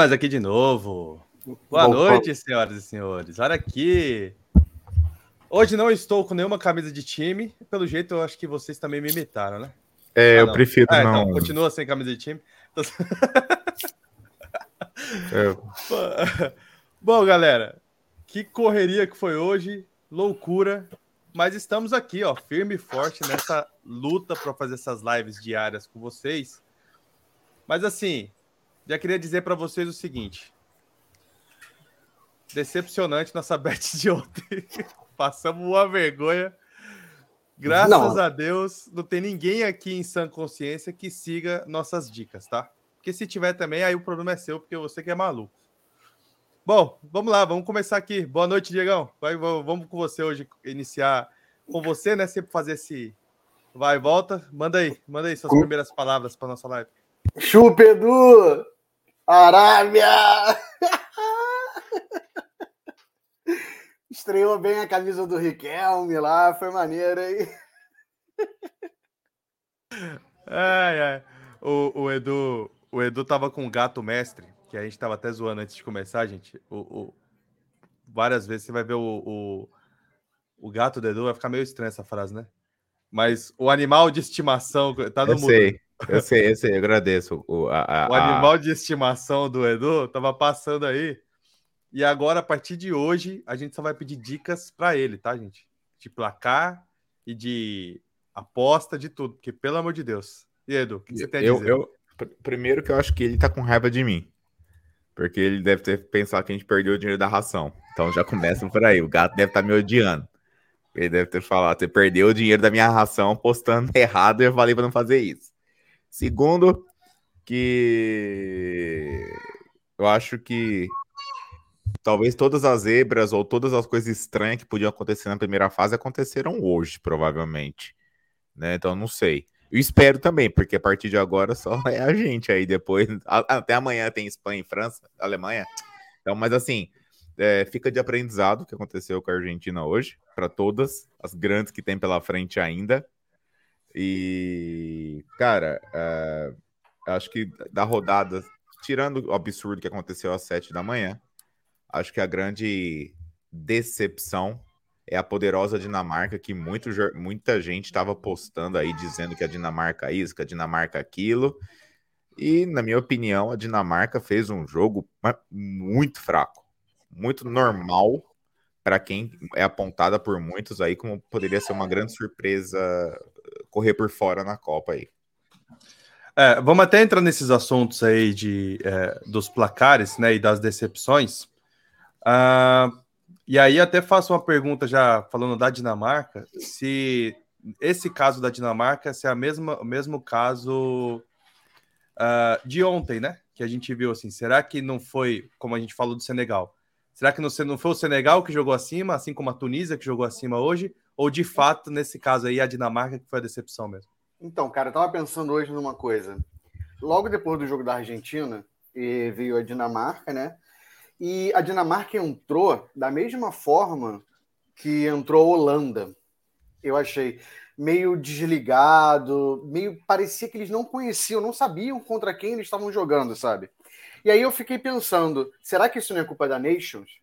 Nós aqui de novo. Boa noite, senhoras e senhores. Olha aqui. Hoje não estou com nenhuma camisa de time. Pelo jeito, eu acho que vocês também me imitaram, né? É, ah, eu prefiro ah, não. Então, continua sem camisa de time. é. Bom, galera, que correria que foi hoje, loucura. Mas estamos aqui, ó, firme e forte nessa luta para fazer essas lives diárias com vocês. Mas assim, já queria dizer para vocês o seguinte: decepcionante nossa bet de ontem. Passamos uma vergonha. Graças não. a Deus, não tem ninguém aqui em sã consciência que siga nossas dicas, tá? Porque se tiver também, aí o problema é seu, porque você que é maluco. Bom, vamos lá, vamos começar aqui. Boa noite, Diegão. Vai, vamos com você hoje, iniciar com você, né? Sempre fazer esse vai e volta. Manda aí, manda aí suas primeiras palavras para nossa live. Chupa, Edu! Arábia! Estreou bem a camisa do Riquelme lá, foi maneiro aí. Ai, ai. O, o, Edu, o Edu tava com o gato mestre, que a gente tava até zoando antes de começar, gente. O, o várias vezes você vai ver o, o, o, gato do Edu, vai ficar meio estranha essa frase, né? Mas o animal de estimação tá no mundo. Sei. Eu sei, eu sei, eu agradeço. O, a, a, o animal de estimação do Edu tava passando aí. E agora, a partir de hoje, a gente só vai pedir dicas para ele, tá, gente? De placar e de aposta, de tudo. Porque, pelo amor de Deus. E Edu, o que você tem a eu, dizer? Eu, primeiro que eu acho que ele tá com raiva de mim. Porque ele deve ter pensado que a gente perdeu o dinheiro da ração. Então já começa por aí. O gato deve estar tá me odiando. Ele deve ter falado, você perdeu o dinheiro da minha ração postando errado e eu falei para não fazer isso. Segundo, que eu acho que talvez todas as zebras ou todas as coisas estranhas que podiam acontecer na primeira fase aconteceram hoje, provavelmente. Né? Então, não sei. Eu espero também, porque a partir de agora só é a gente aí. Depois, até amanhã tem Espanha e França, Alemanha. Então, mas assim, é, fica de aprendizado o que aconteceu com a Argentina hoje, para todas as grandes que tem pela frente ainda. E, cara, uh, acho que da rodada, tirando o absurdo que aconteceu às sete da manhã, acho que a grande decepção é a poderosa Dinamarca, que muito, muita gente estava postando aí dizendo que a Dinamarca é isso, que a Dinamarca é aquilo. E, na minha opinião, a Dinamarca fez um jogo muito fraco, muito normal para quem é apontada por muitos aí como poderia ser uma grande surpresa correr por fora na Copa aí. É, vamos até entrar nesses assuntos aí de, é, dos placares né, e das decepções. Uh, e aí até faço uma pergunta já falando da Dinamarca, se esse caso da Dinamarca se é a mesma, o mesmo caso uh, de ontem, né? Que a gente viu assim. Será que não foi, como a gente falou do Senegal? Será que não, não foi o Senegal que jogou acima, assim como a Tunísia que jogou acima hoje? Ou de fato, nesse caso aí, a Dinamarca que foi a decepção mesmo? Então, cara, eu tava pensando hoje numa coisa. Logo depois do jogo da Argentina, veio a Dinamarca, né? E a Dinamarca entrou da mesma forma que entrou a Holanda. Eu achei meio desligado, meio parecia que eles não conheciam, não sabiam contra quem eles estavam jogando, sabe? E aí eu fiquei pensando, será que isso não é culpa da Nations?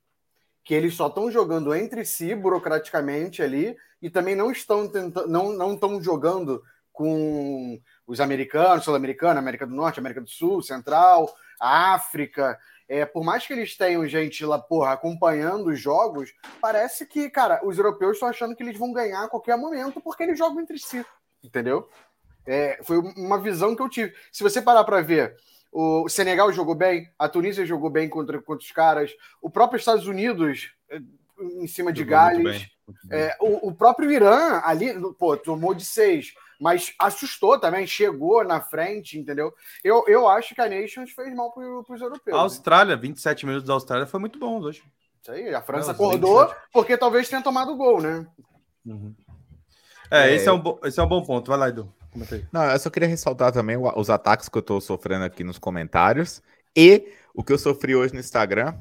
Que eles só estão jogando entre si burocraticamente ali e também não estão tentando, não não estão jogando com os americanos, sul-americanos, América do Norte, América do Sul, Central, África. É, por mais que eles tenham gente lá, porra, acompanhando os jogos, parece que, cara, os europeus estão achando que eles vão ganhar a qualquer momento porque eles jogam entre si, entendeu? É, foi uma visão que eu tive. Se você parar para ver, o Senegal jogou bem, a Tunísia jogou bem contra, contra os caras, o próprio Estados Unidos é, em cima de Gales, é, o, o, próprio Irã ali, pô, tomou de seis mas assustou também, chegou na frente, entendeu? Eu, eu acho que a Nations fez mal para os europeus. A Austrália, né? 27 minutos da Austrália foi muito bom hoje. Isso aí, a França Não, acordou 27. porque talvez tenha tomado o gol, né? Uhum. É, é, esse, é um bo... esse é um bom ponto. Vai lá, Edu. Não, eu só queria ressaltar também os ataques que eu tô sofrendo aqui nos comentários e o que eu sofri hoje no Instagram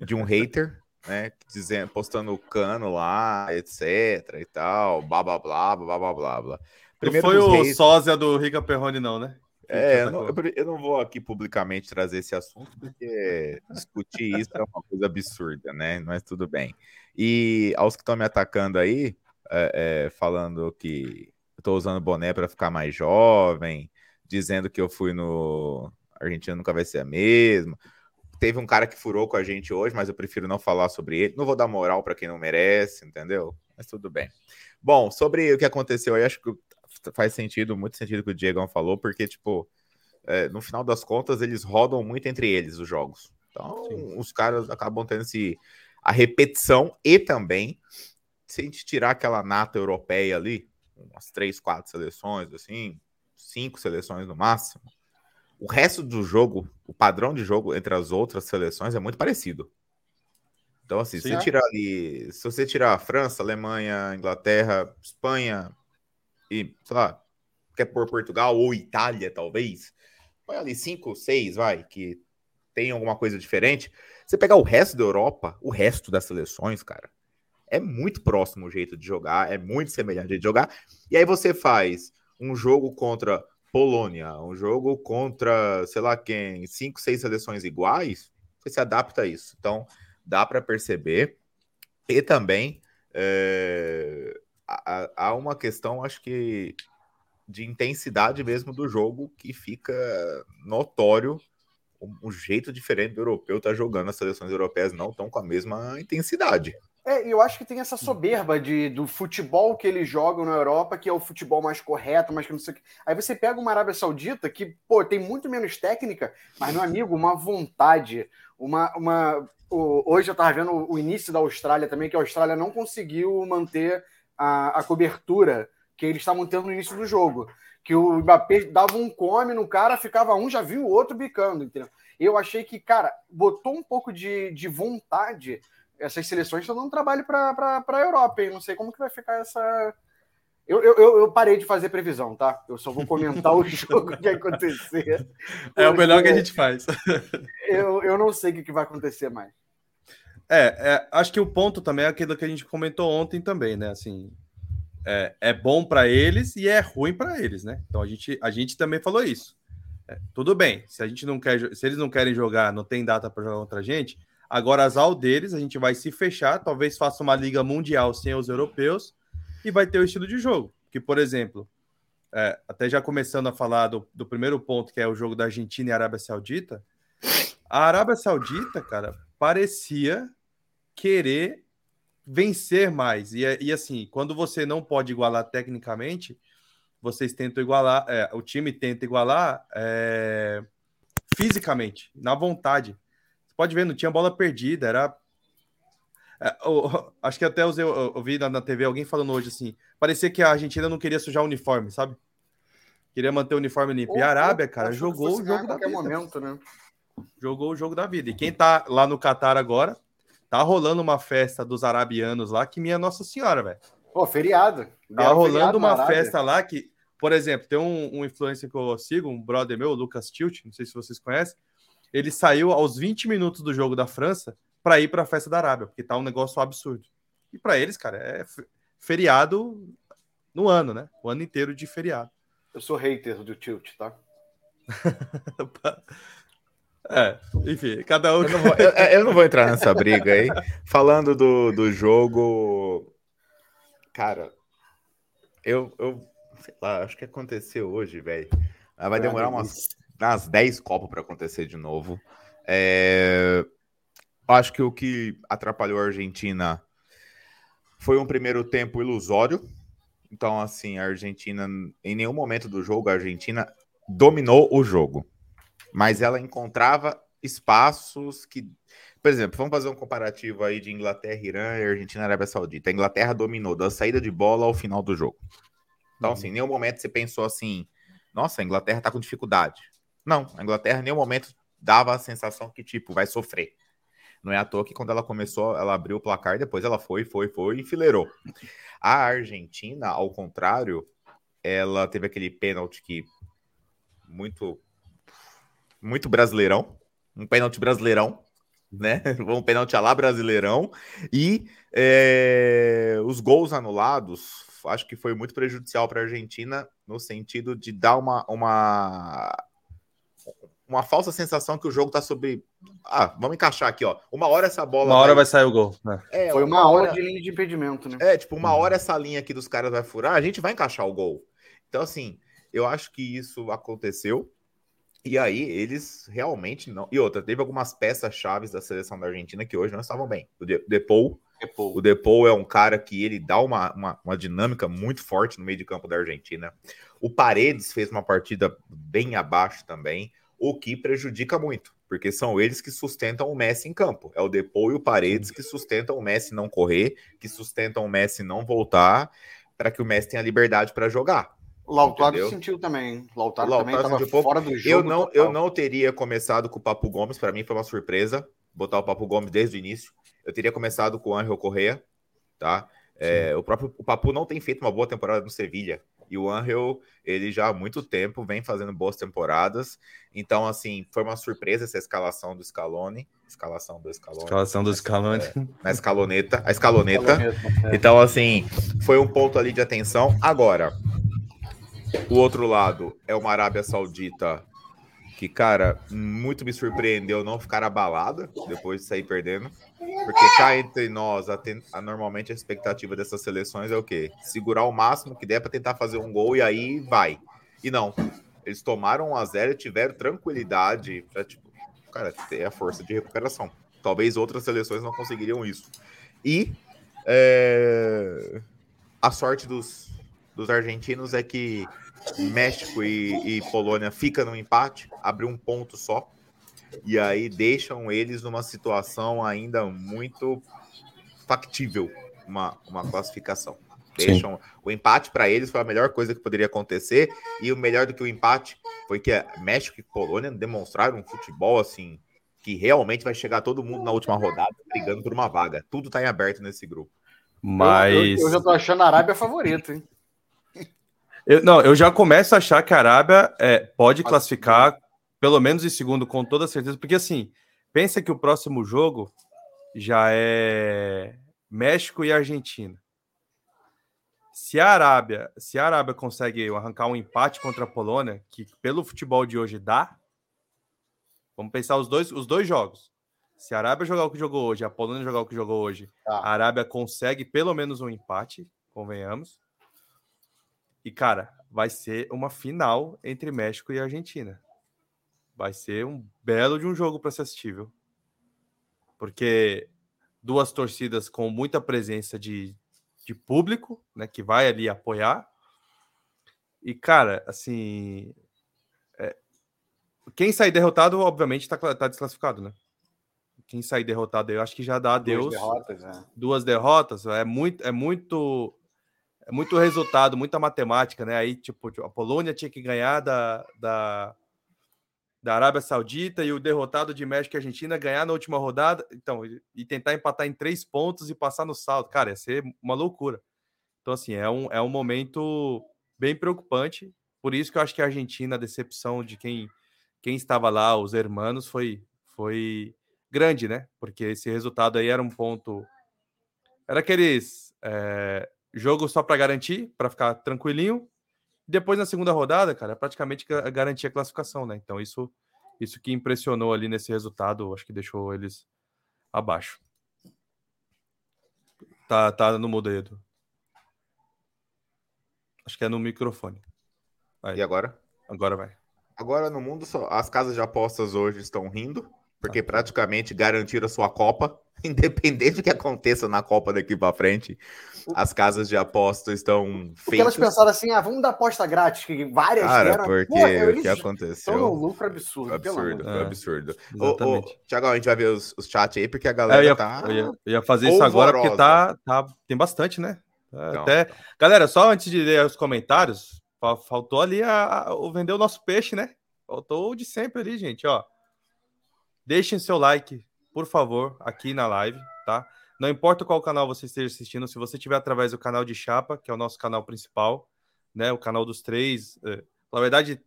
de um hater, né, dizendo, postando o cano lá, etc e tal, blá blá blá blá blá blá blá. Primeiro não foi o haters... sósia do Rica Perrone, não, né? É, eu não, eu não, vou aqui publicamente trazer esse assunto, porque discutir isso é uma coisa absurda, né? Mas tudo bem. E aos que estão me atacando aí, é, é, falando que eu tô usando boné para ficar mais jovem, dizendo que eu fui no Argentina nunca vai ser a mesma. Teve um cara que furou com a gente hoje, mas eu prefiro não falar sobre ele. Não vou dar moral para quem não merece, entendeu? Mas tudo bem. Bom, sobre o que aconteceu aí, acho que faz sentido, muito sentido o que o Diego falou, porque, tipo, é, no final das contas, eles rodam muito entre eles os jogos. Então, Sim. os caras acabam tendo esse, a repetição e também, se a gente tirar aquela nata europeia ali, umas três, quatro seleções, assim, cinco seleções no máximo, o resto do jogo, o padrão de jogo entre as outras seleções é muito parecido. Então, assim, se você tirar ali, se você tirar a França, Alemanha, Inglaterra, Espanha e, sei lá, quer por Portugal ou Itália, talvez, põe ali cinco, seis, vai, que tem alguma coisa diferente. Você pegar o resto da Europa, o resto das seleções, cara, é muito próximo o jeito de jogar, é muito semelhante de jogar. E aí você faz um jogo contra Polônia, um jogo contra, sei lá quem, cinco, seis seleções iguais, você se adapta a isso. Então, dá para perceber. E também é, há uma questão, acho que, de intensidade mesmo do jogo que fica notório o, jeito diferente do europeu tá jogando. As seleções europeias não estão com a mesma intensidade. É, eu acho que tem essa soberba de, do futebol que eles jogam na Europa, que é o futebol mais correto, mas que não sei o que. Aí você pega uma Arábia Saudita que, pô, tem muito menos técnica, mas, meu amigo, uma vontade, uma. uma hoje eu tava vendo o início da Austrália também, que a Austrália não conseguiu manter a, a cobertura que eles estavam tendo no início do jogo. Que o Mbappé dava um come no cara, ficava um, já viu o outro bicando, entendeu? Eu achei que, cara, botou um pouco de, de vontade essas seleções estão dando trabalho para a Europa, hein? Não sei como que vai ficar essa. Eu, eu, eu, parei de fazer previsão, tá? Eu só vou comentar o jogo que acontecer. É o melhor que a gente faz. eu, eu não sei o que vai acontecer mais. É, é, acho que o ponto também é aquilo que a gente comentou ontem também, né? Assim, é, é bom para eles e é ruim para eles, né? Então a gente, a gente também falou isso. É, tudo bem, se a gente não quer, se eles não querem jogar, não tem data para jogar contra a gente, Agora, as deles, a gente vai se fechar, talvez faça uma liga mundial sem os europeus e vai ter o estilo de jogo. Que, por exemplo, é, até já começando a falar do, do, primeiro ponto, que é o jogo da Argentina e Arábia Saudita, a Arábia Saudita, cara, parecia querer vencer mais. E, e assim, quando você não pode igualar tecnicamente, vocês tentam igualar, é, o time tenta igualar é, fisicamente, na vontade pode ver, não tinha bola perdida, era. É, eu, acho que até eu, eu, eu vi na, na, TV alguém falando hoje assim: parecia que a Argentina não queria sujar o uniforme, sabe? Queria manter o uniforme limpo. e a Arábia, cara, jogou o jogo da vida. Momento, né? Jogou o jogo da vida. E quem tá lá no Catar agora, tá rolando uma festa dos arabianos lá, que minha Nossa Senhora, velho. Pô, feriado. Tá rolando uma festa lá que, por exemplo, tem um, um influencer que eu sigo, um brother meu, Lucas Tilt, não sei se vocês conhecem ele saiu aos 20 minutos do jogo da França para ir para a festa da Arábia, porque tá um negócio absurdo. E para eles, cara, é feriado no ano, né? O ano inteiro de feriado. Eu sou hater do Tilt, tá? é, enfim, cada um. Eu não, vou, eu, eu não vou entrar nessa briga aí. Falando do, do jogo, cara, eu, eu sei lá, acho que aconteceu hoje, velho. Vai demorar umas nas 10 Copas para acontecer de novo. É... Acho que o que atrapalhou a Argentina foi um primeiro tempo ilusório. Então, assim, a Argentina, em nenhum momento do jogo, a Argentina dominou o jogo. Mas ela encontrava espaços que. Por exemplo, vamos fazer um comparativo aí de Inglaterra, Irã e Argentina Arábia Saudita. A Inglaterra dominou da saída de bola ao final do jogo. Então, assim, em nenhum momento você pensou assim: nossa, a Inglaterra tá com dificuldade. Não, a Inglaterra em nenhum momento dava a sensação que, tipo, vai sofrer. Não é à toa que quando ela começou, ela abriu o placar, depois ela foi, foi, foi e enfileirou. A Argentina, ao contrário, ela teve aquele pênalti que muito muito brasileirão, um pênalti brasileirão, né? Um pênalti lá brasileirão e é, os gols anulados acho que foi muito prejudicial para a Argentina no sentido de dar uma, uma, uma falsa sensação que o jogo tá sobre. Ah, vamos encaixar aqui, ó. Uma hora essa bola. Uma hora vai, vai sair o gol. Né? É, foi uma, uma hora de linha de impedimento, né? É, tipo, uma hora essa linha aqui dos caras vai furar, a gente vai encaixar o gol. Então, assim, eu acho que isso aconteceu. E aí, eles realmente não. E outra, teve algumas peças chaves da seleção da Argentina que hoje não estavam bem. O Depou. O Depou é um cara que ele dá uma, uma, uma dinâmica muito forte no meio de campo da Argentina. O Paredes fez uma partida bem abaixo também o que prejudica muito, porque são eles que sustentam o Messi em campo. É o Depou e o Paredes que sustentam o Messi não correr, que sustentam o Messi não voltar, para que o Messi tenha liberdade para jogar. Lautaro entendeu? sentiu também. Lautaro, Lautaro também estava fora do jogo. Eu não, eu não teria começado com o Papo Gomes, para mim foi uma surpresa botar o Papo Gomes desde o início. Eu teria começado com o Angel Correa, tá? É, o próprio o Papu não tem feito uma boa temporada no Sevilha. E o Angel, ele já há muito tempo vem fazendo boas temporadas. Então, assim, foi uma surpresa essa escalação do Scaloni. Escalação do Scaloni. Escalação do Scaloni. É, na escaloneta. A escaloneta. É. Então, assim, foi um ponto ali de atenção. Agora, o outro lado é uma Arábia Saudita que, cara, muito me surpreendeu não ficar abalada depois de sair perdendo. Porque cá entre nós, a, a, normalmente a expectativa dessas seleções é o quê? Segurar o máximo que der para tentar fazer um gol e aí vai. E não. Eles tomaram um a zero e tiveram tranquilidade para, tipo, cara, ter a força de recuperação. Talvez outras seleções não conseguiriam isso. E é, a sorte dos, dos argentinos é que México e, e Polônia fica no empate, abriu um ponto só e aí deixam eles numa situação ainda muito factível, uma, uma classificação. Deixam Sim. o empate para eles foi a melhor coisa que poderia acontecer e o melhor do que o empate foi que México e Polônia demonstraram um futebol assim que realmente vai chegar todo mundo na última rodada brigando por uma vaga. Tudo está em aberto nesse grupo. Mas eu, eu, eu já tô achando a Arábia favorita, hein? Eu, não, eu já começo a achar que a Arábia é, pode classificar pelo menos em segundo, com toda certeza, porque assim, pensa que o próximo jogo já é México e Argentina. Se a Arábia, se a Arábia consegue arrancar um empate contra a Polônia, que pelo futebol de hoje dá, vamos pensar os dois, os dois jogos. Se a Arábia jogar o que jogou hoje, a Polônia jogar o que jogou hoje, tá. a Arábia consegue pelo menos um empate, convenhamos. E cara, vai ser uma final entre México e Argentina. Vai ser um belo de um jogo para ser assistível. Porque duas torcidas com muita presença de, de público, né, que vai ali apoiar. E, cara, assim. É, quem sair derrotado, obviamente, está tá desclassificado, né? Quem sair derrotado, eu acho que já dá adeus. Duas derrotas, né? Duas derrotas, é muito, é muito. É muito resultado, muita matemática, né? Aí, tipo, a Polônia tinha que ganhar da, da, da Arábia Saudita e o derrotado de México e Argentina ganhar na última rodada, então, e tentar empatar em três pontos e passar no saldo. Cara, ia ser uma loucura. Então, assim, é um, é um momento bem preocupante. Por isso que eu acho que a Argentina, a decepção de quem, quem estava lá, os hermanos, foi, foi grande, né? Porque esse resultado aí era um ponto. Era aqueles é, jogo só para garantir, para ficar tranquilinho, depois, na segunda rodada, cara, praticamente garantia a classificação, né? Então, isso, isso que impressionou ali nesse resultado, acho que deixou eles abaixo. Tá, tá no mudo aí, Edu. Acho que é no microfone. Aí. E agora? Agora vai. Agora no mundo, as casas de apostas hoje estão rindo, porque praticamente garantiram a sua Copa. independente do que aconteça na Copa daqui para frente, as casas de aposta estão feitas. Porque elas pensaram assim, ah, vamos dar aposta grátis, que várias Cara, deram. porque Pô, o que aconteceu? Estão no lucro absurdo. Absurdo, é, absurdo. Ô, Tiago, a gente vai ver os, os chats aí, porque a galera é, eu ia, tá... Eu ia, eu ia fazer isso agora, porque tá, tá, tem bastante, né? É, Não, Até... Galera, só antes de ler os comentários, faltou ali a, a, o vender o nosso peixe, né? Faltou o de sempre ali, gente, ó. Deixem seu like, por favor, aqui na live, tá? Não importa qual canal você esteja assistindo, se você tiver através do canal de Chapa, que é o nosso canal principal, né? O canal dos três. É, na verdade,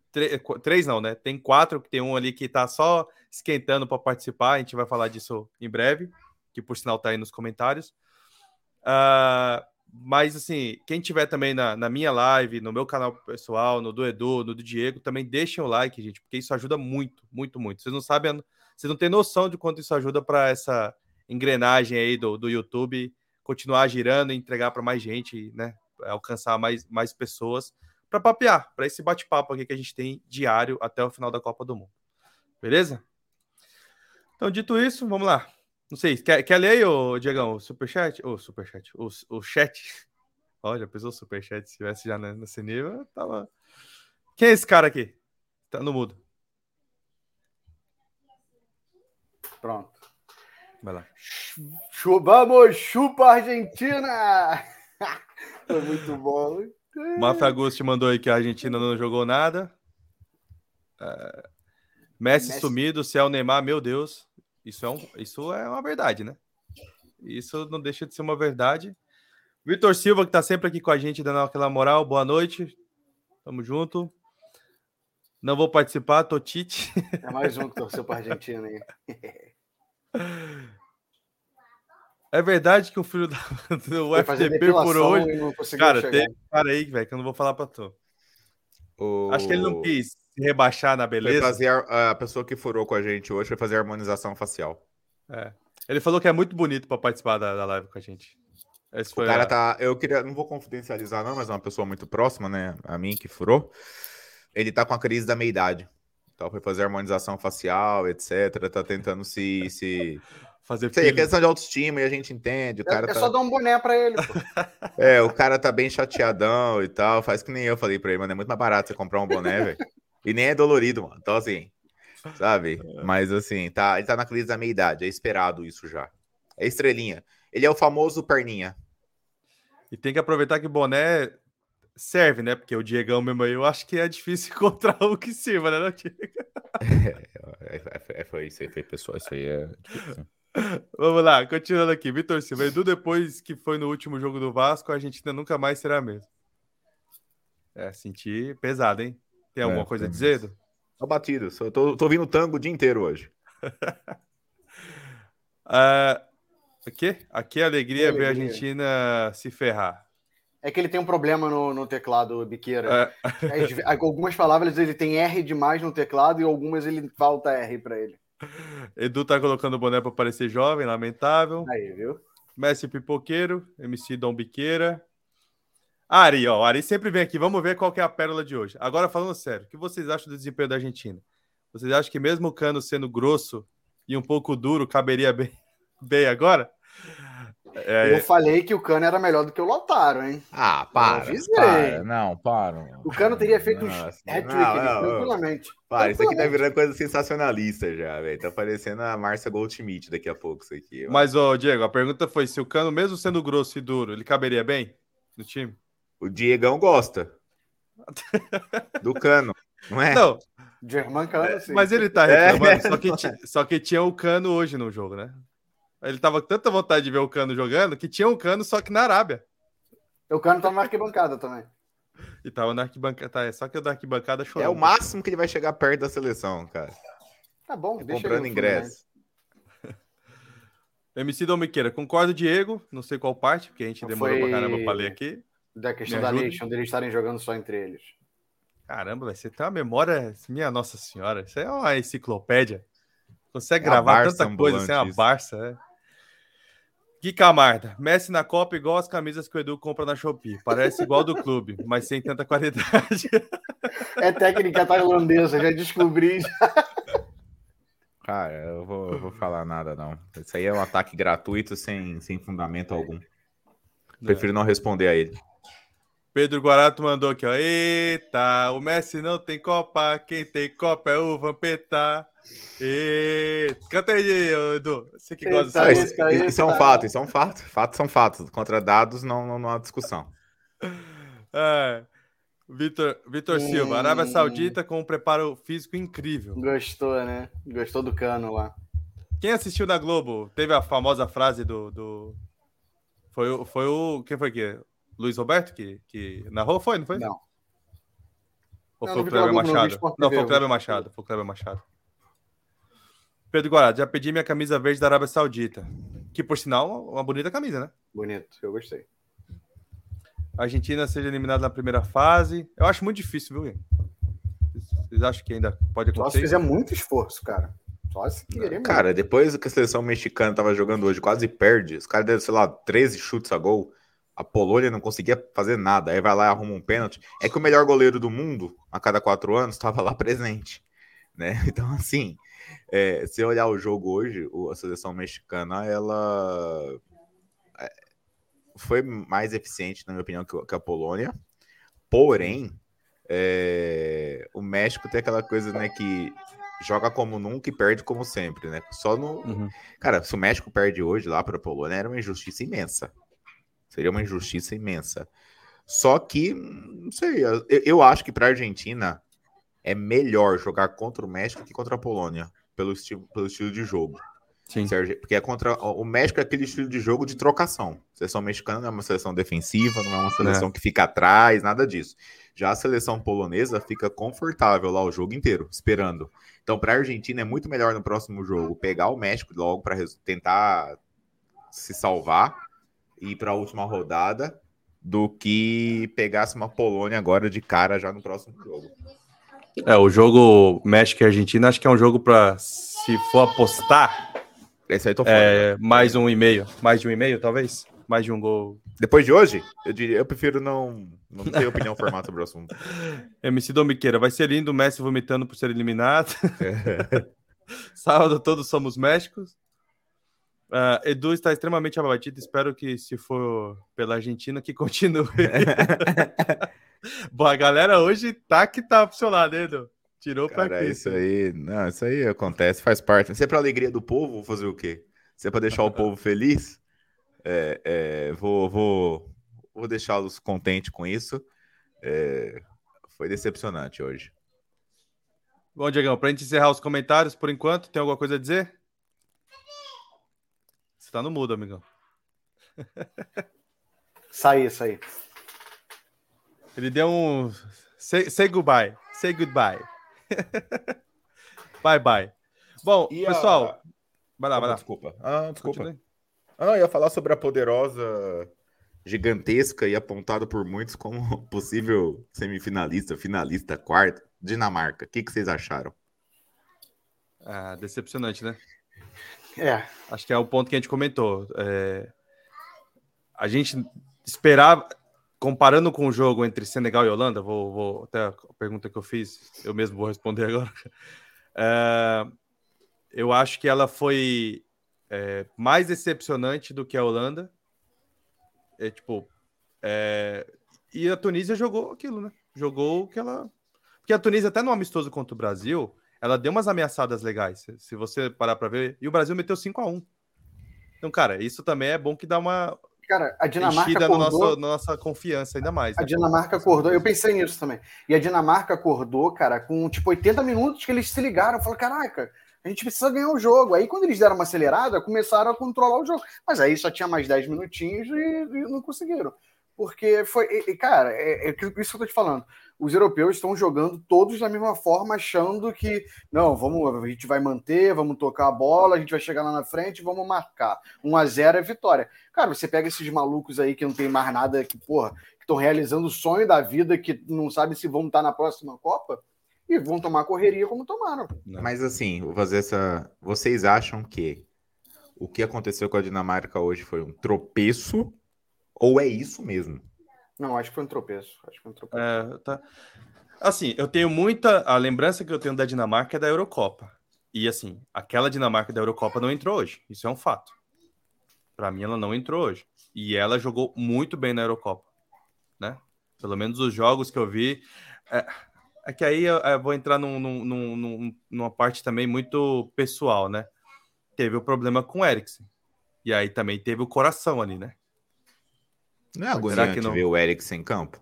três não, né? Tem quatro, que tem um ali que tá só esquentando para participar. A gente vai falar disso em breve, que por sinal tá aí nos comentários. Uh, mas, assim, quem tiver também na, na, minha live, no meu canal pessoal, no do Edu, no do Diego, também deixem o like, gente, porque isso ajuda muito, muito, muito. Vocês não sabem, vocês não têm noção de quanto isso ajuda para essa engrenagem aí do, do YouTube continuar girando e entregar para mais gente, né? Alcançar mais, mais pessoas para papear, para esse bate-papo aqui que a gente tem diário até o final da Copa do Mundo. Beleza? Então, dito isso, vamos lá. Não sei, quer, quer ler aí, ô, Diegão, o superchat? Ô, superchat, o, o chat. Olha, pensou o superchat, se tivesse já nesse nível, tava... Quem é esse cara aqui? Tá no mudo. Pronto. Vai lá. Vamos, chupa Argentina! Foi muito bom. Mafia Augusto mandou aí que a Argentina não jogou nada. Uh, Messi, Messi sumido, se é o Neymar, meu Deus. Isso é, um, isso é uma verdade, né? Isso não deixa de ser uma verdade. Vitor Silva, que está sempre aqui com a gente, dando aquela moral. Boa noite. Tamo junto. Não vou participar, tô Tite. É mais um que torceu para a Argentina aí. É verdade que o filho do FTP por hoje. Cara, chegar. tem um cara aí, velho, que eu não vou falar para tu. O... Acho que ele não quis se rebaixar na beleza. Fazer a, a, pessoa que furou com a gente hoje foi fazer harmonização facial. É. Ele falou que é muito bonito para participar da, da, live com a gente. Esse o cara a... tá. Eu queria. Não vou confidencializar, não, mas é uma pessoa muito próxima, né? A mim que furou. Ele tá com a crise da meia-idade. Então foi fazer harmonização facial, etc. Tá tentando se. se... Fazer Sei, é questão de autoestima e a gente entende. O cara é, tá... só dar um boné pra ele, pô. É, o cara tá bem chateadão e tal. Faz que nem eu falei pra ele, mano. É muito mais barato você comprar um boné, velho. E nem é dolorido, mano. Então, assim, sabe? É. Mas, assim, tá, ele tá na crise da meia-idade. É esperado isso já. É estrelinha. Ele é o famoso perninha. E tem que aproveitar que o boné serve, né? Porque o Diegão mesmo aí, eu acho que é difícil encontrar o que sirva, né, Diego? É, é, é, foi isso aí, foi pessoal. Isso aí é. Vamos lá, continuando aqui. Vitor Silva, Edu, depois que foi no último jogo do Vasco, a Argentina nunca mais será a mesma. É, senti pesado, hein? Tem alguma é, coisa a dizer? Edu? Tô batido, só tô, tô ouvindo tango o dia inteiro hoje. uh, aqui? Aqui é alegria, alegria ver a Argentina se ferrar. É que ele tem um problema no, no teclado, Biqueira. É. algumas palavras ele tem R demais no teclado e algumas ele falta R para ele. Edu tá colocando o boné para parecer jovem, lamentável. Aí, viu? Messi Pipoqueiro, MC Dom Biqueira. Ari, ó, Ari sempre vem aqui. Vamos ver qual é a pérola de hoje. Agora, falando sério, o que vocês acham do desempenho da Argentina? Vocês acham que mesmo o Cano sendo grosso e um pouco duro, caberia bem, bem agora? É, eu falei que o Cano era melhor do que o Lotaro, hein? Ah, para. para não, para. O Cano teria feito um hat-trick tranquilamente. Para, isso aqui tá virando coisa sensacionalista já, velho. Tá parecendo a Márcia Goldschmidt daqui a pouco, isso aqui. Mas, ô, Diego, a pergunta foi se o Cano, mesmo sendo grosso e duro, ele caberia bem no time? O Diegão gosta. do Cano, não é? Não. German Cano, sim. Mas ele tá reclamando, é. só, que, só que tinha o Cano hoje no jogo, né? Ele tava com tanta vontade de ver o Cano jogando que tinha um Cano só que na Arábia. O Cano tava na arquibancada também. E tava na arquibancada, tá, é só que o da arquibancada chorou. É o máximo que ele vai chegar perto da seleção, cara. Tá bom, é deixa comprando ingresso. MC Domiqueira, concordo, Diego. Não sei qual parte, porque a gente demorou Foi... pra caramba pra ler aqui. Da questão da Nation, deles estarem jogando só entre eles. Caramba, você tem uma memória. Minha Nossa Senhora, isso é uma enciclopédia. Consegue é gravar tanta coisa, você é uma Barça, é. Gui Camarda, Messi na Copa igual as camisas que o Edu compra na Shopee. Parece igual do clube, mas sem tanta qualidade. É técnica tailandesa, já descobri. Cara, eu vou, eu vou falar nada, não. Isso aí é um ataque gratuito sem, sem fundamento algum. Prefiro não responder a ele. Pedro Guarato mandou aqui, ó. Eita, o Messi não tem Copa, quem tem Copa é o Vampeta. E... Canta aí, Edu. Você que gosta disso. Isso, isso, isso é um fato, isso é um fato. Fatos são fatos. Contra dados não, não, não há discussão. É. Vitor, Vitor hum... Silva, Arábia Saudita com um preparo físico incrível. Gostou, né? Gostou do cano lá. Quem assistiu na Globo teve a famosa frase do. do... Foi, foi o. Quem foi que? Luiz Roberto que, que narrou? Foi, não foi? Não. Ou não, foi o Kleber Machado? Não, foi o Kleber Machado. Foi o Kleber Machado. Pedro Guarado, já pedi minha camisa verde da Arábia Saudita. Que, por sinal, uma bonita camisa, né? Bonito, eu gostei. a Argentina seja eliminada na primeira fase. Eu acho muito difícil, viu? Vocês acham que ainda pode acontecer? Só se fizer muito esforço, cara. Só se querer. Cara, depois que a seleção mexicana tava jogando hoje, quase perde. Os caras deram, sei lá, 13 chutes a gol. A Polônia não conseguia fazer nada. Aí vai lá e arruma um pênalti. É que o melhor goleiro do mundo, a cada quatro anos, estava lá presente. Né? Então, assim, é, se olhar o jogo hoje, a seleção mexicana, ela é, foi mais eficiente, na minha opinião, que a Polônia. Porém, é, o México tem aquela coisa, né, que joga como nunca e perde como sempre, né? Só no. Uhum. Cara, se o México perde hoje lá para a Polônia, era uma injustiça imensa. Seria uma injustiça imensa. Só que, não sei, eu, eu acho que para a Argentina é melhor jogar contra o México que contra a Polônia, pelo estilo, pelo estilo de jogo. Sim. Porque é contra. O México é aquele estilo de jogo de trocação. A seleção mexicana não é uma seleção defensiva, não é uma seleção é. que fica atrás, nada disso. Já a seleção polonesa fica confortável lá o jogo inteiro, esperando. Então, para a Argentina é muito melhor no próximo jogo pegar o México logo para tentar se salvar e ir para a última rodada do que pegasse uma Polônia agora de cara já no próximo jogo. É, o jogo México e Argentina acho que é um jogo para se for apostar. Esse aí tô fora, é, né? mais um e meio, mais de um e meio talvez, mais de um gol. Depois de hoje, eu diria, eu prefiro não não ter opinião formada sobre o assunto. MC Domiqueira, vai ser lindo o Messi vomitando por ser eliminado. Sábado todos somos Méxicos. Uh, Edu está extremamente abatido. Espero que, se for pela Argentina, que continue. Bom, a galera hoje tá que tá pro seu lado, hein, Edu? Tirou para quê? Isso aí, não, isso aí acontece, faz parte. Se é pra alegria do povo, vou fazer o quê? Se é pra deixar o povo feliz, é, é, vou, vou, vou deixá-los contentes com isso. É, foi decepcionante hoje. Bom, Diegão, pra gente encerrar os comentários, por enquanto, tem alguma coisa a dizer? Você tá no mudo, amigão. Saí, saí. Ele deu um. Say, say goodbye. Say goodbye. bye bye. Bom, e pessoal. A... Vai lá, vai lá. Desculpa. Ah, desculpa. Ah, eu ia falar sobre a poderosa, gigantesca e apontada por muitos como possível semifinalista, finalista, quarto, Dinamarca. O que, que vocês acharam? Ah, decepcionante, né? É. Acho que é o ponto que a gente comentou. É... A gente esperava, comparando com o jogo entre Senegal e Holanda, vou, vou até a pergunta que eu fiz, eu mesmo vou responder agora. É... Eu acho que ela foi é, mais decepcionante do que a Holanda. É tipo. É... E a Tunísia jogou aquilo, né? Jogou o que ela. Porque a Tunísia, até no amistoso contra o Brasil, ela deu umas ameaçadas legais. Se você parar para ver, e o Brasil meteu 5 a 1 Então, cara, isso também é bom que dá uma. Cara, a Dinamarca acordou... na nossa, nossa confiança ainda mais. Né? A Dinamarca acordou, eu pensei nisso também. E a Dinamarca acordou, cara, com tipo 80 minutos que eles se ligaram. Falaram, caraca, a gente precisa ganhar o jogo. Aí, quando eles deram uma acelerada, começaram a controlar o jogo. Mas aí só tinha mais 10 minutinhos e, e não conseguiram. Porque foi. E, cara, é, é, isso que eu tô te falando os europeus estão jogando todos da mesma forma, achando que não, vamos, a gente vai manter, vamos tocar a bola, a gente vai chegar lá na frente, vamos marcar. 1 a 0 é vitória. Cara, você pega esses malucos aí que não tem mais nada que, porra, que estão realizando o sonho da vida, que não sabe se vão estar na próxima Copa e vão tomar correria como tomaram. Mas assim, vou fazer essa. Vocês acham que o que aconteceu com a Dinamarca hoje foi um tropeço ou é isso mesmo? Não, acho que foi um tropeço. Acho que foi um tropeço. É, tá. Assim, eu tenho muita. A lembrança que eu tenho da Dinamarca é da Eurocopa. E assim, aquela Dinamarca da Eurocopa não entrou hoje. Isso é um fato. Para mim, ela não entrou hoje. E ela jogou muito bem na Eurocopa. Né? Pelo menos os jogos que eu vi. É, é que aí eu, eu vou entrar num, num, num, numa parte também muito pessoal, né? Teve o problema com o Eriksen. E aí também teve o coração ali, né? Não é agoniante que não... ver o Eric sem campo?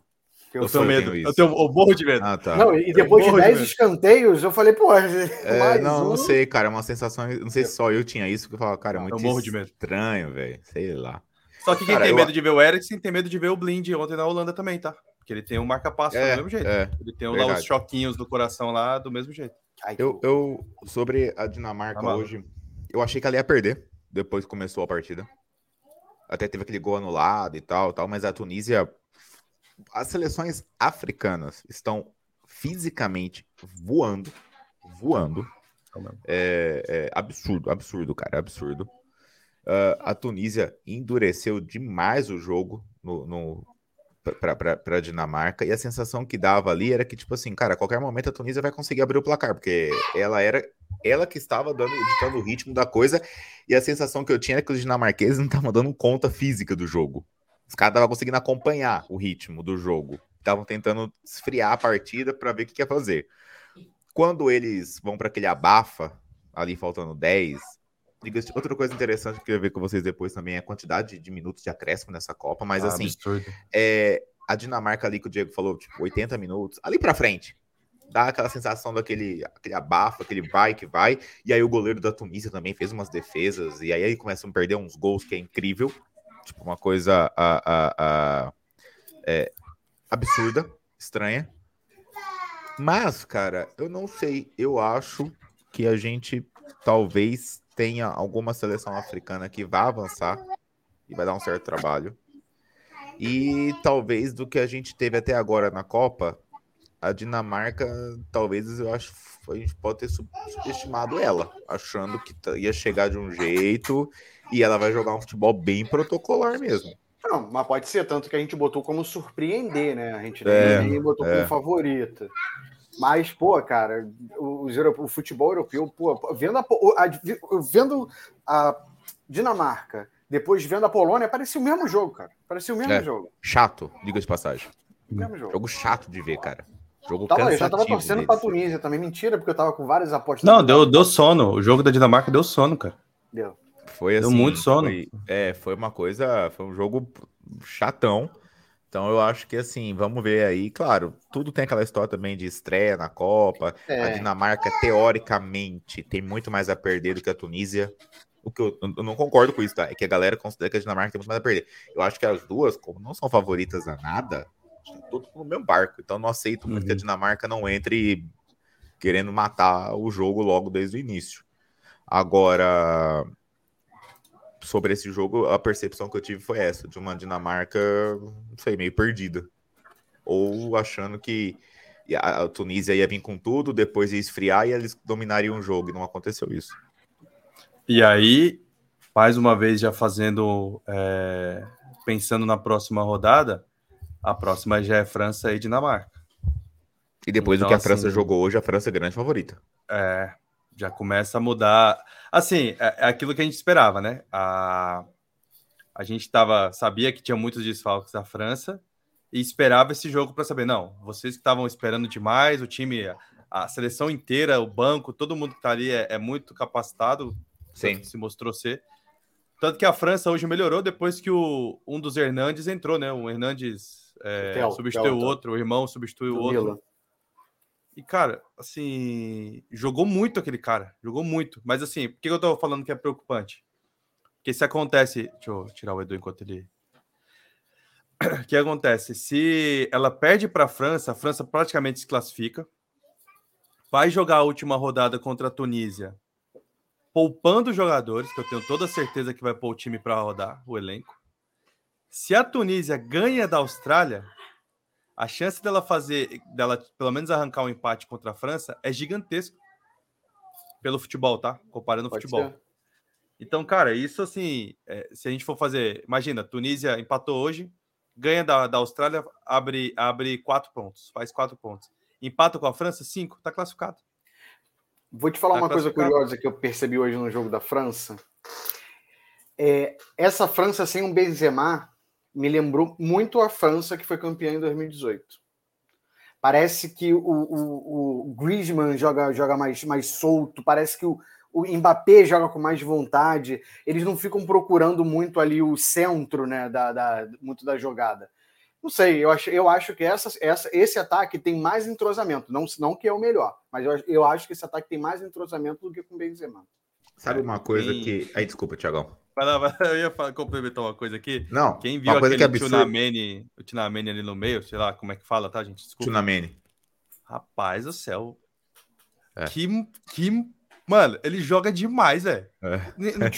Eu, eu tenho medo. Eu, tenho, eu morro de medo. Ah, tá. Não, e depois de 10 de escanteios, eu falei, pô. É, não, um... não sei, cara. É uma sensação. Não sei se só eu tinha isso, que eu falava, cara, é muito eu morro de medo. estranho, velho. Sei lá. Só que quem cara, tem eu... medo de ver o Eriksen tem medo de ver o Blind ontem na Holanda também, tá? Porque ele tem um marca-passo é, do mesmo jeito. É, ele tem lá os choquinhos do coração lá do mesmo jeito. Eu, eu sobre a Dinamarca tá hoje, eu achei que ela ia perder depois que começou a partida. Até teve aquele gol anulado e tal, tal, mas a Tunísia as seleções africanas estão fisicamente voando, voando. É, é absurdo, absurdo, cara, absurdo. Uh, a Tunísia endureceu demais o jogo no, no para a Dinamarca e a sensação que dava ali era que tipo assim, cara, a qualquer momento a Tunísia vai conseguir abrir o placar, porque ela era ela que estava dando ditando o ritmo da coisa e a sensação que eu tinha era que os dinamarqueses não estavam dando conta física do jogo. Os caras estavam conseguindo acompanhar o ritmo do jogo, estavam tentando esfriar a partida para ver o que quer fazer. Quando eles vão para aquele abafa ali faltando 10, Outra coisa interessante que eu queria ver com vocês depois também é a quantidade de minutos de acréscimo nessa Copa, mas ah, assim, é, a Dinamarca ali que o Diego falou, tipo, 80 minutos, ali pra frente, dá aquela sensação daquele aquele abafo, aquele vai que vai, e aí o goleiro da Tunísia também fez umas defesas, e aí, aí começam a perder uns gols que é incrível, tipo, uma coisa a, a, a, é, absurda, estranha. Mas, cara, eu não sei, eu acho que a gente talvez tenha alguma seleção africana que vá avançar e vai dar um certo trabalho. E talvez do que a gente teve até agora na Copa, a Dinamarca, talvez eu acho a gente pode ter subestimado ela, achando que ia chegar de um jeito e ela vai jogar um futebol bem protocolar mesmo. Não, mas pode ser, tanto que a gente botou como surpreender, né? A gente é, nem botou é. como favorita. Mas, pô, cara, os o futebol europeu, pô, vendo a, a, vendo a Dinamarca, depois vendo a Polônia, parecia o mesmo jogo, cara. Parecia o mesmo é, jogo. Chato, diga de passagem. Mesmo jogo. jogo chato de ver, cara. Jogo tava, eu já tava torcendo deles. pra Tunísia também. Mentira, porque eu tava com várias apostas. Não, deu, deu sono. O jogo da Dinamarca deu sono, cara. Deu. Foi assim. Deu muito sono. Foi, é, foi uma coisa. Foi um jogo chatão. Então eu acho que assim, vamos ver aí, claro, tudo tem aquela história também de estreia na Copa. É. A Dinamarca, teoricamente, tem muito mais a perder do que a Tunísia. O que eu, eu, não concordo com isso, tá? É que a galera considera que a Dinamarca tem muito mais a perder. Eu acho que as duas, como não são favoritas a nada, estão todos no mesmo barco. Então não aceito muito uhum. que a uhum. Dinamarca não entre querendo matar o jogo logo desde o início. Agora, sobre esse jogo, a percepção que eu tive foi essa, de uma Dinamarca, não sei, meio perdida. Ou achando que a Tunísia ia vir com tudo, depois ia esfriar e eles dominariam o jogo, e não aconteceu isso. E aí, mais uma vez, já fazendo, é, pensando na próxima rodada, a próxima já é França e Dinamarca. E depois então, do que a França assim, jogou hoje, a França é grande favorita. É, já começa a mudar. Assim, é, é aquilo que a gente esperava, né? A, a gente tava, sabia que tinha muitos desfalques da França e esperava esse jogo para saber, não, vocês que estavam esperando demais, o time, a, seleção inteira, o banco, todo mundo que está ali é, é, muito capacitado, Sim. se mostrou ser. Tanto que a França hoje melhorou depois que o, um dos Hernandes entrou, né? O Hernandes é, substituiu o outro, o irmão substituiu o outro. E, cara, assim, jogou muito aquele cara, jogou muito. Mas, assim, por que eu tô falando que é preocupante? Porque se acontece. Deixa eu tirar o Edu enquanto ele. O que acontece? Se ela perde para a França, a França praticamente se classifica. Vai jogar a última rodada contra a Tunísia, poupando jogadores, que eu tenho toda certeza que vai pôr o time para rodar, o elenco. Se a Tunísia ganha da Austrália, a chance dela fazer, dela pelo menos arrancar um empate contra a França é gigantesca. Pelo futebol, tá? Comparando o futebol. Ser. Então, cara, isso assim, é, se a gente for fazer, imagina, Tunísia empatou hoje, ganha da, da Austrália, abre, abre quatro pontos, faz quatro pontos. Empata com a França, cinco, tá classificado. Vou te falar tá uma coisa curiosa que eu percebi hoje no jogo da França. É, essa França sem um Benzema me lembrou muito a França que foi campeã em 2018. Parece que o, o, o Griezmann joga, joga mais, mais solto, parece que o, o Mbappé joga com mais vontade, eles não ficam procurando muito ali o centro né, da, da muito da jogada. Não sei, eu acho, eu acho que essa, essa, esse ataque tem mais entrosamento, não, não que é o melhor, mas eu, eu acho que esse ataque tem mais entrosamento do que com o Benzema. Sabe uma coisa que... Aí, desculpa, Tiagão. Eu ia falar, complementar uma coisa aqui. Não, Quem viu aquele que Tsunamene, o Tsunamene ali no meio, sei lá como é que fala, tá, gente? Desculpa. Tsunamene. Rapaz do céu. É. Que, que. Mano, ele joga demais, velho. É.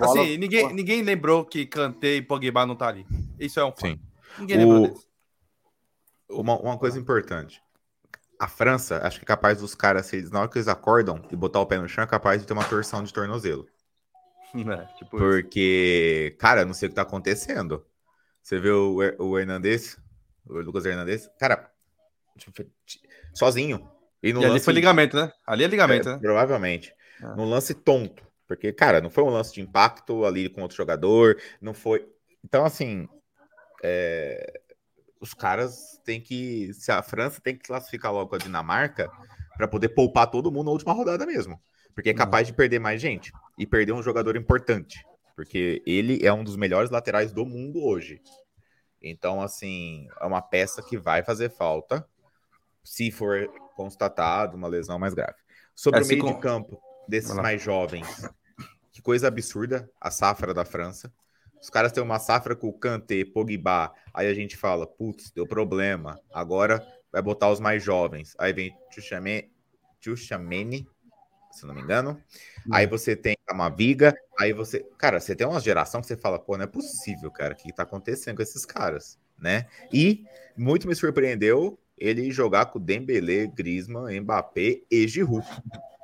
assim, ninguém, ninguém lembrou que Kanté e Pogba não tá ali. Isso é um fato. Sim. Ninguém lembrou o... Uma, uma coisa importante. A França, acho que é capaz dos caras, se eles, na hora que eles acordam e botar o pé no chão, é capaz de ter uma torção de tornozelo. É, tipo Porque, isso. cara, não sei o que tá acontecendo. Você vê o, o Hernandez, o Lucas Hernandez, cara, tipo, sozinho. E, no e lance... ali foi ligamento, né? Ali é ligamento, é, né? Provavelmente. É. No lance tonto. Porque, cara, não foi um lance de impacto ali com outro jogador, não foi. Então, assim, é... os caras têm que. Se a França tem que classificar logo a Dinamarca para poder poupar todo mundo na última rodada mesmo. Porque é uhum. capaz de perder mais gente e perder um jogador importante. Porque ele é um dos melhores laterais do mundo hoje. Então, assim, é uma peça que vai fazer falta se for constatado uma lesão mais grave. Sobre é, o meio com... de campo desses mais jovens, que coisa absurda a safra da França. Os caras têm uma safra com o Kanté, Pogba, aí a gente fala, putz, deu problema, agora vai botar os mais jovens. Aí vem Tchouchameni, se não me engano. Aí hum. você tem uma viga, aí você. Cara, você tem uma geração que você fala, pô, não é possível, cara, o que tá acontecendo com esses caras, né? E muito me surpreendeu ele jogar com Dembele, Griezmann, Mbappé e Giroud.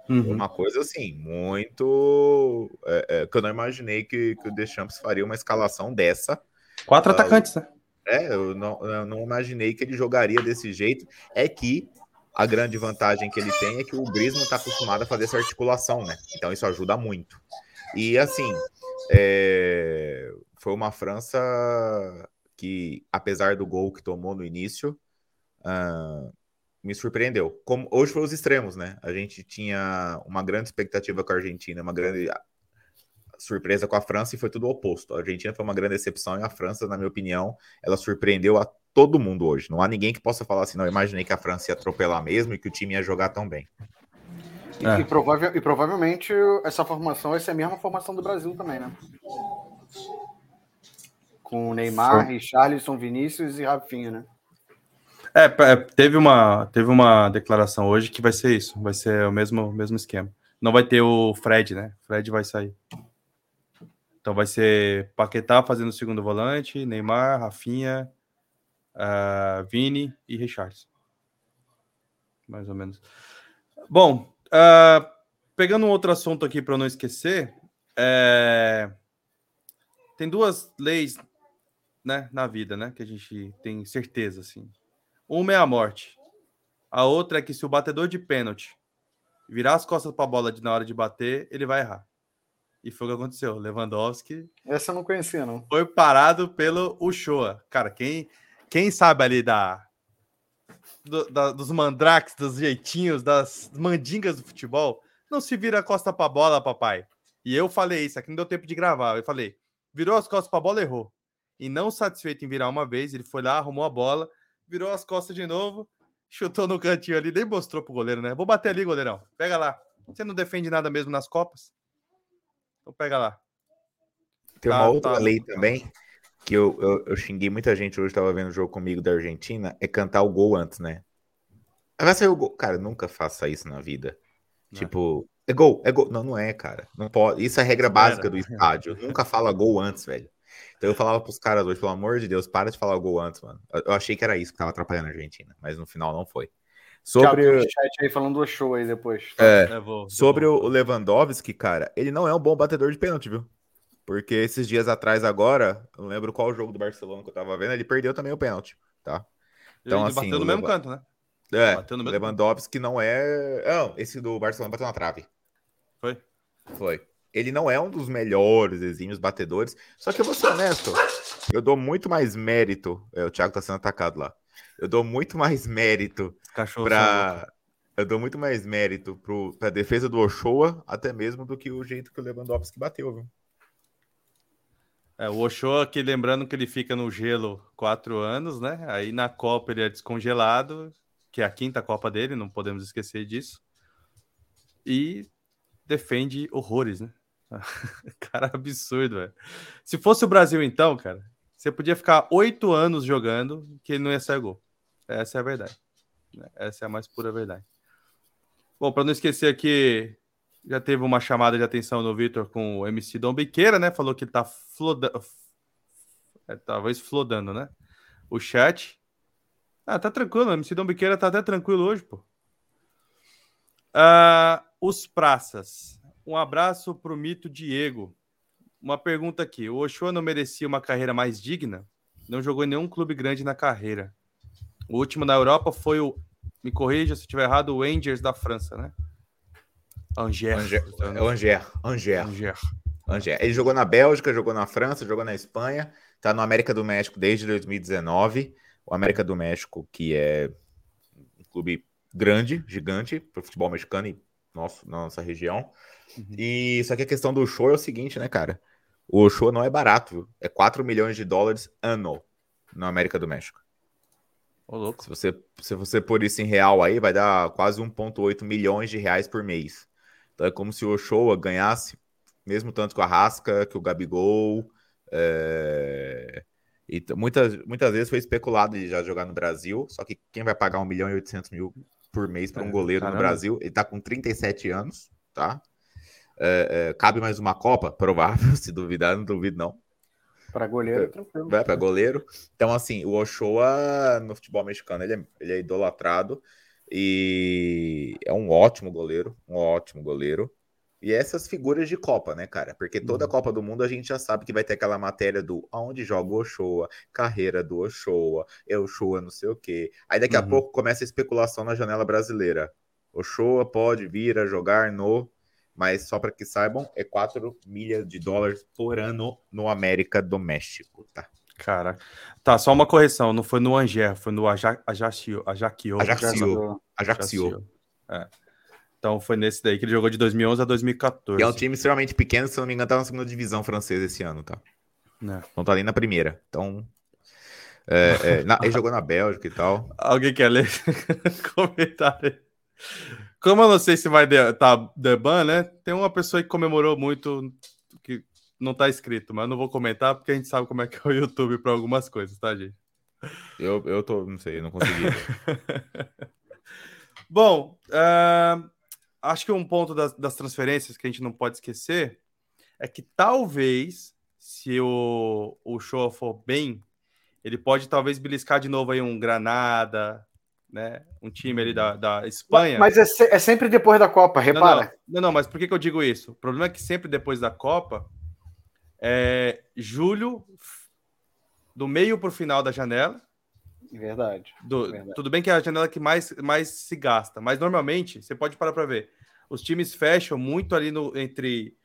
Uhum. Uma coisa assim, muito. É, é, que eu não imaginei que, que o Deschamps faria uma escalação dessa. Quatro uh, atacantes, né? É, eu não, eu não imaginei que ele jogaria desse jeito. É que a grande vantagem que ele tem é que o Griezmann está acostumado a fazer essa articulação, né? Então isso ajuda muito. E assim, é... foi uma França que, apesar do gol que tomou no início, uh, me surpreendeu. Como hoje foi os extremos, né? A gente tinha uma grande expectativa com a Argentina, uma grande surpresa com a França e foi tudo o oposto. A Argentina foi uma grande decepção e a França, na minha opinião, ela surpreendeu a todo mundo hoje. Não há ninguém que possa falar assim, não, imaginei que a França ia atropelar mesmo e que o time ia jogar tão bem. E, é. e, provável, e provavelmente essa formação vai ser a mesma formação do Brasil também, né? Com Neymar, Richarlison, Vinícius e Rafinha, né? É, é, teve uma, teve uma declaração hoje que vai ser isso, vai ser o mesmo, mesmo esquema. Não vai ter o Fred, né? Fred vai sair. Então vai ser Paquetá fazendo o segundo volante, Neymar, Rafinha, uh, Vini e Richardson. Mais ou menos. Bom, uh, pegando um outro assunto aqui para não esquecer, é... tem duas leis né, na vida, né, que a gente tem certeza, assim. Uma é a morte. A outra é que se o batedor de pênalti virar as costas para a bola de, na hora de bater, ele vai errar. E foi o que aconteceu. Lewandowski. Essa eu não conhecia, não. Foi parado pelo Uchoa. Cara, quem, quem sabe ali da, do, da, dos mandrakes, dos jeitinhos, das mandingas do futebol, não se vira a costa pra bola, papai. E eu falei isso, aqui não deu tempo de gravar. Eu falei, virou as costas pra bola, errou. E não satisfeito em virar uma vez, ele foi lá, arrumou a bola, virou as costas de novo, chutou no cantinho ali, nem mostrou pro goleiro, né? Vou bater ali, goleirão. Pega lá. Você não defende nada mesmo nas Copas? Então pega lá. Tem uma tá, outra tá, lei também que eu, eu, eu, xinguei muita gente hoje, estava vendo o jogo comigo da Argentina, é cantar o gol antes, né? Vai sair o gol. Cara, nunca faça isso na vida. Não. Tipo, é gol, é gol. Não, não é, cara. Não pode. Isso é regra básica do estádio. nunca fala gol antes, velho. Então eu falava pros caras hoje, pelo amor de Deus, para de falar o gol antes, mano. Eu achei que era isso que tava atrapalhando a Argentina, mas no final não foi. Sobre o chat aí falando do show aí depois. É, é vou, sobre vou. o Lewandowski, cara, ele não é um bom batedor de pênalti, viu? Porque esses dias atrás, agora, não lembro qual jogo do Barcelona que eu tava vendo, ele perdeu também o pênalti, tá? Então, ele assim. Bateu no mesmo canto, né? É, bateu no mesmo Lewandowski não é. Não, esse do Barcelona bateu na trave. Foi? Foi. Ele não é um dos melhores exímios batedores. Só que eu vou ser honesto. Eu dou muito mais mérito. É, o Thiago tá sendo atacado lá. Eu dou muito mais mérito Cachorro pra. Eu dou muito mais mérito pro, pra defesa do Ochoa, até mesmo do que o jeito que o Lewandowski bateu, viu? É, o Ochoa, que lembrando que ele fica no gelo quatro anos, né? Aí na Copa ele é descongelado, que é a quinta Copa dele, não podemos esquecer disso. E defende horrores, né? cara, absurdo, velho. Se fosse o Brasil, então, cara, você podia ficar oito anos jogando que ele não ia sair gol. Essa é a verdade. Essa é a mais pura verdade. Bom, para não esquecer aqui, já teve uma chamada de atenção no Vitor com o MC Dom Biqueira, né? Falou que ele tá flodando. É, talvez flodando, né? O chat. Ah, tá tranquilo, o MC Dom Biqueira tá até tranquilo hoje, pô. Uh, os praças. Um abraço pro mito Diego. Uma pergunta aqui: o Ochoa não merecia uma carreira mais digna? Não jogou em nenhum clube grande na carreira. O último na Europa foi o. Me corrija se estiver errado, o Angers da França, né? Angers. Angers. É. Angers. Angers. Angers. Ele jogou na Bélgica, jogou na França, jogou na Espanha, tá no América do México desde 2019. O América do México, que é um clube grande, gigante para o futebol mexicano e nosso, na nossa região. Uhum. E só que a questão do show é o seguinte, né, cara? O show não é barato, viu? É 4 milhões de dólares ano na América do México. Ô, louco. Se você, se você pôr isso em real aí, vai dar quase 1,8 milhões de reais por mês. Então é como se o Ochoa ganhasse mesmo tanto que o Arrasca, que o Gabigol. É... E muitas, muitas vezes foi especulado de já jogar no Brasil, só que quem vai pagar 1 milhão e 800 mil por mês para um é, goleiro caramba. no Brasil? Ele está com 37 anos, tá? É, é, cabe mais uma Copa? Provável, se duvidar, não duvido não. Para goleiro, é tranquilo. É, para goleiro. Então, assim, o Ochoa no futebol mexicano, ele é, ele é idolatrado e é um ótimo goleiro, um ótimo goleiro. E essas figuras de Copa, né, cara? Porque toda uhum. Copa do Mundo a gente já sabe que vai ter aquela matéria do aonde joga o Ochoa, carreira do Ochoa, é Ochoa não sei o quê. Aí daqui uhum. a pouco começa a especulação na janela brasileira. Ochoa pode vir a jogar no, mas só para que saibam, é 4 milhas de dólares por ano no América do México, tá? Cara, tá, só uma correção, não foi no Angers, foi no Ajaccio. Ajaccio. Ajaccio. Ajaccio. É. Então foi nesse daí que ele jogou de 2011 a 2014. E é um time extremamente pequeno, se não me engano, tá na segunda divisão francesa esse ano, tá? É. Não tá ali na primeira. Então. É, é, na, ele jogou na Bélgica e tal. Alguém quer ler comentário? Como eu não sei se vai de, tá deban, né? Tem uma pessoa que comemorou muito não tá escrito, mas eu não vou comentar porque a gente sabe como é que é o YouTube para algumas coisas, tá, gente? Eu, eu tô, não sei, não consegui. Bom, uh, acho que um ponto das, das, transferências que a gente não pode esquecer é que talvez, se o, o show for bem, ele pode talvez beliscar de novo aí um Granada, né? Um time ali da, da Espanha. Mas é, se, é sempre depois da Copa, repara. Não não, não, não, mas por que, que eu digo isso? O problema é que sempre depois da Copa, é julho, do meio para o final da janela, Verdade, Do, verdade. Tudo bem que é a janela que mais, mais se gasta, mas normalmente você pode parar para ver. Os times fecham muito ali no entre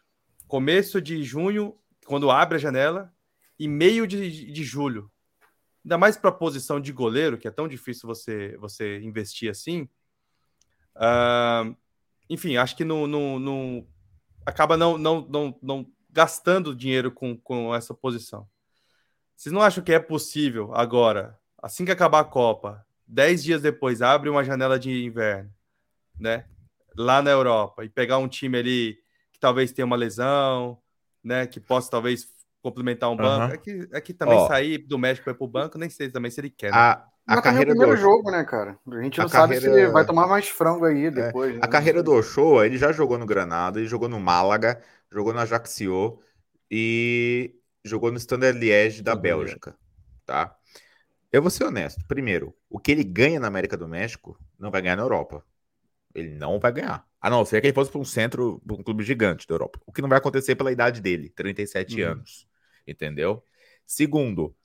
começo de junho, quando abre a janela, e meio de, de julho. Ainda mais para a posição de goleiro, que é tão difícil você, você investir assim. Uh, enfim, acho que não, não, não acaba não, não, não, não gastando dinheiro com, com essa posição. Vocês não acham que é possível agora assim que acabar a Copa, dez dias depois, abre uma janela de inverno, né? Lá na Europa, e pegar um time ali que talvez tenha uma lesão, né? Que possa talvez complementar um banco. Uhum. É, que, é que também Ó, sair do México para o banco, nem sei também se ele quer. Né? A, a carreira do primeiro jogo, né, cara? A gente não a sabe carreira... se vai tomar mais frango aí é, depois. É. Né? A carreira do Ochoa, ele já jogou no Granada, ele jogou no Málaga, jogou no Ajaccio e jogou no Standard Liège da Bélgica, tá? Eu vou ser honesto. Primeiro, o que ele ganha na América do México não vai ganhar na Europa. Ele não vai ganhar. A não ser que ele fosse para um centro, para um clube gigante da Europa. O que não vai acontecer pela idade dele, 37 uhum. anos. Entendeu? Segundo,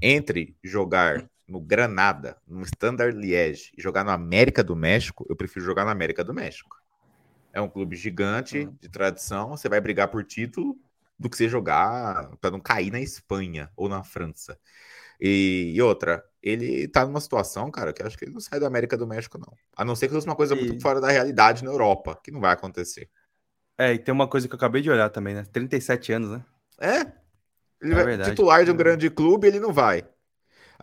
entre jogar no Granada, no Standard Liège e jogar na América do México, eu prefiro jogar na América do México. É um clube gigante, uhum. de tradição, você vai brigar por título do que você jogar para não cair na Espanha ou na França. E, e, outra, ele tá numa situação, cara, que acho que ele não sai da América do México, não. A não ser que fosse uma coisa e... muito fora da realidade na Europa, que não vai acontecer. É, e tem uma coisa que eu acabei de olhar também, né? 37 anos, né? É. Ele é vai titular de um grande clube, ele não vai.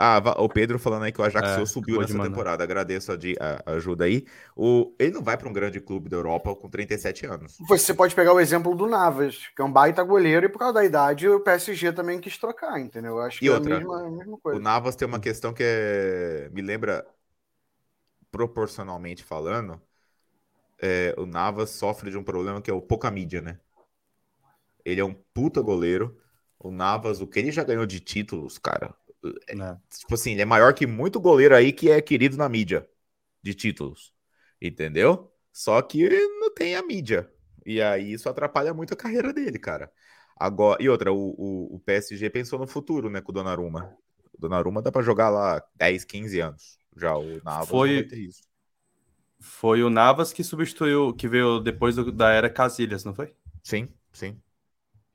Ah, o Pedro falando aí que o Ajax é, subiu nessa temporada. Agradeço a, a, ajuda aí. O, ele não vai para um grande clube da Europa com 37 anos. Você pode pegar o exemplo do Navas, que é um baita goleiro, e por causa da idade o PSG também quis trocar, entendeu? Eu acho que e é outra, a mesma, a mesma coisa. O Navas tem uma questão que é, me lembra, proporcionalmente falando, é, o Navas sofre de um problema que é o pouca mídia, né? Ele é um puta goleiro. O Navas, o que ele já ganhou de títulos, cara, É, tipo assim, ele é maior que muito goleiro aí que é querido na mídia de títulos. Entendeu? Só que não tem a mídia. E aí isso atrapalha muito a carreira dele, cara. Agora, e outra, o, o, o PSG pensou no futuro, né, com o Donnarumma. O Donnarumma dá para jogar lá 10, 15 anos. Já o Navas foi, Foi o Navas que substituiu, que veio depois do, da era Casilhas, não foi? Sim, sim.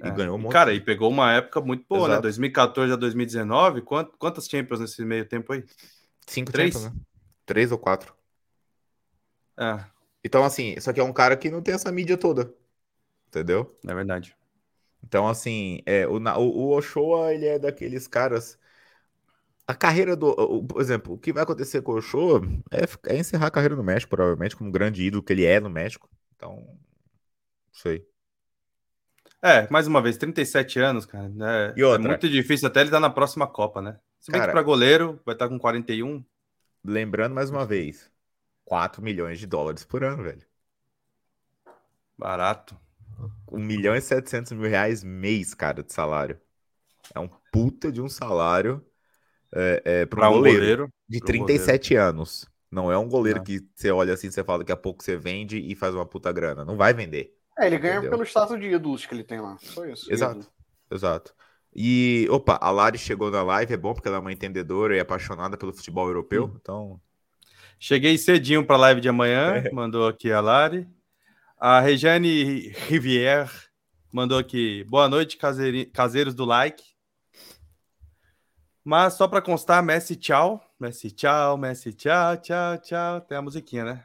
E é. ganhou muito. Cara, e pegou uma época muito boa, né? Exato. né? 2014 a 2019. Quant, quantas Champions nesse meio tempo aí? Cinco, três? Champions, né? Três ou quatro. É. Então, assim, só que é um cara que não tem essa mídia toda. Entendeu? É verdade. Então, assim, é, o, o, o Ochoa, ele é daqueles caras. A carreira do. O, por exemplo, o que vai acontecer com o Ochoa é, é encerrar a carreira no México, provavelmente, como um grande ídolo que ele é no México. Então, não sei. É, mais uma vez, 37 anos, cara. Né? É muito difícil até ele estar na próxima Copa, né? Se bem cara, que para goleiro vai estar com 41. Lembrando mais uma vez, 4 milhões de dólares por ano, velho. Barato. 1 milhão e 700 mil reais mês, cara, de salário. É um puta de um salário é, é, para um, goleiro, goleiro, de 37 goleiro. anos. Não é um goleiro Não. que você olha assim, você fala daqui a pouco você vende e faz uma puta grana. Não vai vender. É, ele ganha entendeu? pelo status de ídolos que ele tem lá. Só isso. Exato, ídolo. exato. E, opa, a Lari chegou na live, é bom porque ela é uma entendedora e apaixonada pelo futebol europeu, hum. então... Cheguei cedinho para a live de amanhã, é. mandou aqui a Lari. A Regiane Rivière mandou aqui, boa noite, caseiros do like. Mas só para constar, Messi tchau, Messi tchau, Messi tchau, tchau, tchau. Tem a musiquinha, né?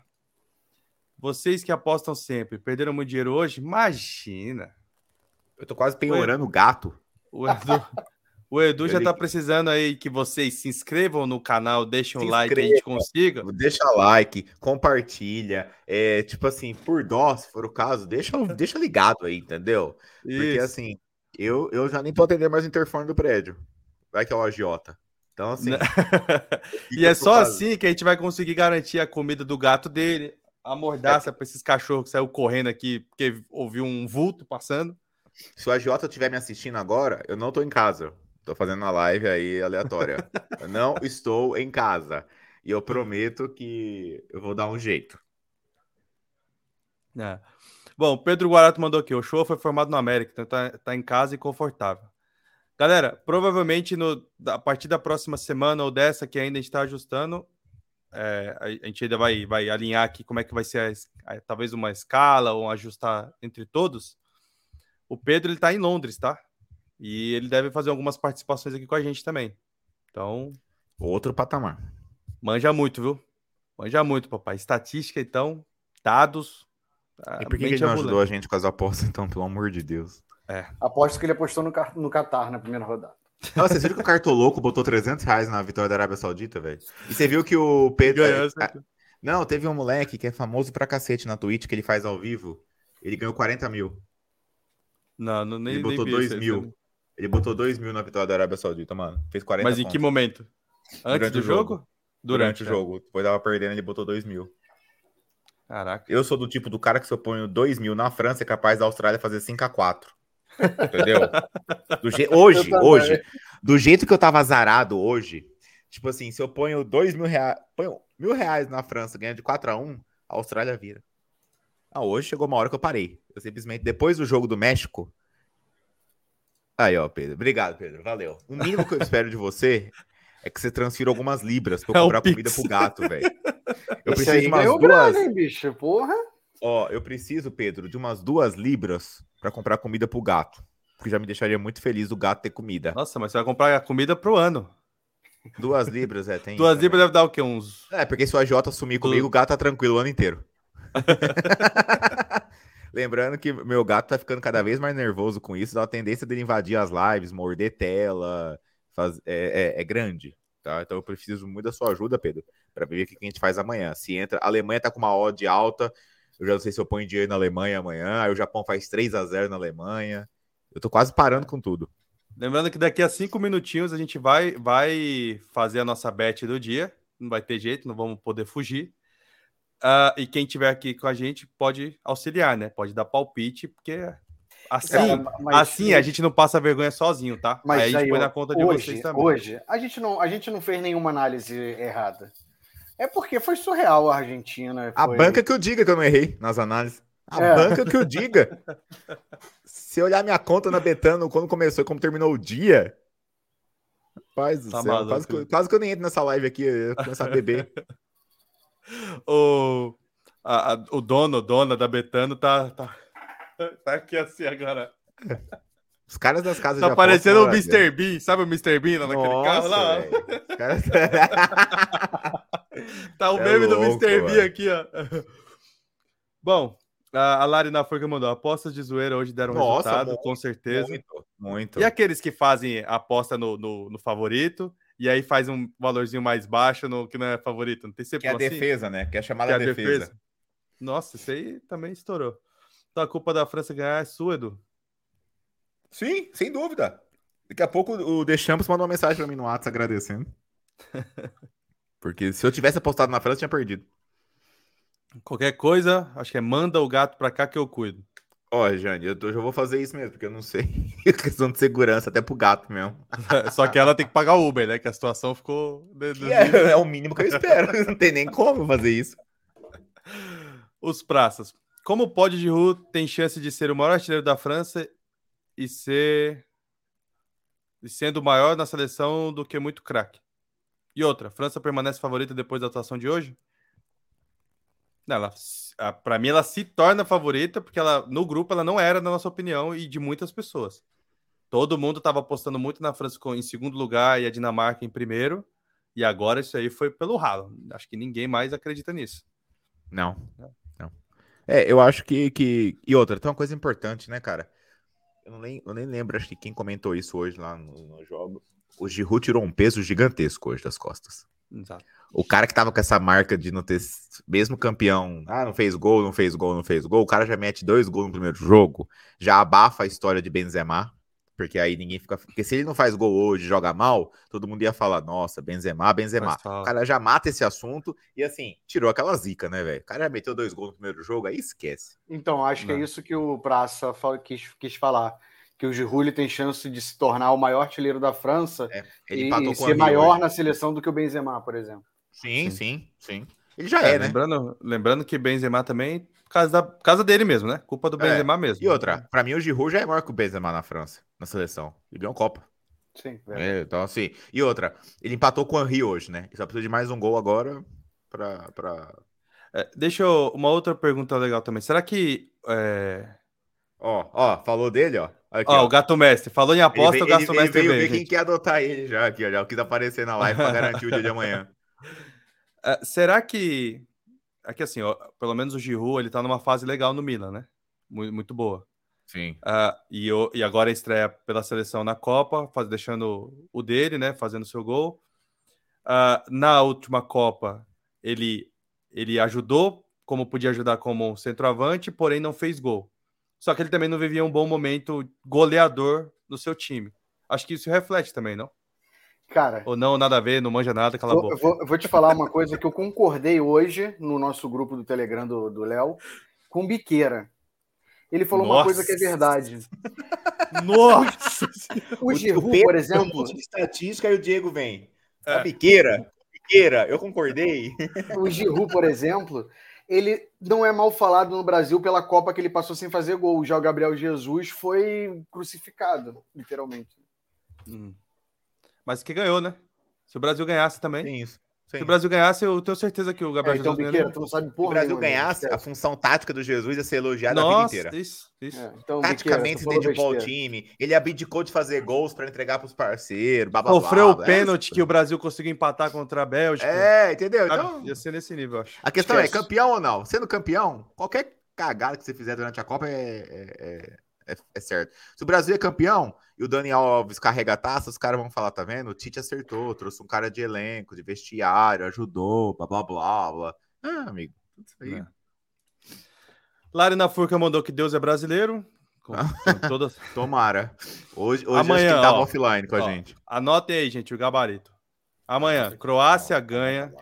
Vocês que apostam sempre, perderam muito dinheiro hoje? Imagina. Eu tô quase penhorando o gato. O Edu, o Edu já tá precisando aí que vocês se inscrevam no canal, deixem o um like que a gente consiga. Deixa like, compartilha. É, tipo assim, por dó, se for o caso, deixa, deixa ligado aí, entendeu? Isso. Porque assim, eu, eu já nem tô atender mais o interfone do prédio. Vai que é o agiota. Então, assim. e é só assim que a gente vai conseguir garantir a comida do gato dele, a mordaça é. para esses cachorros que saiu correndo aqui porque ouviu um vulto passando. Se o agiota estiver me assistindo agora, eu não tô em casa. Tô fazendo uma live aí aleatória. eu não estou em casa. E eu prometo que eu vou dar um jeito. É. Bom, Pedro Guarato mandou aqui. O show foi formado no América, então tá, tá em casa e confortável. Galera, provavelmente no, a partir da próxima semana ou dessa que ainda a gente está ajustando, é, a, gente ainda vai, vai alinhar aqui como é que vai ser a, a, talvez uma escala ou ajustar entre todos. O Pedro ele tá em Londres, tá? E ele deve fazer algumas participações aqui com a gente também. Então, outro patamar. Manja muito, viu? Manja muito, papai. Estatística, então, dados. E por que, que ele não ajudou a gente com as apostas, então, pelo amor de Deus? É. Aposto que ele apostou no, no Qatar na primeira rodada. Não, vocês viram que o Cartoloco botou 300 reais na vitória da Arábia Saudita, velho? E você viu que o Pedro. Ganhou, não, teve um moleque que é famoso pra cacete na Twitch, que ele faz ao vivo. Ele ganhou 40 mil. Não, não nem Ele botou nem 2 mil. Ele botou 2 mil na vitória da Arábia Saudita, mano. Fez 40 Mas em pontos. que momento? Antes Durante do jogo? jogo? Durante, Durante o é. jogo. Depois tava perdendo, ele botou 2 mil. Caraca. Eu sou do tipo do cara que se eu ponho 2 mil na França, é capaz da Austrália fazer 5 a 4 Entendeu? Je... Hoje, hoje, do jeito que eu tava azarado hoje, tipo assim, se eu ponho dois mil reais, ponho mil reais na França, ganha de 4 a 1 a Austrália vira. Ah, hoje chegou uma hora que eu parei. Eu simplesmente, depois do jogo do México. Aí, ó, Pedro. Obrigado, Pedro. Valeu. O mínimo que eu espero de você é que você transfira algumas libras pra eu é comprar comida pro gato, velho. Eu preciso de umas duas. Grana, hein, bicho? Porra. Ó, eu preciso, Pedro, de umas duas libras para comprar comida pro gato. Porque já me deixaria muito feliz o gato ter comida. Nossa, mas você vai comprar a comida pro ano. Duas libras, é, tem. Duas libras deve dar o quê? Uns. É, porque se o AJ sumir comigo, o gato tá tranquilo o ano inteiro. Lembrando que meu gato tá ficando cada vez mais nervoso com isso, dá a tendência dele invadir as lives, morder tela, faz... é, é, é grande, tá? Então eu preciso muito da sua ajuda, Pedro, para ver o que a gente faz amanhã. Se entra, a Alemanha tá com uma odd alta, eu já não sei se eu ponho dinheiro na Alemanha amanhã. Aí o Japão faz 3 a 0 na Alemanha. Eu tô quase parando com tudo. Lembrando que daqui a cinco minutinhos a gente vai, vai fazer a nossa bet do dia. Não vai ter jeito, não vamos poder fugir. Uh, e quem tiver aqui com a gente pode auxiliar, né? Pode dar palpite, porque Assim, Cara, assim a gente não passa vergonha sozinho, tá? Mas aí a gente aí, põe na conta de hoje, vocês também. Hoje, a gente, não, a gente não fez nenhuma análise errada. É porque foi surreal a Argentina. A banca que eu diga que eu não errei nas análises. A é. banca que eu diga. Se olhar minha conta na Betano, quando começou e como terminou o dia. Rapaz do tá céu, quase que, quase que, eu nem entro nessa live aqui, eu começar a beber. o, a, a, o dono, dona da Betano tá, tá, tá aqui assim agora. Os caras das casas Tá parecendo o Mr. Bean, sabe o Mr. Bean lá naquele Nossa, carro lá? Caras... tá o é meme louco, do Mr. Bean aqui, ó. Bom, a, Lari na Forca mandou apostas de zoeira hoje deram Nossa, resultado, muito, com certeza. Muito, muito. E aqueles que fazem aposta no, no, no, favorito e aí faz um valorzinho mais baixo no que não é favorito? Não tem sempre que é a assim? defesa, né? Que é chamada que é defesa. defesa. Nossa, isso aí também estourou. Então a culpa da França ganhar é sua, Edu. Sim, sem dúvida. Daqui a pouco o Deschamps mandou uma mensagem para mim no WhatsApp agradecendo. Porque se eu tivesse apostado na França, tinha perdido. Qualquer coisa, acho que é manda o gato para cá que eu cuido. Ó, oh, Jane, eu, tô, eu já vou fazer isso mesmo, porque eu não sei. questão de segurança, até pro gato mesmo. Só que ela tem que pagar o Uber, né? Que a situação ficou. É, é o mínimo que eu espero. não tem nem como fazer isso. Os praças. Como pode Giroud tem chance de ser o maior artilheiro da França e ser e sendo maior na seleção do que muito craque. E outra, França permanece favorita depois da atuação de hoje? Não, ela, para mim, ela se torna favorita porque ela no grupo ela não era, na nossa opinião, e de muitas pessoas. Todo mundo estava apostando muito na França em segundo lugar e a Dinamarca em primeiro. E agora isso aí foi pelo ralo. Acho que ninguém mais acredita nisso. Não. Não. É, eu acho que, que. E outra, tem uma coisa importante, né, cara? Eu, nem, eu nem lembro, acho que quem comentou isso hoje lá no, no jogo. O Giroud tirou um peso gigantesco hoje das costas. Exato. O cara que tava com essa marca de não ter, mesmo campeão, ah, não fez gol, não fez gol, não fez gol, o cara já mete dois gols no primeiro jogo, já abafa a história de Benzema, porque aí ninguém fica. Porque se ele não faz gol hoje, joga mal, todo mundo ia falar, nossa, Benzema, Benzema. O cara já mata esse assunto e assim, tirou aquela zica, né, velho? O cara já meteu dois gols no primeiro jogo, aí esquece. Então, acho não. que é isso que o Praça quis, quis falar. Que o Giroud tem chance de se tornar o maior artilheiro da França é, e, e ser maior hoje. na seleção do que o Benzema, por exemplo. Sim, sim, sim. sim. Ele já é, é né? Lembrando, lembrando que Benzema também, casa, da, casa dele mesmo, né? Culpa do é. Benzema é. mesmo. E outra, para mim o Giroud já é maior que o Benzema na França, na seleção. Ele ganhou Copa. Sim, é, então assim. E outra, ele empatou com o Henry hoje, né? Ele só precisa de mais um gol agora para pra... É, deixa eu. Uma outra pergunta legal também. Será que. Ó, ó, falou dele, ó. Aqui, ó, ó, o Gato Mestre. Falou em aposta, ele, o Gato ele, Mestre ele veio ver quem quer adotar ele já aqui, ó. Já quis aparecer na live para garantir o dia de amanhã. Uh, será que. Aqui assim, ó, pelo menos o Giroud, ele tá numa fase legal no Milan, né? Muito, muito boa. Sim. Uh, e, e agora estreia pela seleção na Copa, faz, deixando o dele, né? Fazendo seu gol. Uh, na última Copa, ele, ele ajudou como podia ajudar como centroavante, porém não fez gol. Só que ele também não vivia um bom momento goleador no seu time. Acho que isso reflete também, não? Cara. Ou não, nada a ver, não manja nada, cala vou, a boca. Eu vou, vou te falar uma coisa que eu concordei hoje no nosso grupo do Telegram do Léo com Biqueira. Ele falou Nossa. uma coisa que é verdade. Nossa! O, o Giroud, por exemplo. De estatística e o Diego vem. É. A Biqueira, Biqueira, eu concordei. O Giroud, por exemplo, ele não é mal falado no Brasil pela Copa que ele passou sem fazer gol. Já o Gabriel Jesus foi crucificado, literalmente. Hum. Mas que ganhou, né? Se o Brasil ganhasse também. Tem isso. Sim. Se o Brasil ganhasse, eu tenho certeza que o Gabriel é, então, Jesus Biqueira, tu não sabe porra Se o Brasil nenhuma, ganhasse, a função tática do Jesus ia ser elogiada Nossa, a vida inteira. Isso, isso. É, então, Taticamente, se dedicou ao time. Ele abdicou de fazer gols para entregar para os parceiros. Blá, blá, Sofreu blá, o pênalti é, que o Brasil conseguiu empatar contra a Bélgica. É, entendeu? Então, ia ser nesse nível, acho. A questão Esquece. é: campeão ou não? Sendo campeão, qualquer cagada que você fizer durante a Copa é, é, é certo. Se o Brasil é campeão e o Daniel Alves carrega a taça, os caras vão falar, tá vendo? O Tite acertou, trouxe um cara de elenco, de vestiário, ajudou, blá blá blá blá. Ah, amigo, tudo isso aí. É. Larina Furca mandou que Deus é brasileiro. Com, com todas... Tomara. Hoje, hoje Amanhã, acho que tava ó, offline com a ó, gente. Anotem aí, gente, o gabarito. Amanhã, Croácia ganha,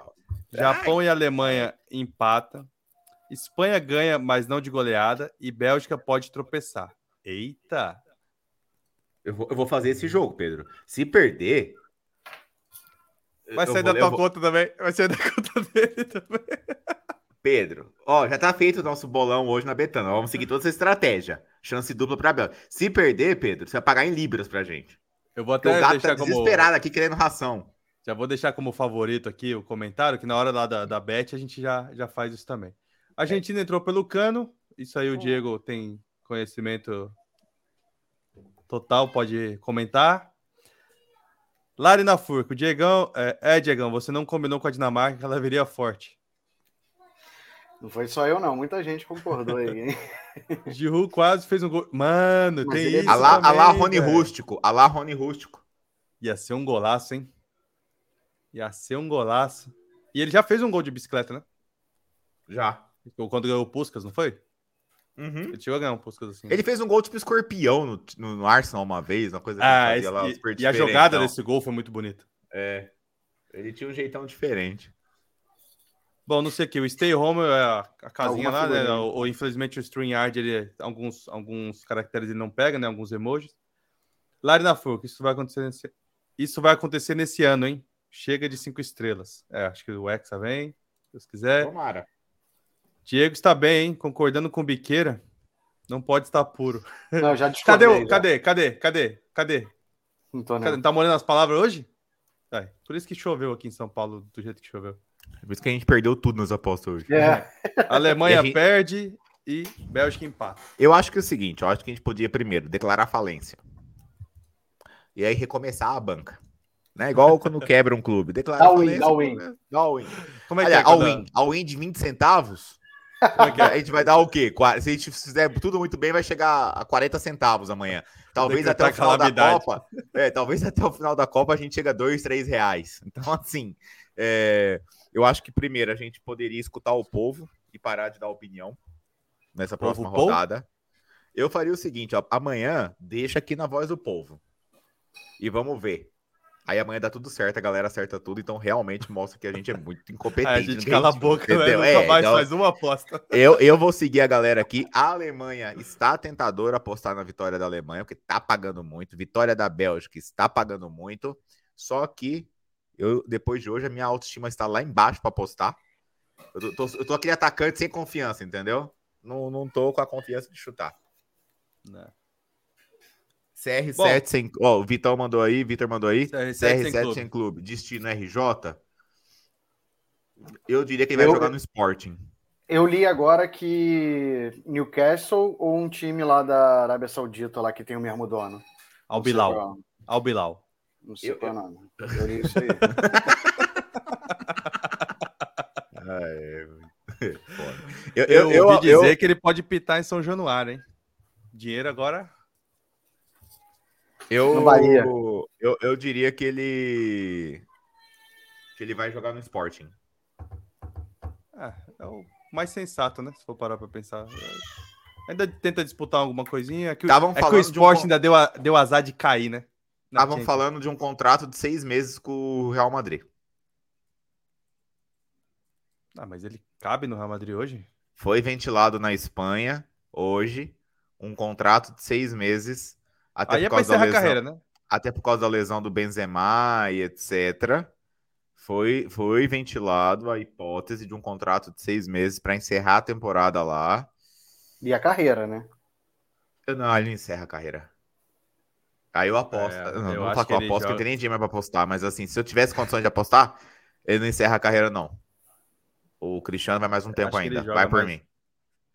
Japão e Alemanha empata, Espanha ganha, mas não de goleada, e Bélgica pode tropeçar. Eita! Eu vou, eu vou fazer esse jogo, Pedro. Se perder. Vai sair da tua vou... conta também. Vai sair da conta dele também. Pedro, ó, já tá feito o nosso bolão hoje na Betana. Vamos seguir toda essa estratégia. Chance dupla pra Bel. Se perder, Pedro, você vai pagar em libras pra gente. Eu vou até o gato deixar tá desesperado aqui querendo ração. Já vou deixar como favorito aqui o comentário, que na hora lá da, da bet a gente já, já faz isso também. A Argentina entrou pelo cano. Isso aí o Diego tem conhecimento total, pode comentar. Lari na Furca, o Diegão. É, é, Diegão, você não combinou com a Dinamarca que ela viria forte. Não foi só eu, não. Muita gente concordou aí, hein? Giroud quase fez um gol. Mano, Mas tem isso. Alá, também, alá Rony velho. Rústico. Alá Rony Rústico. Ia ser um golaço, hein? Ia ser um golaço. E ele já fez um gol de bicicleta, né? Já. Quando ganhou o Puskas, não foi? Uhum. Ele chegou a ganhar um assim. Ele fez um gol tipo escorpião no, no, no Arsenal uma vez, uma coisa que ah, esse, lá, e, e a jogada desse gol foi muito bonita. É. Ele tinha um jeitão diferente. Bom, não sei o que, o Stay Home é a, a casinha Alguma lá, né? Ou, ou, infelizmente o StreamYard, ele, alguns, alguns caracteres ele não pega, né? Alguns emojis. Lari na Furca, isso vai acontecer nesse, isso vai acontecer nesse ano, hein? Chega de cinco estrelas. É, acho que o Hexa vem, se Deus quiser. Tomara. Diego está bem, hein? Concordando com Biqueira. Não pode estar puro. Não, já cadê, o, cadê, cadê, cadê, cadê? Não tô, não. Tá molhando as palavras hoje? É, por isso que choveu aqui em São Paulo, do jeito que choveu. Por isso que a gente perdeu tudo nos apostas hoje. É. Alemanha gente... perde e Bélgica empata. Eu acho que é o seguinte, eu acho que a gente podia primeiro declarar falência. E aí recomeçar a banca. Né? Igual quando quebra um clube. Declarar all falência. All win, all win. Como é que Aliás, é? All win. All win de 20 centavos? É, é a gente vai dar o quê? Se a gente fizer tudo muito bem, vai chegar a 40 centavos amanhã. Talvez até o final da Copa. É, talvez até o final da Copa a gente chega a 2, 3 reais. Então, assim, é, eu acho que primeiro a gente poderia escutar o povo e parar de dar opinião nessa próxima povo, rodada. Povo? Eu faria o seguinte: ó, amanhã deixa aqui na voz do povo. E vamos ver. Aí amanhã dá tudo certo, a galera acerta tudo, então realmente mostra que a gente é muito incompetente. a gente cala a boca, né? Nunca é, mais então, faz uma aposta. Eu, eu vou seguir a galera aqui. A Alemanha está tentadora apostar na vitória da Alemanha, porque tá pagando muito. Vitória da Bélgica está pagando muito. Só que eu, depois de hoje, a minha autoestima está lá embaixo para apostar. Eu tô, eu tô aquele atacante sem confiança, entendeu? Não, não tô com a confiança de chutar. Não. Né. CR7 Bom, sem. Ó, o Vitão mandou aí, Vitor mandou aí. CR7, CR7 sem, clube. sem, clube. Destino RJ. Eu diria que ele vai eu, jogar no Sporting. Eu li agora que Newcastle ou um time lá da Arábia Saudita lá que tem o mesmo dono. Al Bilal. Al Bilal. Não sei eu, qual é nome. Eu li isso aí. eu, eu, eu, ouvi dizer que ele pode pitar em São Januário, hein? Dinheiro agora. Eu, eu, eu diria que ele. Que ele vai jogar no Sporting. É, é o mais sensato, né? Se for parar pra pensar. Ainda tenta disputar alguma coisinha. É que, é que o Sporting um... ainda deu, deu azar de cair, né? Estavam falando de um contrato de seis meses com o Real Madrid. Ah, mas ele cabe no Real Madrid hoje? Foi ventilado na Espanha hoje um contrato de seis meses. Até Aí por é causa é da lesão, carreira, né? Até por causa da lesão do Benzema e etc. Foi, foi ventilado a hipótese de um contrato de seis meses para encerrar a temporada lá. E a carreira, né? Não, ele encerra a carreira. Aí eu aposto. É, não, eu não falo que eu aposto, joga... que eu tenho nem dinheiro mais pra apostar, mas assim, se eu tivesse condições de apostar, ele não encerra a carreira, não. O Cristiano vai mais um tempo ainda. Vai por mais... mim.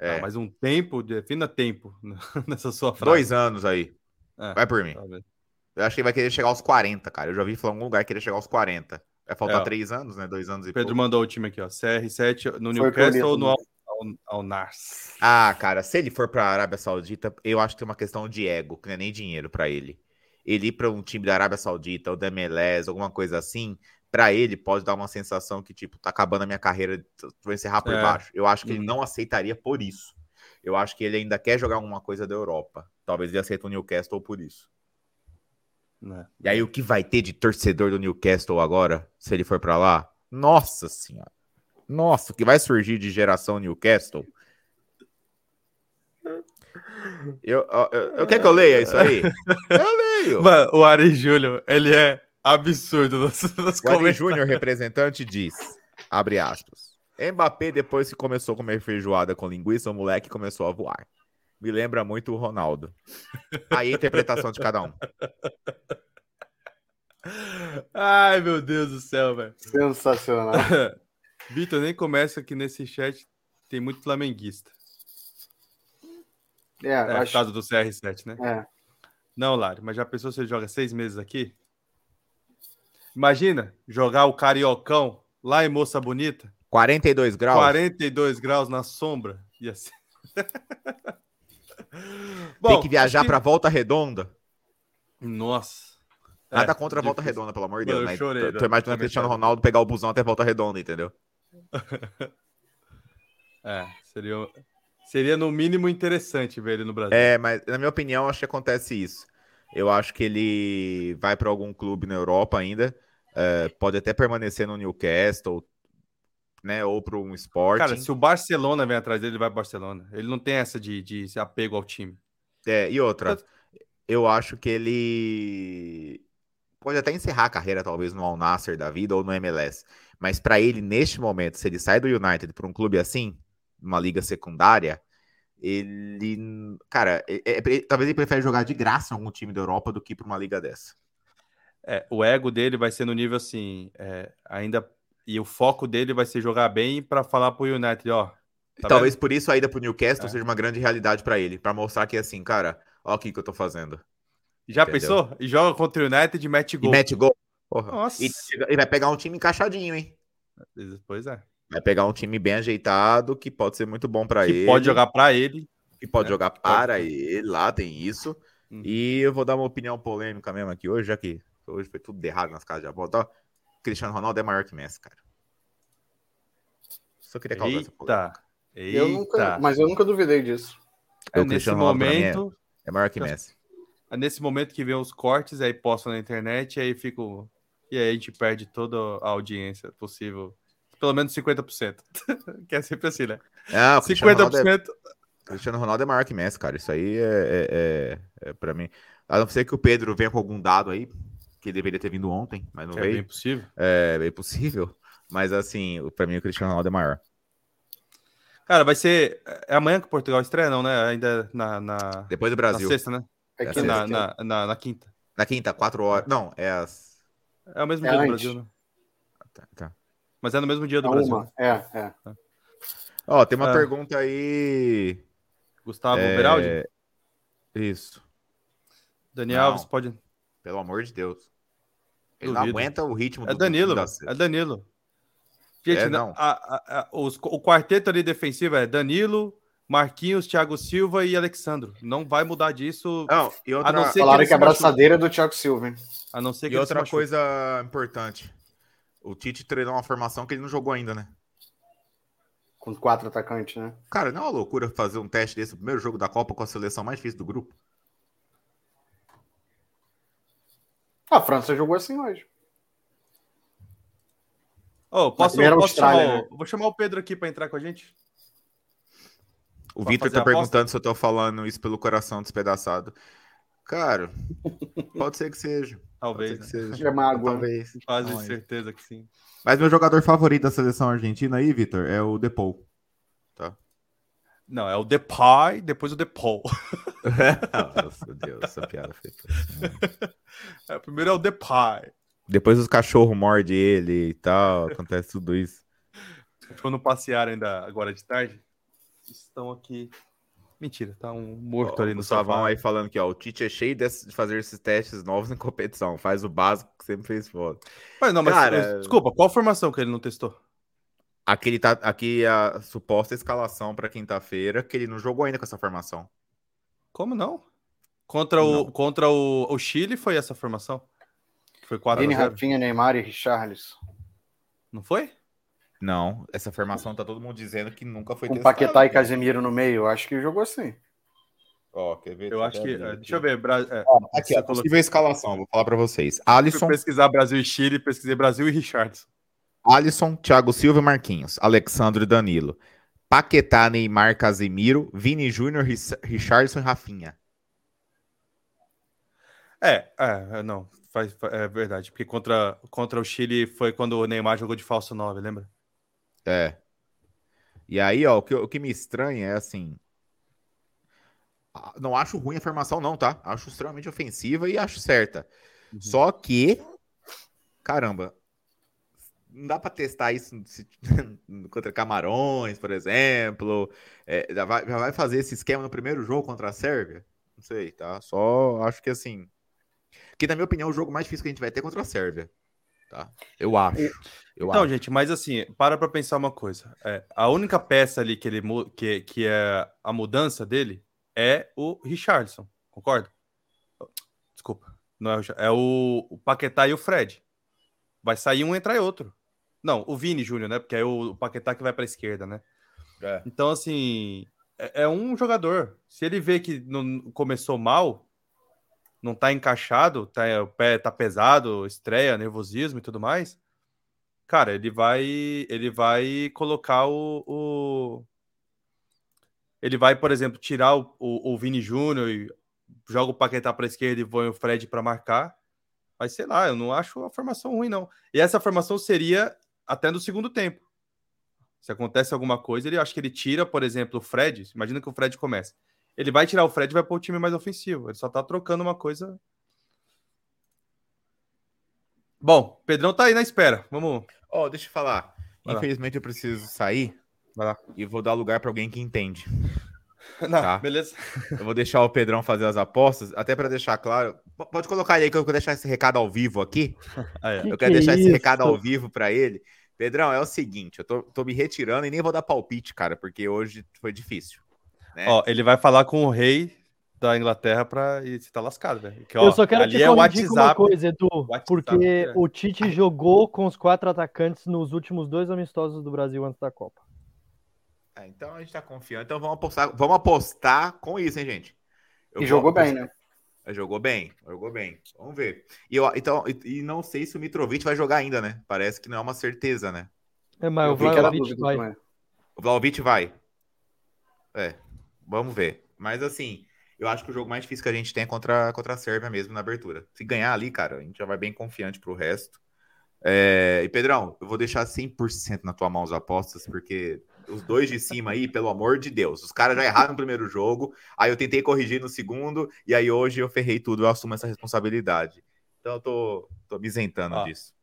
É. Não, mais um tempo, defina tempo nessa sua frase. Dois anos aí. É, vai por mim. Eu acho que ele vai querer chegar aos 40, cara. Eu já vi falar em algum lugar que querer chegar aos 40. Vai faltar é, três anos, né? Dois anos e Pedro pouco. mandou o time aqui, ó. CR7 no Newcastle ou no Al, Al, Al Nars? Ah, cara, se ele for pra Arábia Saudita, eu acho que tem uma questão de ego, que não é nem dinheiro para ele ele ir para um time da Arábia Saudita ou da MLS, alguma coisa assim, para ele pode dar uma sensação que, tipo, tá acabando a minha carreira, vou encerrar por é. baixo. Eu acho que uhum. ele não aceitaria por isso. Eu acho que ele ainda quer jogar alguma coisa da Europa. Talvez ele aceite o Newcastle por isso. É. E aí, o que vai ter de torcedor do Newcastle agora, se ele for para lá? Nossa senhora. Nossa, o que vai surgir de geração Newcastle? Eu, eu, eu, eu quer que eu leia isso aí? Eu leio. Mano, o Ari Júnior, ele é absurdo nos, nos O Ari. Júnior, representante, diz, abre aspas, Mbappé, depois que começou a comer feijoada com linguiça, o moleque começou a voar. Me lembra muito o Ronaldo. Aí a interpretação de cada um. Ai, meu Deus do céu, velho. Sensacional. Vitor, nem começa que nesse chat tem muito flamenguista. É, É, por acho, causa do CR7, né? é. Não, Lari, mas já pensou se você joga seis meses aqui? Imagina jogar o Cariocão lá em Moça Bonita, 42 graus. 42 graus na sombra. Ia ser... Tem Bom, que viajar acho pra Volta Redonda. Nossa. Nada É, contra a Volta difícil. Redonda, pelo amor de Deus. eu Mas chorei, tô, né? tô imaginando Comentário. Cristiano Ronaldo pegar o busão até Volta Redonda, entendeu? É, seria, seria no mínimo interessante ver ele no Brasil. É, mas na minha opinião, acho que acontece isso. Eu acho que ele vai para algum clube na Europa ainda. é, pode até permanecer no Newcastle, né? Ou para um Sporting. Cara, se o Barcelona vem atrás dele, ele vai pro Barcelona. Ele não tem essa de, de apego ao time. É, e outra, eu acho que ele pode até encerrar a carreira, talvez, no Al Nassr da vida ou no MLS. Mas para ele, neste momento, se ele sai do United para um clube assim, uma liga secundária, ele. Cara, é- é- talvez ele prefere jogar de graça em algum time da Europa do que para uma liga dessa. É, o ego dele vai ser no nível assim, é, ainda. E o foco dele vai ser jogar bem pra falar pro United, ó. tá talvez por isso a ida pro Newcastle É. seja uma grande realidade para ele, para mostrar que assim, cara, ó o que que eu tô fazendo. Já Entendeu? pensou? E joga contra o United e mete E gol. mete gol. Porra. Nossa. E, e vai pegar um time encaixadinho, hein? Pois é. Vai pegar um time bem ajeitado que pode ser muito bom para Que ele. pode jogar pra ele. Que pode né? jogar Que pode- para ele, lá tem isso. Uhum. E eu vou dar uma opinião polêmica mesmo aqui hoje, já que hoje foi tudo errado nas casas de aposta. Cristiano Ronaldo é maior que Messi, cara. Só queria causar essa polêmica. Eita. Eu nunca, Eita. mas eu nunca duvidei disso. É O nesse pra mim é- momento. É maior que Messi. É nesse momento que vem os cortes, aí postam na internet, aí fica. o- E aí a gente perde toda a audiência possível. Pelo menos 50%. que é sempre assim, né? Ah, o Cristiano Ronaldo, é, 50%. Cristiano Ronaldo é maior que Messi, cara. Isso aí é, é, é, é para mim. A não ser que o Pedro venha com algum dado aí, que deveria ter vindo ontem, mas não É bem veio. possível. É bem possível. Mas assim, pra mim o Cristiano Ronaldo é maior. Cara, vai ser. É amanhã que Portugal estreia, não, né? Ainda na, na, Depois do na Brasil. sexta, né? É É que na, na, na, na, na quinta. Na quinta, quatro horas. Não, é as. É o mesmo É dia do antes. Brasil, né? Tá, tá. Mas é no mesmo dia do Brasil. uma. É, é. Ó, tem uma Ah. pergunta aí. Gustavo é, Beraldi? Isso. Daniel não. Alves pode. Pelo amor de Deus. Ele não Duvido. aguenta o ritmo É do Danilo. da- É Danilo. Gente, É, não. não. a- a- a- os- o quarteto ali defensivo é Danilo, Marquinhos, Thiago Silva e Alexandro. Não vai mudar disso, Não, e outra, A não ser- Falaram que a se machuca. abraçadeira é do Thiago Silva. hein? a não ser que e outra coisa importante. O Tite treinou uma formação que ele não jogou ainda, né? Com quatro atacantes, né? Cara, não é uma loucura fazer um teste desse no primeiro jogo da Copa com a seleção mais difícil do grupo? A França jogou assim hoje. Ô, posso, posso chamar o, Vou chamar o Pedro aqui para entrar com a gente. O Vitor tá perguntando se eu tô falando isso pelo coração despedaçado. Cara, pode ser que seja. Pode ser Talvez, que né? seja. É mágoa. Talvez. Quase Não, certeza que sim. Mas meu jogador favorito da seleção argentina aí, Vitor, é o Depou. Não, é o Depay, depois o Depol. Nossa, meu Deus, essa piada foi. É, primeiro é o Depay. Depois os cachorros mordem ele e tal, acontece tudo isso. Quando passearam ainda agora de tarde, estão aqui. Mentira, tá um morto Ó, ali no Savão sofá. aí falando que ó, o Tite é cheio de fazer esses testes novos em competição. Faz o básico que sempre fez foda. Mas não, mas Cara- desculpa, qual formação que ele não testou? Aqui, ele tá, aqui a suposta escalação para quinta-feira, que ele não jogou ainda com essa formação. Como não? Contra o, contra o, o Chile foi essa formação? Foi 4 Vini, a 0 Rafinha, Neymar e Richarlison. Não foi? Não, essa formação tá todo mundo dizendo que nunca foi Com testada. Paquetá e Casemiro no meio. Acho que jogou assim. Ó, quer ver? Eu acho que. é, deixa eu ver. Bra... É, Ó, aqui, colocou- possível escalação, vou falar para vocês. Fui Alisson, pesquisar Brasil e Chile, pesquisei Brasil e Richardson. Alisson, Thiago Silva e Marquinhos, Alexandre e Danilo. Paquetá, Neymar, Casemiro, Vini Júnior, Richardson e Rafinha. É, é, não, faz, é verdade. Porque contra, contra o Chile foi quando o Neymar jogou de falso 9, lembra? É. E aí, ó, o que, o que me estranha é assim. Não acho ruim a formação, não, tá? Acho extremamente ofensiva e acho certa. Uhum. Só que, caramba, não dá para testar isso contra Camarões, por exemplo. É, já, vai, já vai fazer esse esquema no primeiro jogo contra a Sérvia? Não sei, tá? Só acho que assim. Que, na minha opinião, é o jogo mais difícil que a gente vai ter contra a Sérvia. Tá? Eu acho. Eu então, acho. gente, mas assim, para pra pensar uma coisa. É, a única peça ali que, ele, que, que é a mudança dele é o Richardson, concorda? Desculpa. Não é, o, é o, o Paquetá e o Fred. Vai sair um, entrar outro. Não, o Vini Júnior, né? Porque é o, Paquetá que vai para a esquerda, né? É. Então, assim, é, é, um jogador. Se ele vê que não começou mal, não tá encaixado, tá, o pé tá pesado, estreia, nervosismo e tudo mais, cara, ele vai ele vai colocar o, o... ele vai, por exemplo, tirar o, o, o Vini Júnior e joga o Paquetá para a esquerda e põe o Fred para marcar. Mas sei lá, eu não acho a formação ruim, não. E essa formação seria até no segundo tempo. Se acontece alguma coisa, ele acho que ele tira, por exemplo, o Fred. Imagina que o Fred começa. Ele vai tirar o Fred e vai pôr o time mais ofensivo. Ele só tá trocando uma coisa. Bom, Pedrão tá aí na espera. Vamos. Ó, oh, deixa eu falar. Vai Infelizmente lá. eu preciso sair. Vai lá. E vou dar lugar para alguém que entende. Não, tá? beleza. Eu vou deixar o Pedrão fazer as apostas, até para deixar claro. Pode colocar aí que eu vou deixar esse recado ao vivo aqui. Ah, é. Eu quero que deixar esse recado ao vivo para ele. Pedrão, é o seguinte, eu tô, tô, me retirando e nem vou dar palpite, cara, porque hoje foi difícil. Né? Ó, ele vai falar com o rei da Inglaterra para e você tá lascado, velho. Eu só quero te é uma coisa, Edu, WhatsApp, porque é. o Tite jogou com os quatro atacantes nos últimos dois amistosos do Brasil antes da Copa. É, então a gente tá confiante. Então vamos apostar, vamos apostar com isso, hein, gente? Eu e jogou apostar. bem, né? Jogou bem, jogou bem. Vamos ver. E, eu, então, e, e, não sei se o Mitrovic vai jogar ainda, né? Parece que não é uma certeza, né? É, mas eu o Vlaovic vai. vai. O Vlaovic vai. É, vamos ver. Mas assim, eu acho que o jogo mais difícil que a gente tem é contra, contra a Sérvia mesmo na abertura. Se ganhar ali, cara, a gente já vai bem confiante pro resto. É, e Pedrão, eu vou deixar 100% na tua mão as apostas, porque os dois de cima aí, pelo amor de Deus, os caras já erraram no primeiro jogo, aí eu tentei corrigir no segundo, e aí hoje eu ferrei tudo, eu assumo essa responsabilidade. Então eu tô, tô me isentando ah. disso.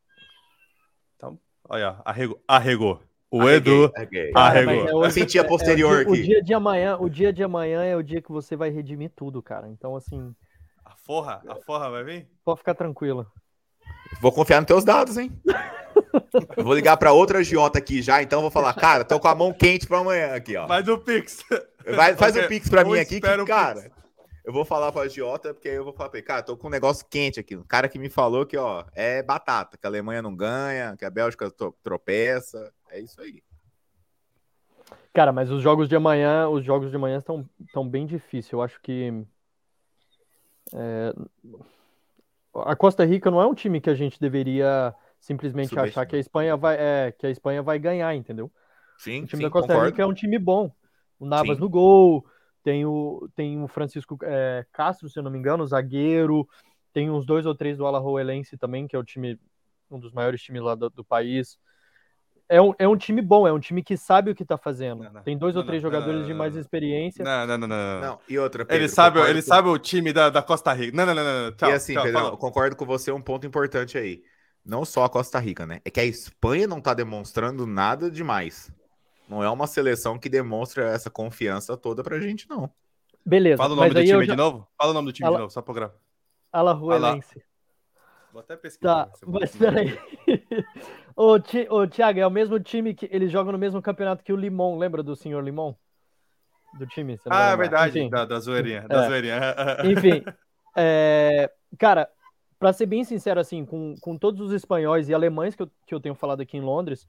Então, olha, arregou. arregou. O arreguei, Edu arreguei. arregou. É, eu senti a posterior é, aqui. O dia de amanhã, o dia de amanhã é o dia que você vai redimir tudo, cara. Então, assim. A forra? A forra vai vir? Pode ficar tranquilo. Vou confiar nos teus dados, hein? Eu vou ligar para outra agiota aqui já, então vou falar, cara, tô com a mão quente para amanhã aqui, ó. Faz o Pix. Vai, faz o Pix para mim aqui, que, cara. Eu vou falar para agiota, porque aí eu vou falar pra ele, cara, tô com um negócio quente aqui. O cara que me falou que, ó, é batata, que a Alemanha não ganha, que a Bélgica tropeça. É isso aí. Cara, mas os jogos de amanhã, os jogos de amanhã estão, estão bem difíceis. Eu acho que. É, a Costa Rica não é um time que a gente deveria simplesmente achar que a Espanha vai, é, que a Espanha vai ganhar, entendeu? Sim, o time sim, da Costa concordo. Rica é um time bom. O Navas sim. no gol, tem o, tem o Francisco é, Castro, se eu não me engano, zagueiro, tem uns dois ou três do Alajuelense também, que é o time, um dos maiores times lá do, do país. É um, é um time bom, é um time que sabe o que tá fazendo. Não, não, Tem dois não, ou três jogadores de mais experiência. Não, não, não, não. não. E outra, Pedro, ele sabe, ele com... sabe o time da, da Costa Rica. Não, não, não, não. Tchau, e assim, tchau, Pedro, concordo com você, um ponto importante aí. Não só a Costa Rica, né? É que a Espanha não tá demonstrando nada demais. Não é uma seleção que demonstra essa confiança toda pra gente, não. Beleza. Fala o nome do time já... de novo? Fala o nome do time Ala... de novo, só pra gravar. Alajuelense. Vou até pesquisar. Tá, mas peraí. Ô, Ti, ô, Thiago, é o mesmo time que eles jogam no mesmo campeonato que o Limon, lembra do senhor Limon? Do time? Ah, é verdade, Enfim. da, da zoeirinha. Da é. zoeirinha. Enfim, é, cara, para ser bem sincero, assim, com, com todos os espanhóis e alemães que eu, que eu tenho falado aqui em Londres,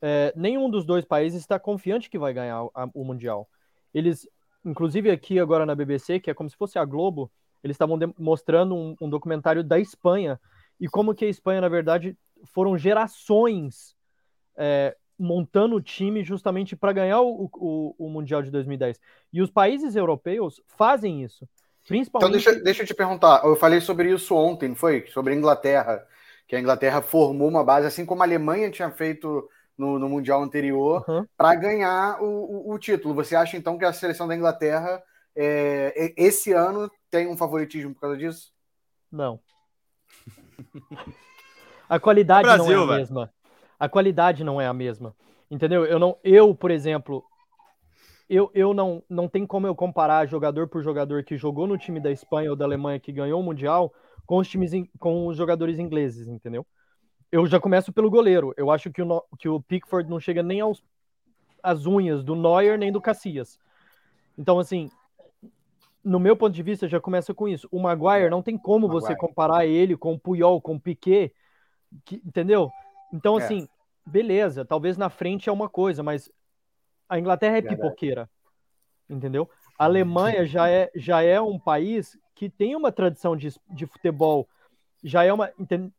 é, nenhum dos dois países está confiante que vai ganhar a, o Mundial. Eles, inclusive aqui agora na BBC, que é como se fosse a Globo, eles estavam mostrando um, um documentário da Espanha e como que a Espanha, na verdade, foram gerações é, montando o time justamente para ganhar o, o, o, Mundial de 2010. E os países europeus fazem isso. Principalmente... Então, deixa, deixa eu te perguntar. Eu falei sobre isso ontem, não foi? Sobre a Inglaterra. Que a Inglaterra formou uma base, assim como a Alemanha tinha feito no, no Mundial anterior, uhum. para ganhar o, o, título. Você acha, então, que a seleção da Inglaterra, é, esse ano, tem um favoritismo por causa disso? Não. A qualidade Brasil, não é a véio. mesma. A qualidade não é a mesma. Entendeu? Eu não, eu, por exemplo, eu, eu não, não tem como eu comparar jogador por jogador que jogou no time da Espanha ou da Alemanha que ganhou o Mundial com os times com os jogadores ingleses, entendeu? Eu já começo pelo goleiro. Eu acho que o, que o Pickford não chega nem aos as unhas do Neuer nem do Cassias. Então, assim, no meu ponto de vista, já começa com isso. O Maguire não tem como Maguire. você comparar ele com o Puyol, com o Piquet, que, entendeu? Então, é. assim, beleza, talvez na frente é uma coisa, mas a Inglaterra é pipoqueira, entendeu? A Alemanha já é, já é um país que tem uma tradição de, de futebol, já é uma. Entende,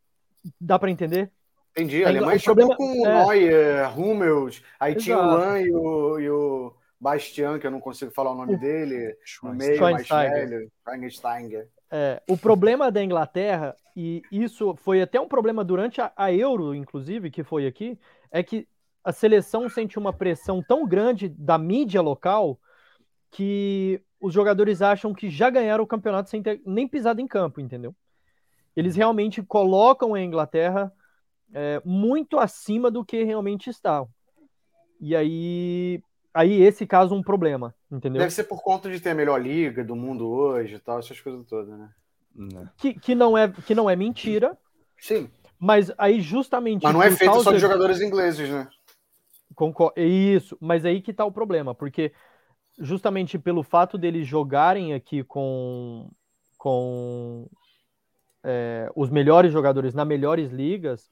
dá para entender? Entendi. A Alemanha jogou com o é... Neuer, Hummels, aí Exato. tinha o Lan e o, e o Bastian, que eu não consigo falar o nome dele, no meio, mais velho, Schweinsteiger. É, o problema da Inglaterra, e isso foi até um problema durante a, a Euro, inclusive, que foi aqui, é que a seleção sente uma pressão tão grande da mídia local que os jogadores acham que já ganharam o campeonato sem ter nem pisado em campo, entendeu? Eles realmente colocam a Inglaterra é, muito acima do que realmente está. E aí, aí esse caso um problema, entendeu? Deve ser por conta de ter a melhor liga do mundo hoje e tal, essas coisas todas, né? Que, que, não é, que não é mentira. Sim. Mas aí justamente. Mas não é feito só de jogadores ingleses, né? Concordo. Isso, mas aí que tá o problema, porque justamente pelo fato deles jogarem aqui com, com é, os melhores jogadores nas melhores ligas,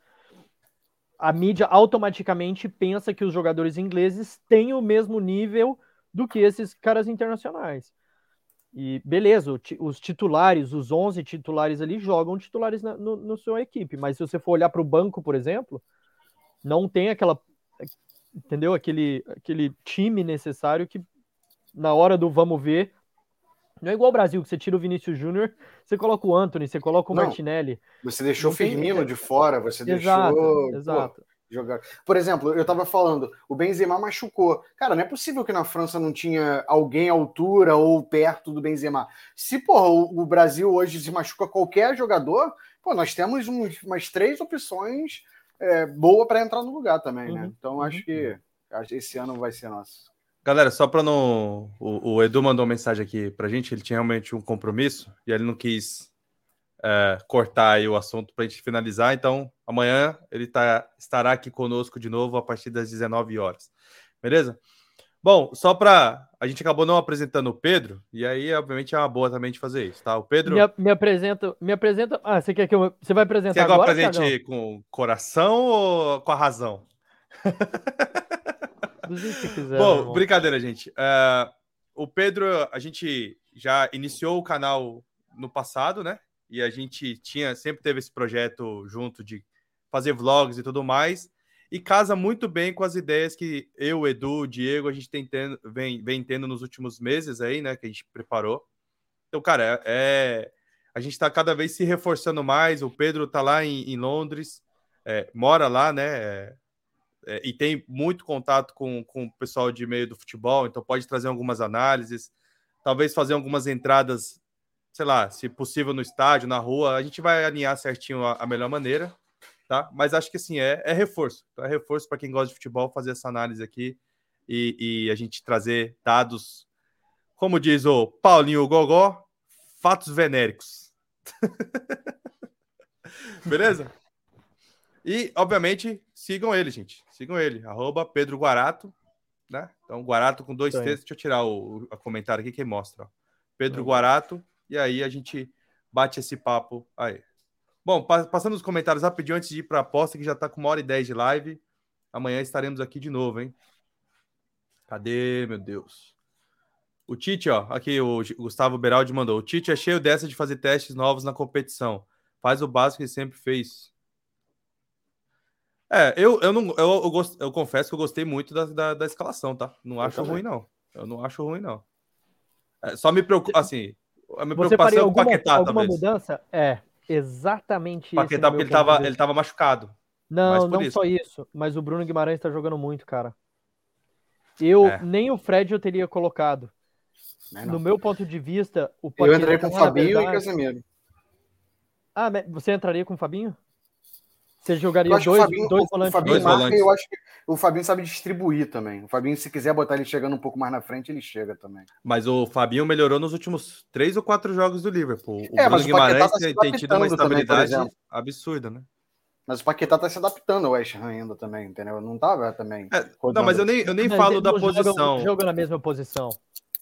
a mídia automaticamente pensa que os jogadores ingleses têm o mesmo nível do que esses caras internacionais. E beleza, os titulares, os 11 titulares ali jogam titulares na, no, no sua equipe, mas se você for olhar para o banco, por exemplo, não tem aquela entendeu? Aquele, aquele time necessário que na hora do vamos ver. Não é igual o Brasil, que você tira o Vinícius Júnior, você coloca o Anthony, você coloca o não, Martinelli. Você deixou o Firmino de fora, você exato, deixou. Exato. Jogar. Por exemplo, eu tava falando, o Benzema machucou. Cara, não é possível que na França não tinha alguém à altura ou perto do Benzema. Se, porra, o, o Brasil hoje se machuca qualquer jogador, pô, nós temos uns, umas três opções é, boa para entrar no lugar também, né? Uhum. Então acho que esse ano vai ser nosso. Galera, só para não. O, o, Edu mandou uma mensagem aqui para a gente, ele tinha realmente um compromisso e ele não quis é, cortar o assunto para a gente finalizar, então amanhã ele tá, estará aqui conosco de novo a partir das 19 horas. Beleza? Bom, só para. A gente acabou não apresentando o Pedro, e aí, obviamente, é uma boa também de fazer isso, tá? O Pedro. Me, me apresenta. Me apresenta. Ah, você quer que eu. Você vai apresentar você agora? Você apresente com coração ou com a razão? Do jeito que quiser. Bom, irmão. brincadeira, gente. Uh, o Pedro, a gente já iniciou o canal no passado, né? E a gente tinha sempre teve esse projeto junto de fazer vlogs e tudo mais e casa muito bem com as ideias que eu, Edu, Diego, a gente tem tendo, vem, vem tendo nos últimos meses aí, né? Que a gente preparou. Então, cara, é, é a gente está cada vez se reforçando mais. O Pedro está lá em, em Londres, é, mora lá, né? É, é, e tem muito contato com, com o pessoal de meio do futebol, então pode trazer algumas análises, talvez fazer algumas entradas, sei lá, se possível no estádio, na rua. A gente vai alinhar certinho a, a melhor maneira tá? Mas acho que assim é, é reforço, tá? é reforço para quem gosta de futebol fazer essa análise aqui e, e, a gente trazer dados, como diz o Paulinho Gogó, fatos venéricos. Beleza? E, obviamente, sigam ele, gente. Sigam ele, arroba Pedro Guarato, né? Então, Guarato com dois T. Deixa eu tirar o, o, comentário aqui que mostra. Ó. Pedro Guarato, e aí a gente bate esse papo aí. Bom, passando os comentários rapidinho antes de ir para a aposta, que já está com uma hora e dez de live. Amanhã estaremos aqui de novo, hein? Cadê, meu Deus? O Tite, ó, aqui o Gustavo Beraldi mandou. O Tite é cheio dessa de fazer testes novos na competição. Faz o básico que sempre fez. É, eu, eu, não, eu, eu, gost, eu confesso que eu gostei muito da, da, da escalação, tá? Não acho ruim, não. Eu não acho ruim, não. É, só me preocupa, assim, a minha Você faria preocupação é o alguma, Paquetá, alguma talvez. mudança? É, exatamente isso. Paquetá, no porque ele tava, ele tava machucado. Não, não isso. só isso, mas o Bruno Guimarães tá jogando muito, cara. Eu, É. nem o Fred eu teria colocado. Né, não. No meu ponto de vista, o Eu Paquetá, entrei com o Fabinho e verdade- Casemiro. Ah, você entraria com o Fabinho? Você jogaria dois, Fabinho, dois o- o volantes? Fabinho Dois marca volantes. e eu acho que o Fabinho sabe distribuir também. O Fabinho, se quiser botar ele chegando um pouco mais na frente, ele chega também. Mas o Fabinho melhorou nos últimos três ou quatro jogos do Liverpool. O É, Bruno Paquetá Guimarães tá se tem, tem tido uma também, estabilidade exemplo. absurda, né? Mas o Paquetá tá se adaptando ao West Ham ainda também, entendeu? Não tava também. É, não, mas eu nem, eu nem Mas falo da não joga- posição. Joga na mesma posição.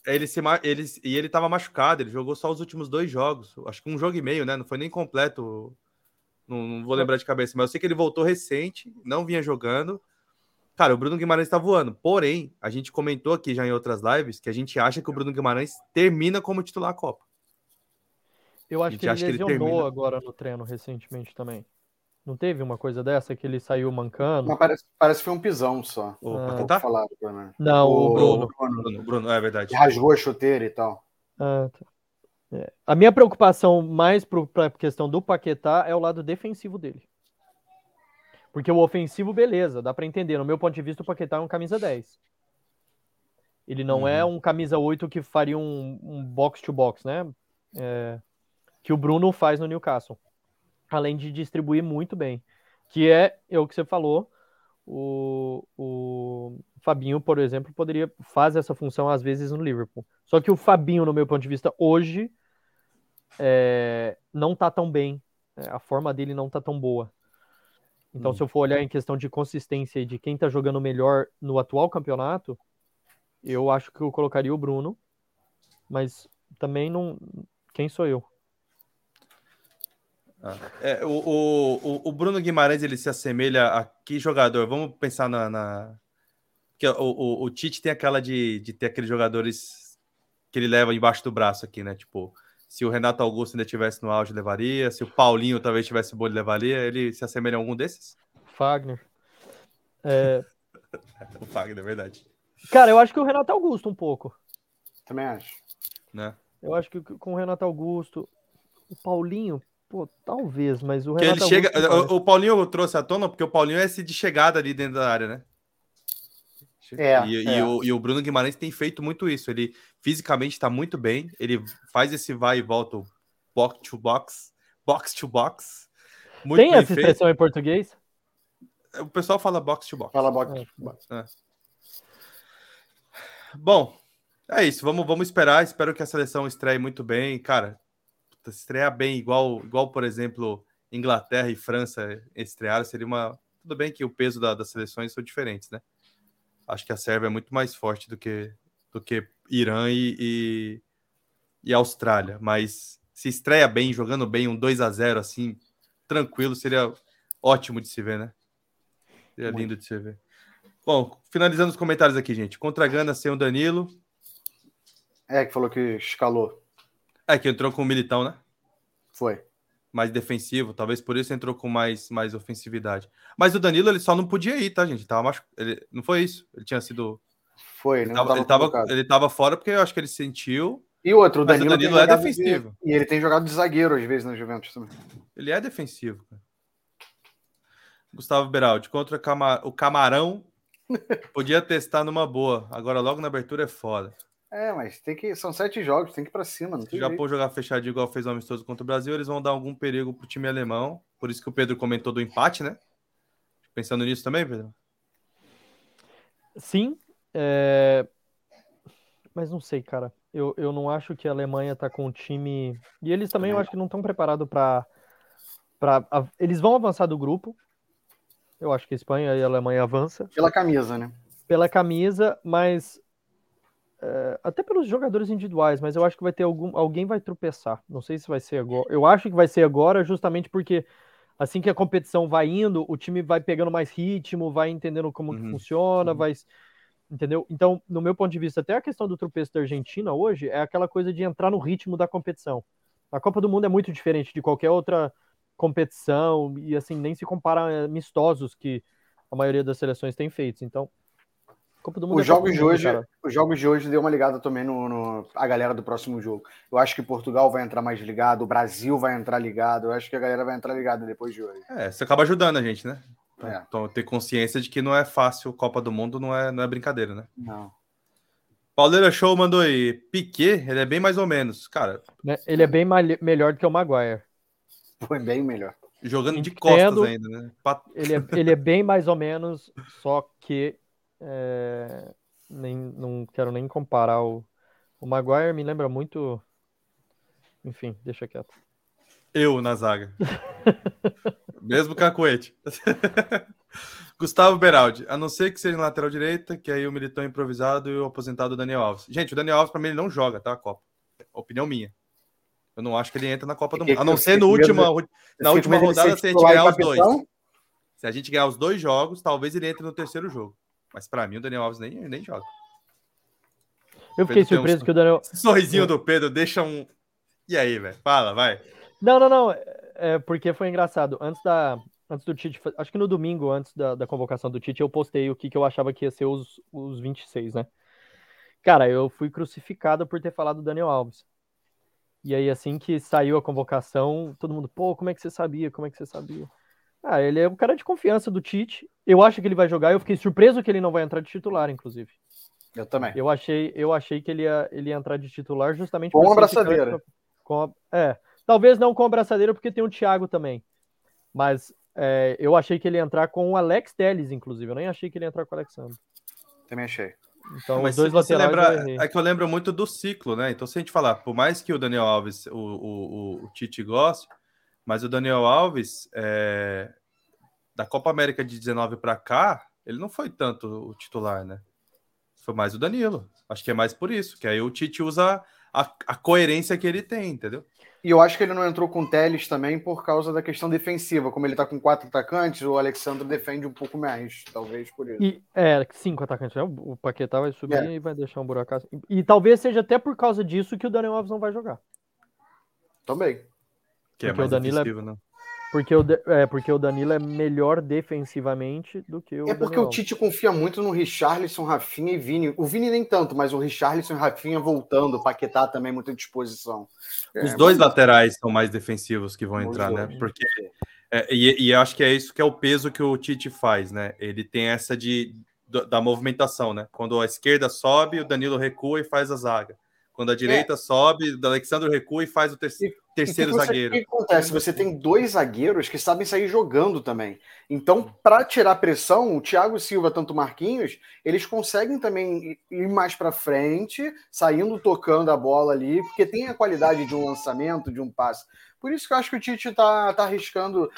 Ele se, ele, e ele tava machucado, ele jogou só os últimos dois jogos. Acho que um jogo e meio, né? Não foi nem completo. Não, não vou lembrar de cabeça, mas eu sei que ele voltou recente, não vinha jogando. Cara, o Bruno Guimarães tá voando. Porém, a gente comentou aqui já em outras lives que a gente acha que o Bruno Guimarães termina como titular a Copa. Eu acho que ele acha que ele lesionou termina. agora no treino recentemente também. Não teve uma coisa dessa que ele saiu mancando? Mas parece, parece que foi um pisão só. O Ah. Falaram, pelo menos. Não, o, O- Bruno. Bruno. Bruno, Bruno, é verdade. Que rasgou a chuteira e tal. Ah, tá. É. A minha preocupação mais para a questão do Paquetá é o lado defensivo dele. Porque o ofensivo, beleza, dá para entender. No meu ponto de vista, o Paquetá é um camisa 10. Ele não é um camisa 8 que faria um, um box-to-box, né? É, que o Bruno faz no Newcastle. Além de distribuir muito bem. Que é, é o que você falou, o, o Fabinho, por exemplo, poderia fazer essa função às vezes no Liverpool. Só que o Fabinho, no meu ponto de vista, hoje é, não tá tão bem. É, a forma dele não tá tão boa. Então, Hum. se eu for olhar em questão de consistência e de quem tá jogando melhor no atual campeonato, eu acho que eu colocaria o Bruno, mas também não. Quem sou eu? É, o, o, o- o Bruno Guimarães ele se assemelha a que jogador? Vamos pensar na. na... Que o, o, o Tite tem aquela de, de ter aqueles jogadores que ele leva embaixo do braço aqui, né? Tipo, se o Renato Augusto ainda estivesse no auge, levaria. Se o Paulinho talvez tivesse bom, ele levaria. Ele se assemelha a algum desses? Fagner. É, O Fagner, é verdade. cara, eu acho que o Renato Augusto um pouco. Também acho. Né? Eu acho que com o Renato Augusto, o Paulinho, pô, talvez, mas o Que ele Renato chega. Augusto. O, o Paulinho eu trouxe à tona porque o Paulinho é esse de chegada ali dentro da área, né? É, e, e é. o, e o Bruno Guimarães tem feito muito isso. Ele fisicamente está muito bem. Ele faz esse vai e volta, o box to box, box to box. Muito Tem essa feito. expressão em português? O pessoal fala box to box. Fala box. É. Bom, é isso. Vamos, vamos esperar. Espero que a seleção estreie muito bem. Cara, estrear bem, igual, igual, por exemplo, Inglaterra e França estrearam, seria uma. Tudo bem que o peso da- das seleções são diferentes, né? Acho que a Sérvia é muito mais forte do que, do que Irã e, e, e Austrália. Mas se estreia bem, jogando bem, um 2 a 0 assim, tranquilo, seria ótimo de se ver, né? Seria Muito. lindo de se ver. Bom, finalizando os comentários aqui, gente. Contra a Gana sem o Danilo. É, que falou que escalou. É, que entrou com o Militão, né? Foi. Mais defensivo, talvez por isso entrou com mais, mais ofensividade. Mas o Danilo, ele só não podia ir, tá, gente? Tava machu... ele... Não foi isso. Ele tinha sido. Foi, Ele tava, Não ele, tava, ele tava fora porque eu acho que ele sentiu. E outro, o Mas o Danilo, Danilo é defensivo. De... E ele tem jogado de zagueiro às vezes na Juventus também. Ele é defensivo, cara. Gustavo Beraldi, contra o Camarão, podia testar numa boa. Agora, logo na abertura é foda. É, mas tem que. São sete jogos, tem que ir pra cima, não Se tem o Japão jeito. jogar fechadinho igual fez o amistoso contra o Brasil, eles vão dar algum perigo pro time alemão. Por isso que o Pedro comentou do empate, né? Pensando nisso também, Pedro? Sim, é, mas não sei, cara. Eu, eu não acho que a Alemanha tá com um time. E eles também eu acho que não estão preparados para. Pra... Eles vão avançar do grupo. Eu acho que a Espanha e a Alemanha avançam Pela camisa, né? pela camisa, mas é, até pelos jogadores individuais, mas eu acho que vai ter algum, alguém vai tropeçar. Não sei se vai ser agora. Eu acho que vai ser agora, justamente porque assim que a competição vai indo, o time vai pegando mais ritmo, vai entendendo como que Uhum, funciona, uhum. vai, entendeu? Então, no meu ponto de vista, até a questão do tropeço da Argentina hoje é aquela coisa de entrar no ritmo da competição. A Copa do Mundo é muito diferente de qualquer outra competição e assim nem se compara a amistosos que a maioria das seleções tem feito. Então, Copa do Mundo. Os é jogos de hoje, cara. os jogos de hoje deu uma ligada também no, no, a galera do próximo jogo. Eu acho que Portugal vai entrar mais ligado, o Brasil vai entrar ligado. Eu acho que a galera vai entrar ligada depois de hoje. É, você acaba ajudando a gente, né? É. Então, ter consciência de que não é fácil Copa do Mundo, não é, não é brincadeira, né? Não. Pauleira Show mandou aí. Piquet, ele é bem mais ou menos. Cara. Né, ele é bem melhor do que o Maguire. Foi bem melhor. Jogando de costas ainda, né? Pat... Ele, é, ele é bem mais ou menos, só que é, nem, não quero nem comparar o, o Maguire, me lembra muito. Enfim, deixa quieto. Eu na zaga. Mesmo cacuete. Gustavo Beraldi, a não ser que seja lateral direita, que aí o militão improvisado e o aposentado Daniel Alves. Gente, o Daniel Alves, para mim, ele não joga, tá? A Copa. Opinião minha. Eu não acho que ele entra na Copa do Mundo. A não ser no último, na última rodada, se a gente ganhar os dois. Se a gente ganhar os dois jogos, talvez ele entre no terceiro jogo. Mas para mim, o Daniel Alves nem, nem joga. Eu fiquei surpreso um... que o Daniel. Esse sorrisinho do Pedro deixa um. E aí, velho? Fala, vai. Não, não, não. É porque foi engraçado. Antes da, antes do Tite, acho que no domingo, antes da, da convocação do Tite, eu postei o que, que eu achava que ia ser os, os 26, né? Cara, eu fui crucificado por ter falado do Daniel Alves. E aí, assim que saiu a convocação, todo mundo, pô, como é que você sabia? Como é que você sabia? Ah, ele é um cara de confiança do Tite. Eu acho que ele vai jogar. Eu fiquei surpreso que ele não vai entrar de titular, inclusive. Eu também. Eu achei, eu achei que ele ia, ele ia entrar de titular justamente com a abraçadeira. Com a, é, talvez não com a abraçadeira, porque tem o Thiago também. Mas é, eu achei que ele ia entrar com o Alex Telles, inclusive. Eu nem achei que ele ia entrar com o Alexandre. Também achei. Então, Mas os dois você lembra, é que eu lembro muito do ciclo, né? Então, se a gente falar, por mais que o Daniel Alves, o, o, o Tite goste, mas o Daniel Alves, é, da Copa América de 19 para cá, ele não foi tanto o titular, né? Foi mais o Danilo. Acho que é mais por isso, que aí o Tite usa a, a coerência que ele tem, entendeu? E eu acho que ele não entrou com o Teles também por causa da questão defensiva. Como ele tá com quatro atacantes, o Alexandre defende um pouco mais, talvez por isso. E, é, cinco atacantes, né? O Paquetá vai subir é. e vai deixar um buraco. Assim. E, e, talvez seja até por causa disso que o Daniel Alves não vai jogar. Também. Que é mais o Danilo é... Né? Porque o, é, porque o Danilo é melhor defensivamente do que o É porque Daniel. o Tite confia muito no Richarlison, Rafinha e Vini. O Vini nem tanto, mas o Richarlison e Rafinha voltando, o Paquetá também muita disposição. Os é, dois mas... laterais são mais defensivos que vão entrar, né? Porque é, e, e acho que é isso que é o peso que o Tite faz, né? Ele tem essa de da movimentação, né? Quando a esquerda sobe, o Danilo recua e faz a zaga. Quando a direita é. sobe, o Alexandre recua e faz o terceiro, terceiro você, zagueiro. O que acontece? Você tem dois zagueiros que sabem sair jogando também. Então, para tirar pressão, o Thiago Silva, tanto o Marquinhos, eles conseguem também ir mais para frente, saindo tocando a bola ali, porque tem a qualidade de um lançamento, de um passe. Por isso que eu acho que o Tite está tá arriscando,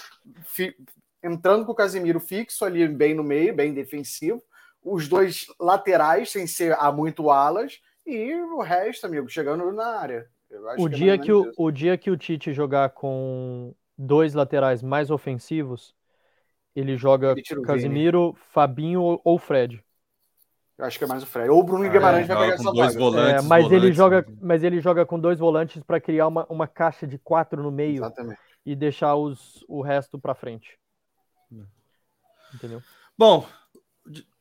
fi, entrando com o Casemiro fixo ali, bem no meio, bem defensivo. Os dois laterais, sem ser há muito alas, e o resto, amigo, chegando na área. O que é dia, é que o, o dia que o Tite jogar com dois laterais mais ofensivos, ele joga ele Casimiro, Fabinho ou Fred. Eu acho que é mais o Fred. Ou o Bruno ah, Guimarães é, vai pegar essa dois Volantes, é, mas volantes, ele joga, mas ele joga com dois volantes para criar uma, uma caixa de quatro no meio Exatamente. e deixar os, o resto para frente. Entendeu? Bom,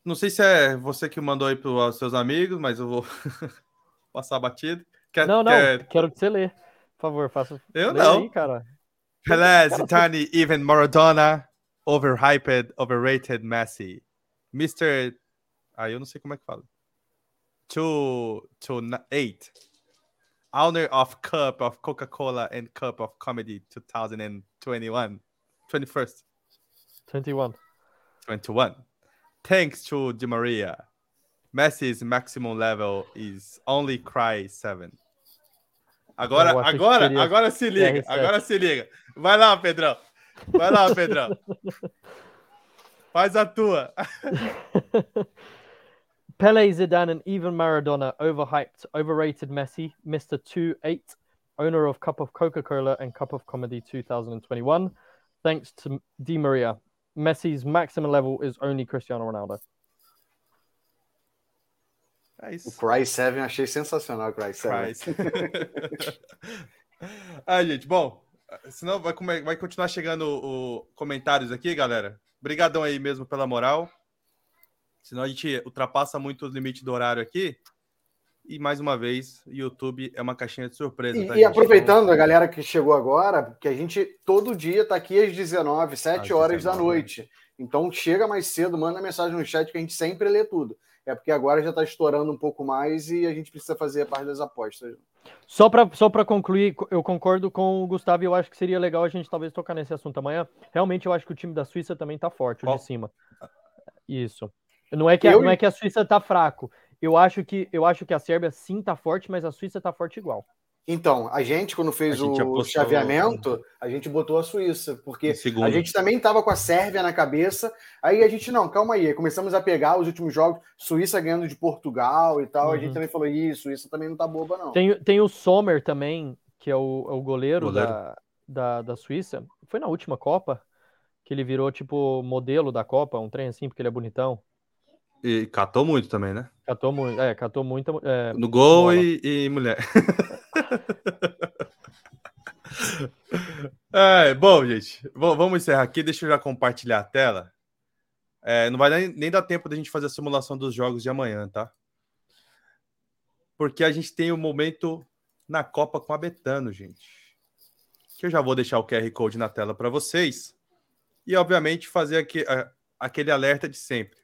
não sei se é você que mandou aí para os seus amigos, mas eu vou passar batido. Quer, não, não, quer... quero que você lê. Por favor, faça. Eu não. Aí, cara. Pelé, Zidane, even Maradona, overhyped, overrated, Messi. Mr. Ah, eu não sei como é que fala. To, to eight. Owner of Cup of Coca-Cola and Cup of Comedy 2021. 21st. 21. 21. Thanks to Di Maria. Messi's maximum level is only cry 7. Agora, agora, agora se liga, agora se liga. Vai lá, Pedrão. Vai lá, Pedrão. Faz a tua. Pele, Zidane, and even Maradona overhyped, overrated Messi, Mr. 2-8, owner of Cup of Coca-Cola and Cup of Comedy 2021. Thanks to Di Maria. Messi's maximum level is only Cristiano Ronaldo. É isso. O Cry 7 achei sensacional, o Cry 7. ah, gente, bom, senão vai, vai continuar chegando o, comentários aqui, galera. Obrigadão aí mesmo pela moral. Senão a gente ultrapassa muito os limites do horário aqui. E mais uma vez, YouTube é uma caixinha de surpresa. E, tá, e aproveitando então... a galera que chegou agora, que a gente todo dia está aqui às 19, 7 às horas 19, da noite. Então chega mais cedo, manda mensagem no chat que a gente sempre lê tudo. É porque agora já está estourando um pouco mais e a gente precisa fazer a parte das apostas. Só para só concluir, eu concordo com o Gustavo e eu acho que seria legal a gente talvez tocar nesse assunto amanhã. Realmente eu acho que o time da Suíça também está forte, o de cima. Isso. Não é que, a, não é que a Suíça está fraco. Eu acho que eu acho que a Sérvia sim tá forte, mas a Suíça tá forte igual. Então, a gente, quando fez gente o apostou... chaveamento, a gente botou a Suíça, porque a gente também estava com a Sérvia na cabeça. Aí a gente, não, calma aí, começamos a pegar os últimos jogos, Suíça ganhando de Portugal e tal. Uhum. A gente uhum. também falou, isso, Suíça também não tá boba, não. Tem, tem o Sommer também, que é o, é o goleiro, goleiro. Da, da, da Suíça. Foi na última Copa que ele virou, tipo, modelo da Copa, um trem assim, porque ele é bonitão. E catou muito também, né? Catou muito, é, catou muito. É, no gol e, e, mulher. é, bom, gente, vamos encerrar aqui. Deixa eu já compartilhar a tela. É, não vai nem, nem dar tempo da gente fazer a simulação dos jogos de amanhã, tá? Porque a gente tem um momento na Copa com a Betano, gente. Que eu já vou deixar o QR Code na tela para vocês. E, obviamente, fazer aqui, aquele alerta de sempre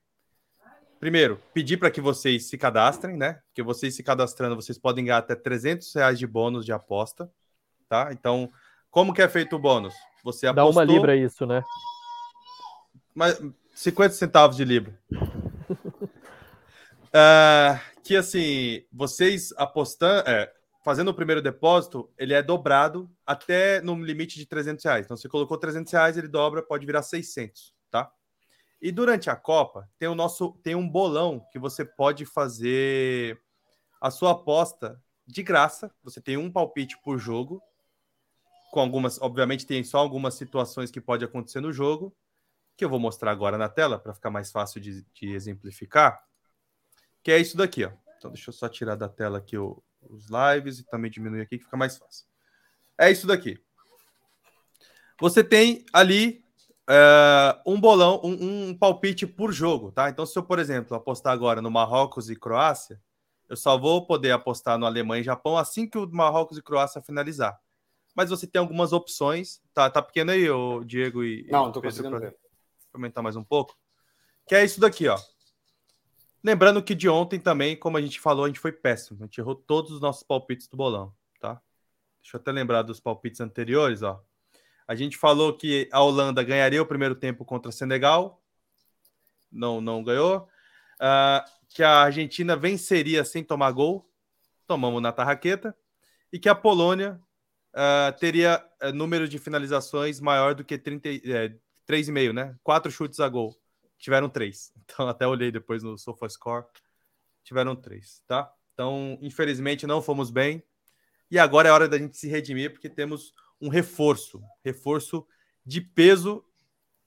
Primeiro, pedir para que vocês se cadastrem, né? Que vocês se cadastrando, vocês podem ganhar até 300 reais de bônus de aposta, tá? Então, como que é feito o bônus? Você apostou... Dá uma libra isso, né? Mas 50 centavos de libra. uh, que assim, vocês apostando, é, fazendo o primeiro depósito, ele é dobrado até no limite de 300 reais. Então, você colocou 300 reais, ele dobra, pode virar 600, tá? E durante a Copa tem o nosso tem um bolão que você pode fazer a sua aposta de graça. Você tem um palpite por jogo. Com algumas, obviamente tem só algumas situações que pode acontecer no jogo, que eu vou mostrar agora na tela para ficar mais fácil de, de, exemplificar. Que é isso daqui, ó. Então deixa eu só tirar da tela aqui o, os lives e também diminuir aqui que fica mais fácil. É isso daqui. Você tem ali uh, um bolão, um, um, palpite por jogo, tá? Então, se eu, por exemplo, apostar agora no Marrocos e Croácia, eu só vou poder apostar no Alemanha e Japão assim que o Marrocos e Croácia finalizar. Mas você tem algumas opções. Tá, tá pequeno aí, o Diego e. Não, tô conseguindo ver. Aumentar mais um pouco. Que é isso daqui, ó. Lembrando que de ontem também, como a gente falou, a gente foi péssimo. A gente errou todos os nossos palpites do bolão, tá? Deixa eu até lembrar dos palpites anteriores, ó. A gente falou que a Holanda ganharia o primeiro tempo contra Senegal. Não, não ganhou. Uh, que a Argentina venceria sem tomar gol. Tomamos na tarraqueta. E que a Polônia uh, teria uh, número de finalizações maior do que 30, é, 3,5, né? Quatro chutes a gol. Tiveram três. Então, até olhei depois no SofaScore. Tiveram três, tá? Então, infelizmente, não fomos bem. E agora é hora da gente se redimir, porque temos um reforço, reforço de peso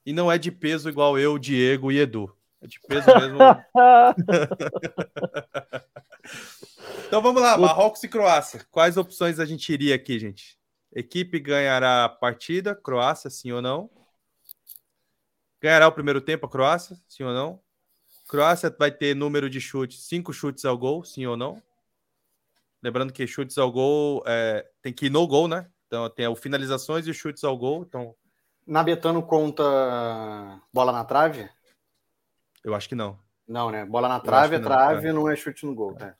e não é de peso igual eu, Diego e Edu. É de peso mesmo. então vamos lá, Marrocos e Croácia. Quais opções a gente iria aqui, gente? Equipe ganhará a partida, Croácia, sim ou não? Ganhará o primeiro tempo a Croácia, sim ou não? Croácia vai ter número de chutes, cinco chutes ao gol, sim ou não? Lembrando que chutes ao gol é, tem que ir no gol, né? Então tem o finalizações e chutes ao gol. Então... Na Betano conta bola na trave? Eu acho que não. Não, né? Bola na trave é trave, não. não é chute no gol. É.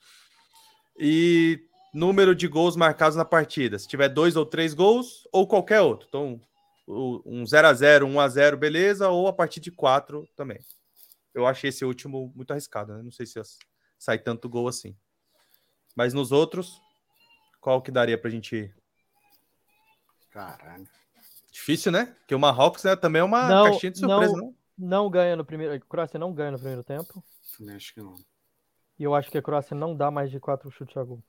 E número de gols marcados na partida. Se tiver dois ou três gols, ou qualquer outro. Então, um 0x0, 1x0, beleza, ou a partir de 4 também. Eu achei esse último muito arriscado, né? Não sei se sai tanto gol assim. Mas nos outros, qual que daria pra gente? Caralho. Difícil, né? Porque o Marrocos né, também é uma não, caixinha de surpresa, não, não? Não ganha no primeiro. A Croácia não ganha no primeiro tempo. Acho que não. E eu acho que a Croácia não dá mais de quatro chutes a gol.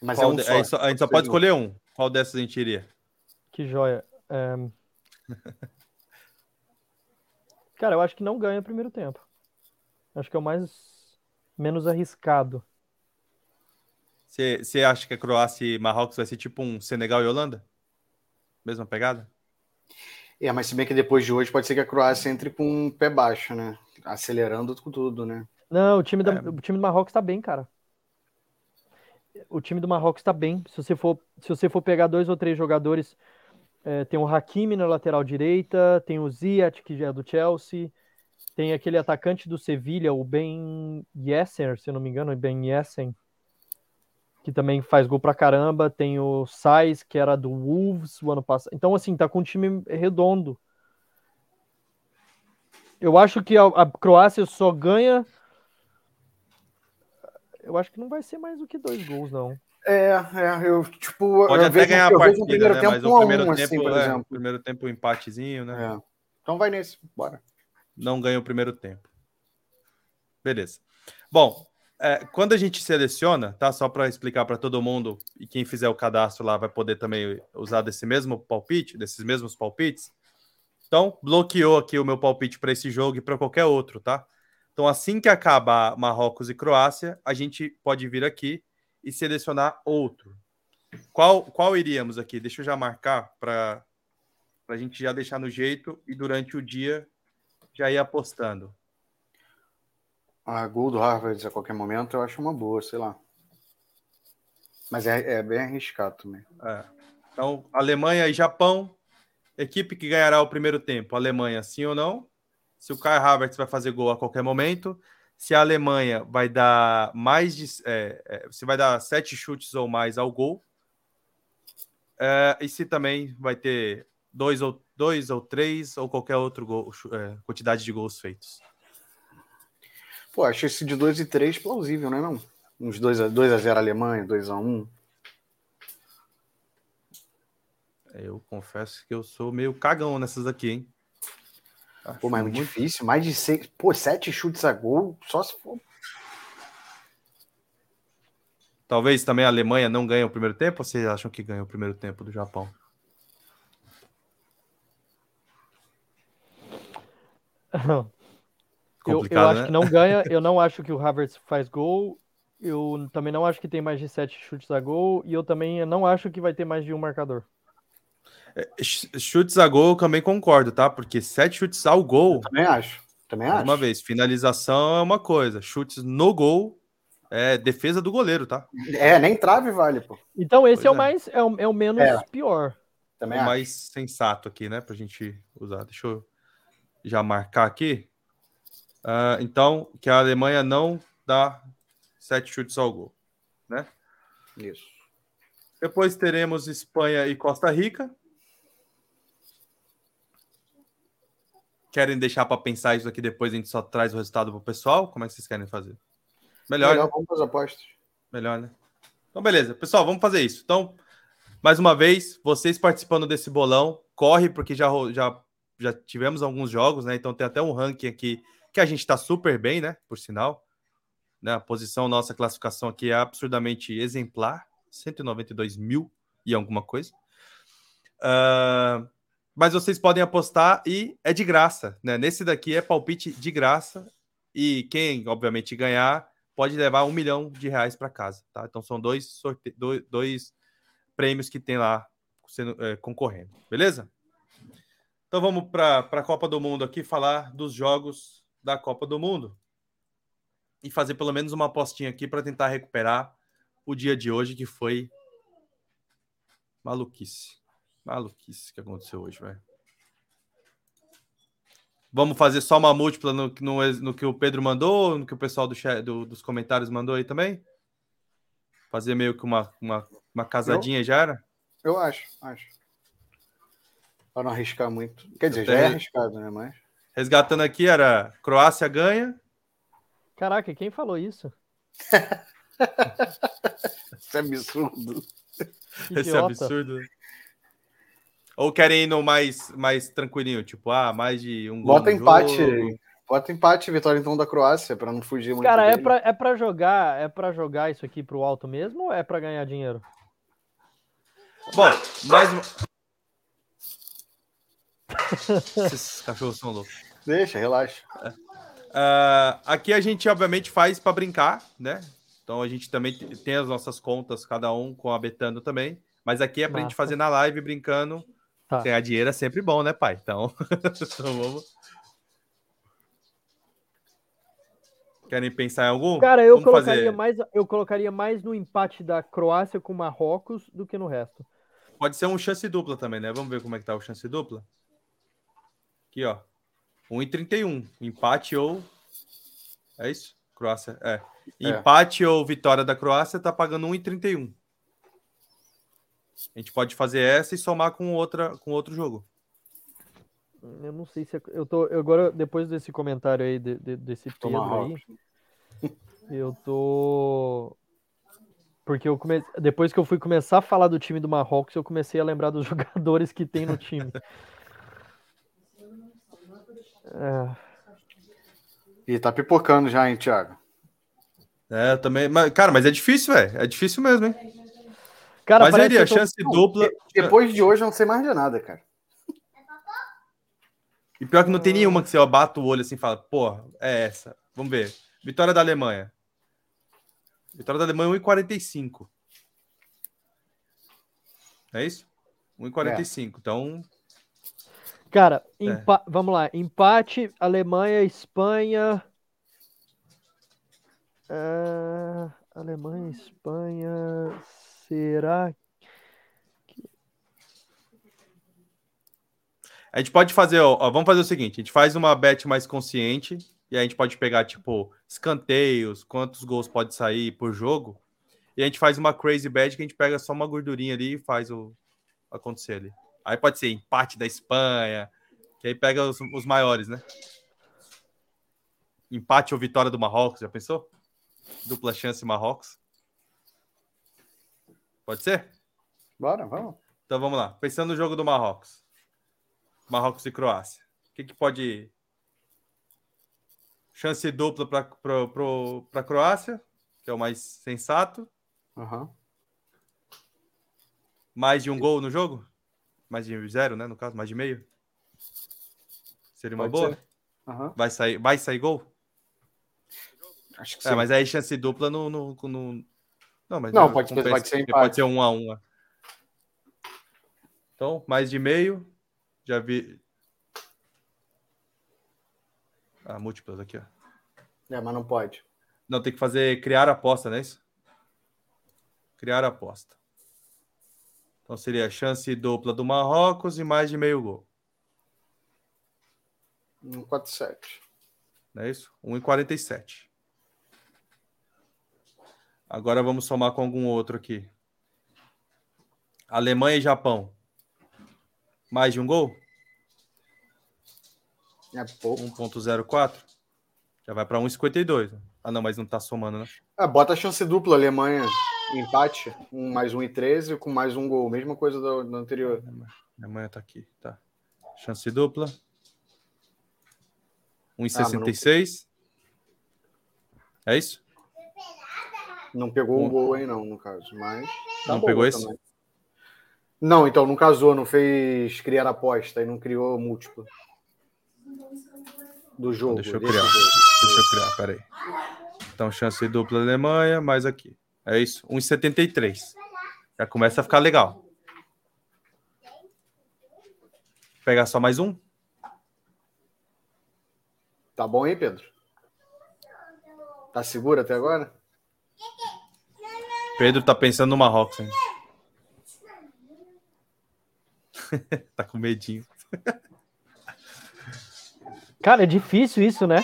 Mas é um só. a gente só pode escolher um. Qual dessas a gente iria? Que joia. É... Cara, eu acho que não ganha o primeiro tempo. Acho que é o mais menos arriscado. Você acha que a Croácia e Marrocos vai ser tipo um Senegal e Holanda? Mesma pegada? É, mas se bem que depois de hoje pode ser que a Croácia entre com um pé baixo, né? Acelerando tudo, né? Não, o time, da, é. o time do Marrocos tá bem, cara. O time do Marrocos tá bem. Se você for, se você for pegar dois ou três jogadores, é, tem o Hakimi na lateral direita, tem o Ziyech, que já é do Chelsea, tem aquele atacante do Sevilha, o Ben Yesser, se eu não me engano, o Ben Yessen, que também faz gol pra caramba. Tem o Sais, que era do Wolves o ano passado. Então, assim, tá com um time redondo. Eu acho que a, a Croácia só ganha. Eu acho que não vai ser mais do que dois gols, não. É, é, eu, tipo. Pode eu até vejo, ganhar a partida, primeiro né? tempo mas o primeiro um, tempo, assim, por é, exemplo. primeiro tempo um empatezinho, né? É. Então vai nesse, bora. Não ganha o primeiro tempo. Beleza. Bom, é, quando a gente seleciona, tá? Só para explicar para todo mundo e quem fizer o cadastro lá vai poder também usar desse mesmo palpite, desses mesmos palpites. Então, bloqueou aqui o meu palpite para esse jogo e para qualquer outro, tá? Então, assim que acabar Marrocos e Croácia, a gente pode vir aqui e selecionar outro. Qual, qual iríamos aqui? Deixa eu já marcar para a gente já deixar no jeito e durante o dia já ir apostando. A gol do Harvard a qualquer momento eu acho uma boa, sei lá. Mas é, é bem arriscado também. É. Então, Alemanha e Japão, equipe que ganhará o primeiro tempo. Alemanha, sim ou não? Se o Kai Havertz vai fazer gol a qualquer momento. Se a Alemanha vai dar mais de. É, é, se vai dar sete chutes ou mais ao gol. É, e se também vai ter dois ou, dois ou três ou qualquer outro é, quantidade de gols feitos. Pô, acho esse de 2 e 3 plausível, né? Não? Uns 2 a, 2 a 0 Alemanha, 2 a 1 Eu confesso que eu sou meio cagão nessas aqui, hein? Acho Pô, mas é muito difícil. Mais de 6. Pô, 7 chutes a gol, só se for. Talvez também a Alemanha não ganhe o primeiro tempo, ou vocês acham que ganha o primeiro tempo do Japão? Eu, eu acho né? que não ganha, eu não acho que o Havertz faz gol, eu também não acho que tem mais de sete chutes a gol, e eu também não acho que vai ter mais de um marcador. É, chutes a gol eu também concordo, tá? Porque sete chutes ao gol. Eu também acho. Também acho. Uma vez, finalização é uma coisa, chutes no gol é defesa do goleiro, tá? É, nem trave vale, pô. Então esse é o mais, é o, é o menos é. pior. Também o acho. mais sensato aqui, né? Pra gente usar. Deixa eu já marcar aqui. Uh, então, que a Alemanha não dá sete chutes ao gol, né? Isso. Depois teremos Espanha e Costa Rica. Querem deixar para pensar isso aqui depois a gente só traz o resultado para o pessoal? Como é que vocês querem fazer? Melhor. Melhor, né? vamos para as apostas. Melhor, né? Então, beleza. Pessoal, vamos fazer isso. Então, mais uma vez, vocês participando desse bolão, corre, porque já, já, já tivemos alguns jogos, né? Então tem até um ranking aqui que a gente está super bem, né? Por sinal. Né? A posição, nossa classificação aqui é absurdamente exemplar. 192 mil e alguma coisa. Uh, mas vocês podem apostar e é de graça, né? Nesse daqui é palpite de graça. E quem, obviamente, ganhar pode levar um milhão de reais para casa, tá? Então são dois, sorte... dois, dois prêmios que tem lá sendo, é, concorrendo, beleza? Então vamos para a Copa do Mundo aqui falar dos jogos da Copa do Mundo e fazer pelo menos uma apostinha aqui para tentar recuperar o dia de hoje que foi maluquice. Maluquice que aconteceu hoje, velho. Vamos fazer só uma múltipla no, no, no, que o Pedro mandou, no que o pessoal do do, dos comentários mandou aí também? Fazer meio que uma, uma, uma casadinha eu, já era? Eu acho, acho. Para não arriscar muito. Quer dizer, já é arriscado, né? Mas. Resgatando aqui era Croácia ganha. Caraca, quem falou isso? isso é absurdo. Esse é absurdo. Ou querem ir no mais, mais tranquilinho, tipo, ah, mais de um gol. Bota empate. Jogo. Bota empate, vitória então da Croácia, para não fugir muito. Cara, é para é pra jogar, é para jogar isso aqui pro alto mesmo ou é para ganhar dinheiro? Bom, mais Esses cachorros são loucos. Deixa, relaxa. Uh, aqui a gente, obviamente, faz para brincar, né? Então a gente também tem as nossas contas, cada um com a Betano também. Mas aqui é para a gente fazer na live brincando Tá. Ganhar dinheiro é sempre bom, né, pai? Então, então vamos. Querem pensar em algum? Cara, eu colocaria, fazer- mais, eu colocaria mais no empate da Croácia com Marrocos do que no resto. Pode ser um chance dupla também, né? Vamos ver como é que tá o chance dupla. Aqui, ó. 1,31. Empate ou. É isso? Croácia. É. Empate ou vitória da Croácia tá pagando 1,31. A gente pode fazer essa e somar com outra com outro jogo. Eu não sei se é- eu tô eu agora depois desse comentário aí de- de- desse Pedro aí, eu tô porque eu come... depois que eu fui começar a falar do time do Marrocos, eu comecei a lembrar dos jogadores que tem no time. É, E tá pipocando já, hein, Thiago? É, eu também. Mas, cara, mas é difícil, velho. É difícil mesmo, hein? Cara, mas aí, a tô- chance dupla. Depois de hoje eu não sei mais de nada, cara. E pior que não tem nenhuma que você ó, bata o olho assim e fala, porra, é essa. Vamos ver. Vitória da Alemanha. Vitória da Alemanha 1,45. É isso? 1,45. Então, Cara, É. vamos lá. Empate, Alemanha, Espanha. Ah, Alemanha, Espanha. Será? a gente pode fazer, ó, ó, vamos fazer o seguinte: a gente faz uma bet mais consciente e a gente pode pegar, tipo, escanteios, quantos gols pode sair por jogo. E a gente faz uma crazy bet que a gente pega só uma gordurinha ali e faz o acontecer ali. Aí pode ser empate da Espanha, que aí pega os, os maiores, né? Empate ou vitória do Marrocos, já pensou? Dupla chance Marrocos. Pode ser? Bora, vamos. Então vamos lá. Pensando no jogo do Marrocos. Marrocos e Croácia. O que, que pode. Chance dupla para a Croácia, que é o mais sensato. Aham. Mais de um gol no jogo? Mais de zero, né? No caso, mais de meio. Seria uma Pode boa? Aham. Vai sair, vai sair gol? Acho que É, sim. mas aí chance dupla no. no, no... Não, mas Não, pode pode ser empate. Pode ser um a um. é. Então, mais de meio. Já vi. Ah, múltiplas aqui, ó. É, mas não pode. Não, tem que fazer criar aposta, não é isso? Criar aposta. Então seria chance dupla do Marrocos e mais de meio gol. Um 4-7. Não é isso? 1,47. Agora vamos somar com algum outro aqui. Alemanha e Japão. Mais de um gol? É pouco. 1,04. Já vai para 1,52. Ah, não, mas não tá somando, né? Ah, bota a chance dupla, Alemanha. Empate. Um mais um e 13 com mais um gol. Mesma coisa do, do anterior. Alemanha tá aqui, tá. Chance dupla. Ah, 1,66. É isso? Não pegou Um- um gol aí, não, no caso. Mas. tá Não pegou esse? também. Não, então não casou, não fez criar aposta e não criou múltiplo. Do jogo. Deixa eu criar. jogo. Deixa eu criar, peraí. Então, chance dupla Alemanha, mais aqui. É isso, 1,73. Já começa a ficar legal. Pegar só mais um? Tá bom aí, Pedro? Tá seguro até agora? Pedro tá pensando no Marrocos ainda. tá com medinho. Cara, é difícil isso, né?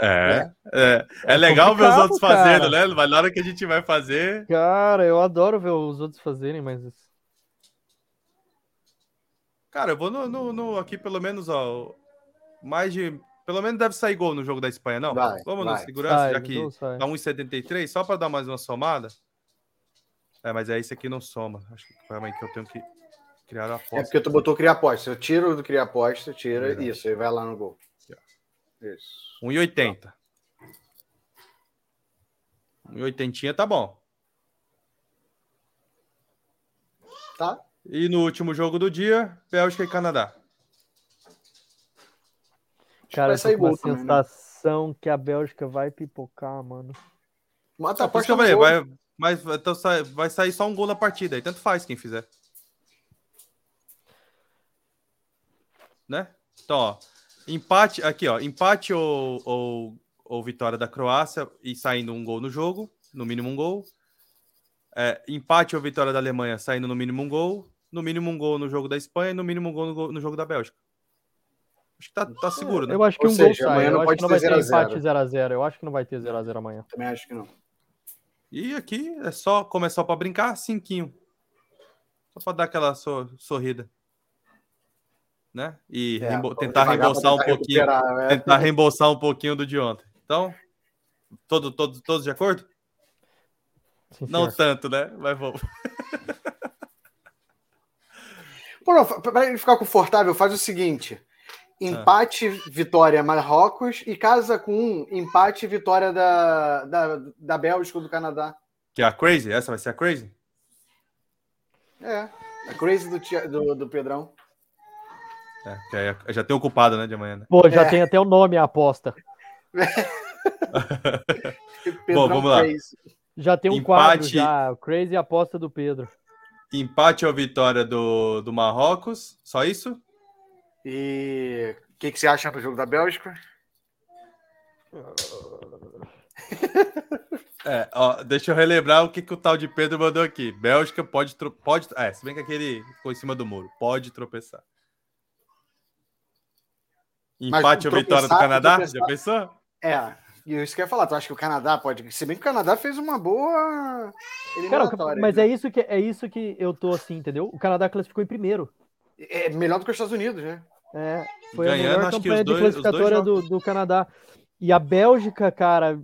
É, é, é legal ver os outros cara. fazendo, né? Mas na hora que a gente vai fazer. Cara, eu adoro ver os outros fazerem, mas Cara, eu vou no, no- no- aqui pelo menos, ó. Mais de. Pelo menos deve sair gol no jogo da Espanha, não? Vai, Vamos no vai. segurança, Sai, já que dá 1,73, só para dar mais uma somada. É, mas é esse aqui não soma. Acho que realmente que eu tenho que criar a É aposta. porque tu botou criar aposta. Eu tiro do criar aposta, tira Verdade. isso, aí vai lá no gol. Isso. 1,80. 1,80 tá bom. Tá? E no último jogo do dia, Bélgica e Canadá. cara, uma gol também, né? sensação que a Bélgica vai pipocar, mano. Mata a falei, gol. vai, mas então sai- vai sair só um gol na partida, aí tanto faz quem fizer. né? Então, ó, empate aqui, ó, empate ou, ou, ou vitória da Croácia e saindo um gol no jogo, no mínimo um gol. É, empate ou vitória da Alemanha saindo no mínimo um gol, no mínimo um gol no jogo da Espanha e no mínimo um gol no, gol- no jogo da Bélgica. Acho que tá, tá seguro, né? Eu acho que Ou um seja, gol sai. amanhã não pode não vai ter ter 0 a 0. empate 0x0. Eu acho que não vai ter 0x0 amanhã. Também acho que não. E aqui é só começar para brincar, cinquinho. Só para dar aquela so- sorrida. Né? E É, tentar reembolsar um tentar pouquinho. recuperar, né? Tentar reembolsar um pouquinho do de ontem. Então, todo, todo, todos de acordo? Sim, Não senhor. tanto, né? Mas vamos. Pra ele ficar confortável, faz o seguinte: empate, vitória Marrocos e casa com um empate, vitória da, da, da Bélgica ou do Canadá. Que é a Crazy? Essa vai ser a Crazy? É. A crazy do, tia- do, do Pedrão. É, já tem ocupado, né, de amanhã, né? Pô, já É. tem até o nome a aposta. Pedrão vamos lá. Crazy. Já tem um Empate. quadro já. o Crazy aposta do Pedro. Empate ou vitória do, do Marrocos? Só isso? E o que, que você acha do jogo da Bélgica? É, ó, deixa eu relembrar o que, que o tal de Pedro mandou aqui. Bélgica pode. pode é, se bem que aquele ficou em cima do muro. Pode tropeçar. Empate ou vitória do Canadá? Já pensou? É, e isso que eu ia falar. Tu acha que o Canadá pode. Se bem que o Canadá fez uma boa Cara, eliminatória. mas né? é isso, que, é isso que eu tô assim, entendeu? O Canadá classificou em primeiro. é melhor do que os Estados Unidos, né? É, foi Ganhando, a melhor campanha dois- de classificatória do, do Canadá. E a Bélgica, cara,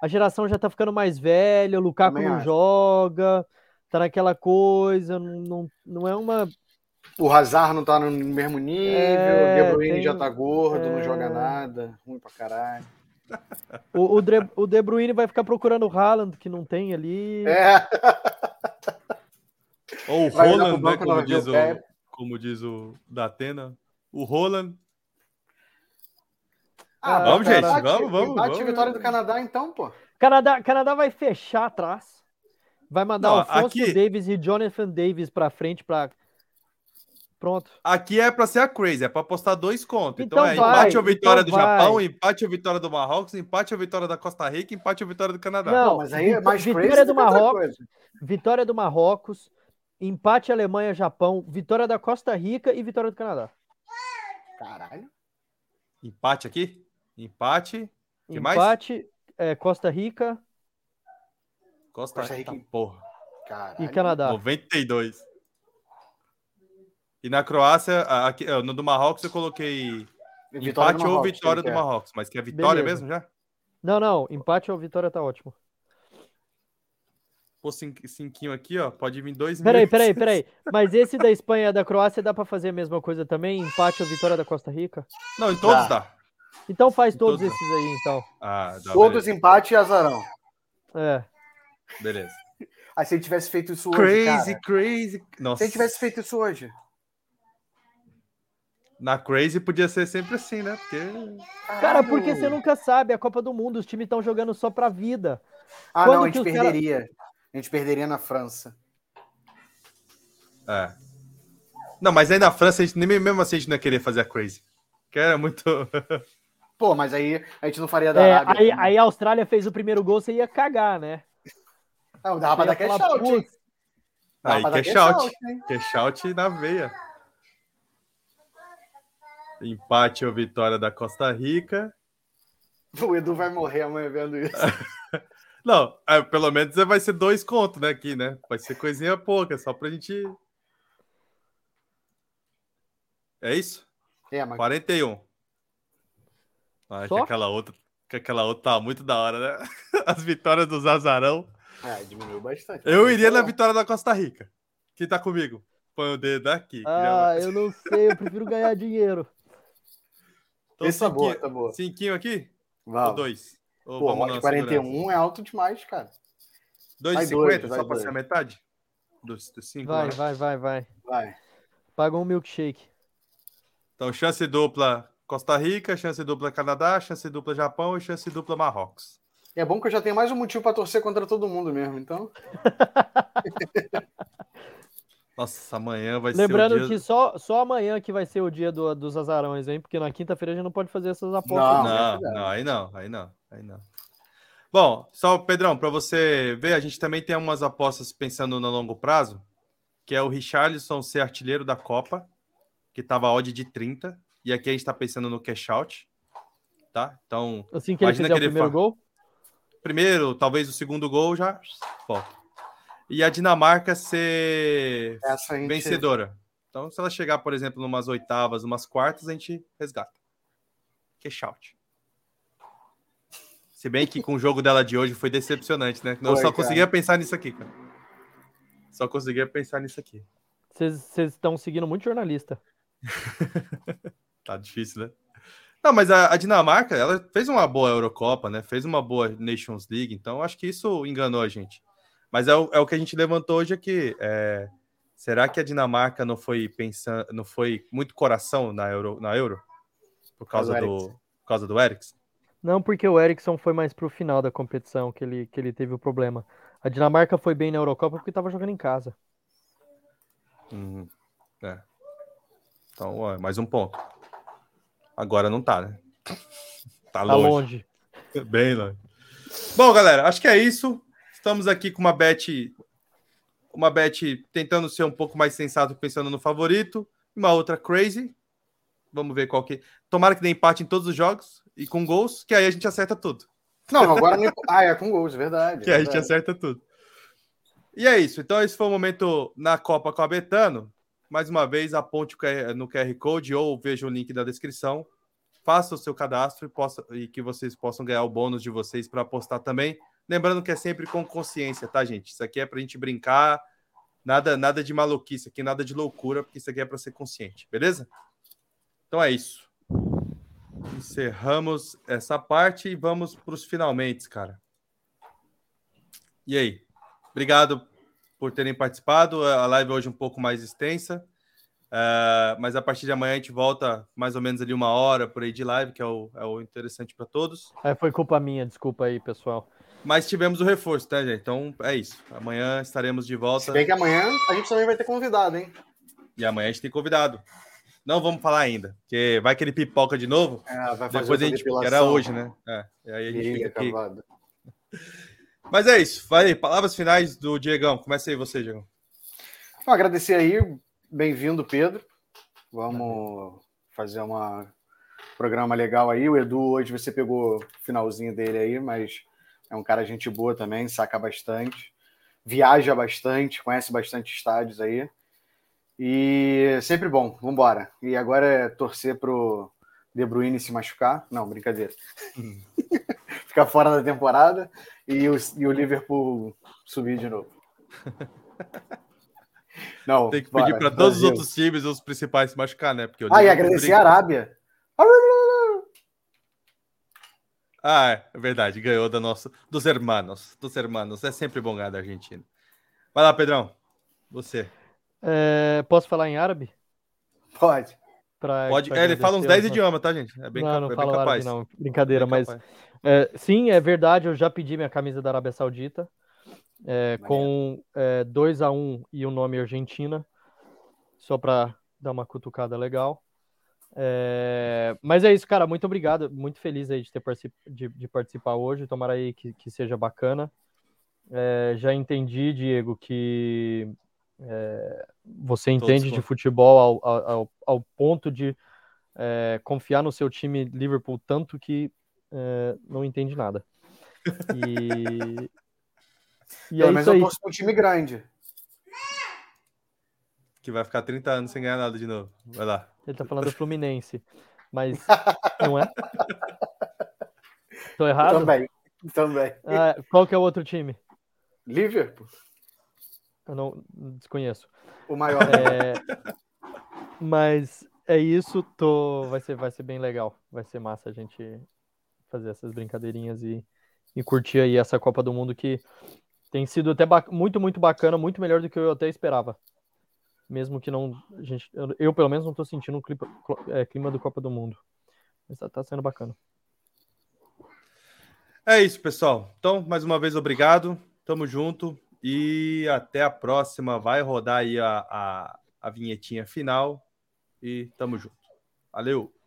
a geração já tá ficando mais velha, o Lukaku Também não acho. joga, tá naquela coisa, não, não, não é uma. O Hazard não tá no mesmo nível, É, o De Bruyne tem- já tá gordo, não é. joga nada, ruim pra caralho. O, o, Dre- o De Bruyne vai ficar procurando o Haaland, que não tem ali. É, Ou o Vai Roland, né? Como não, diz, o, é. como diz o Datena. O Roland. Ah, Vamos, bate- gente, bate- vamos, vamos, Bate vamos. a vitória do Canadá, então, pô. Canadá, Canadá vai fechar atrás. Vai mandar Não, o Alfonso aqui- Davis e Jonathan Davis pra frente pra. Pronto. Aqui é pra ser a Crazy, é pra apostar dois contos. Então, Então é vai, empate ou vitória então do Japão, vai. empate ou vitória do Marrocos, empate ou vitória da Costa Rica, empate ou vitória do Canadá. Não, Mas aí é mais vitória crazy do Marrocos. Vitória do Marrocos, empate Alemanha-Japão, vitória da Costa Rica e vitória do Canadá. Caralho. Empate aqui? Empate. Que mais? empate é, Costa Rica Costa, Costa Rica, Rica. porra. Caralho. e Canadá. 92. E na Croácia, aqui, no do Marrocos eu coloquei Vitória empate do ou Marrocos, vitória do quer. Marrocos. Mas que é vitória Beleza. mesmo já? Não, não, empate ou vitória tá ótimo. Pô, cin- cinquinho aqui, ó. Pode vir dois Peraí, mil. peraí, peraí. Mas esse da Espanha e da Croácia dá pra fazer a mesma coisa também? Empate ou vitória da Costa Rica? Não, em todos Dá. dá. Então faz Em todos todos. esses aí, então. Ah, dá. Todos beleza. empate e azarão. É. beleza. Aí se ele tivesse feito isso hoje, Crazy, cara. crazy. Nossa. Se ele tivesse feito isso hoje. Na Crazy podia ser sempre assim, né? Porque. Cara, porque você nunca sabe, a Copa do Mundo, os times estão jogando só pra vida. Ah, Quando não, a que gente os cara- perderia. A gente perderia na França. É. Não, mas aí na França, a gente, nem mesmo assim a gente não ia querer fazer a Crazy. Que era muito. Pô, mas aí a gente não faria da É, Arábia. aí, aí a Austrália fez o primeiro gol, você ia cagar, né? Não, dava pra dar cash out, hein? "Putz, Dava aí cash out. Cash out na veia. Empate ou vitória da Costa Rica. O Edu vai morrer amanhã vendo isso. Não, é, pelo menos vai ser dois contos, né? Aqui, né? Vai ser coisinha pouca, só pra gente. É isso? É, mas 41. Ah, que aquela outra, que aquela outra tá muito da hora, né? As vitórias dos Azarão. é, diminuiu bastante. Eu iria na vitória da Costa Rica. Quem tá comigo? Põe o dedo aqui. já Ah, eu não sei, eu prefiro ganhar dinheiro. Então, Esse tá boa, tá boa. Cinquinho aqui? Ou Vamos. dois? Ou Pô, vamos mas na 41 segurança? é alto demais, cara. Dois Vai e cinquenta, dois, vai só pra dois. ser a metade? Dos, dos cinco, Vai, né? vai, vai, vai. Vai. Paga um milkshake. Então, chance dupla Costa Rica, chance dupla Canadá, chance dupla Japão e chance dupla Marrocos. É bom que eu já tenho mais um motivo pra torcer contra todo mundo mesmo, então. Nossa, amanhã vai Lembrando ser o dia... que só, só amanhã que vai ser o dia do, dos azarões, hein? Porque na quinta-feira a gente não pode fazer essas apostas. Não, Não, é não, aí não, aí não, aí não. Bom, só, Pedrão, para você ver, a gente também tem umas apostas pensando no longo prazo, que é o Richarlison ser artilheiro da Copa, que tava odd de 30, e aqui a gente tá pensando no cash out, tá? Então, Assim que ele Imagina fizer o que ele primeiro fa- gol. primeiro, talvez o segundo gol já volta. E a Dinamarca ser gente... vencedora. Então, se ela chegar, por exemplo, numas oitavas, umas quartas, a gente resgata. Cash out. Se bem que com o jogo dela de hoje foi decepcionante, né? Eu Foi, só cara. conseguia pensar nisso aqui, cara. Só conseguia pensar nisso aqui. Vocês vocês estão seguindo muito jornalista. Tá difícil, né? Não, mas a, a Dinamarca, ela fez uma boa Eurocopa, né? Fez uma boa Nations League, então acho que isso enganou a gente. Mas é o, é o que a gente levantou hoje aqui. é, será que a Dinamarca não foi pensando, não foi muito coração na Euro, na Euro? Por causa do do, por causa do Eriksen? Não, porque o Eriksson foi mais pro final da competição que ele, que ele teve o problema. A Dinamarca foi bem na Eurocopa porque tava jogando em casa. Uhum. É. Então, ó, mais um ponto. Agora não tá, né? Tá Tá longe. longe. Bem longe. Bom, galera, acho que é isso. Estamos aqui com uma bet, uma bet tentando ser um pouco mais sensato, pensando no favorito, e uma outra crazy. Vamos ver qual que. Tomara que dê empate em todos os jogos e com gols, que aí a gente acerta tudo. Não, agora nem... Ah, é com gols, verdade. Que aí a gente verdade. acerta tudo. E é isso. Então, esse foi o momento na Copa com a Betano. Mais uma vez, aponte no QR Code ou veja o link da descrição. Faça o seu cadastro e, possa, e que vocês possam ganhar o bônus de vocês para apostar também. Lembrando que é sempre com consciência, tá, gente? Isso aqui é para a gente brincar. Nada, nada de maluquice aqui, nada de loucura, porque isso aqui é para ser consciente, beleza? Então é isso. Encerramos essa parte e vamos para os finalmente, cara. E aí? Obrigado por terem participado. A live hoje um pouco mais extensa. É, mas a partir de amanhã a gente volta mais ou menos ali uma hora por aí de live, que é o, é o interessante para todos. Aí foi culpa minha, desculpa aí, pessoal. Mas tivemos o reforço, tá, gente? Então é isso. Amanhã estaremos de Se volta. bem que amanhã a gente também vai ter convidado, hein? E amanhã a gente tem convidado. Não vamos falar ainda, porque vai que ele pipoca de novo. É, vai fazer Depois a gente. depilação. Era hoje, né? É, e aí a gente fica aqui. Mas é isso. Vai palavras finais do Diegão. Começa aí você, Diegão. Então, agradecer aí, bem-vindo, Pedro. Vamos fazer uma programa legal aí. O Edu hoje você pegou o finalzinho dele aí, mas é um cara gente boa também, saca bastante, viaja bastante, conhece bastante estádios aí. E sempre bom, vambora. E agora é torcer pro De Bruyne se machucar. Não, brincadeira. Ficar fora da temporada e o, e o Liverpool subir de novo. Não, Tem que bora, pedir para todos os outros times, os principais, se machucar, né? Porque Ah, e agradecer a Arábia. Ah, é verdade, ganhou da nossa, dos hermanos, dos hermanos. É sempre bom ganhar da Argentina. Vai lá, Pedrão. Você. É, posso falar em árabe? Pode. Pra- Pode. pra É, ele fala uns 10 agradecer aos- idiomas, tá, gente? É bem, não, não é bem falo capaz. árabe, não. Brincadeira, Bem mas é, sim, é verdade. Eu já pedi minha camisa da Arábia Saudita é, com 2 a 1 e o nome Argentina, só para dar uma cutucada legal. É, mas é isso, cara. Muito obrigado. Muito feliz aí de, ter particip- de, de participar hoje. Tomara aí que, que seja bacana. É, já entendi, Diego, que é, você entende de com- futebol ao, ao, ao- ponto de é, confiar no seu time Liverpool tanto que é, não entende nada. E, e é Pelo menos isso eu torço um time grande. Que vai ficar 30 anos sem ganhar nada de novo. Vai lá. Ele tá falando do Fluminense, mas não é? Tô errado? Também. Também. Ah, qual que é o outro time? Liverpool, Eu não desconheço. o maior. É, mas é isso, tô, vai, ser, vai ser bem legal. Vai ser massa a gente fazer essas brincadeirinhas e, e curtir aí essa Copa do Mundo que tem sido até ba- muito, muito bacana, muito melhor do que eu até esperava. Mesmo que não. a Gente, eu, pelo menos, não tô sentindo o clima, é, clima do Copa do Mundo. Mas tá, tá sendo bacana. É isso, pessoal. Então, mais uma vez, obrigado. Tamo junto. E até a próxima. Vai rodar aí a, a, a vinhetinha final. E tamo junto. Valeu!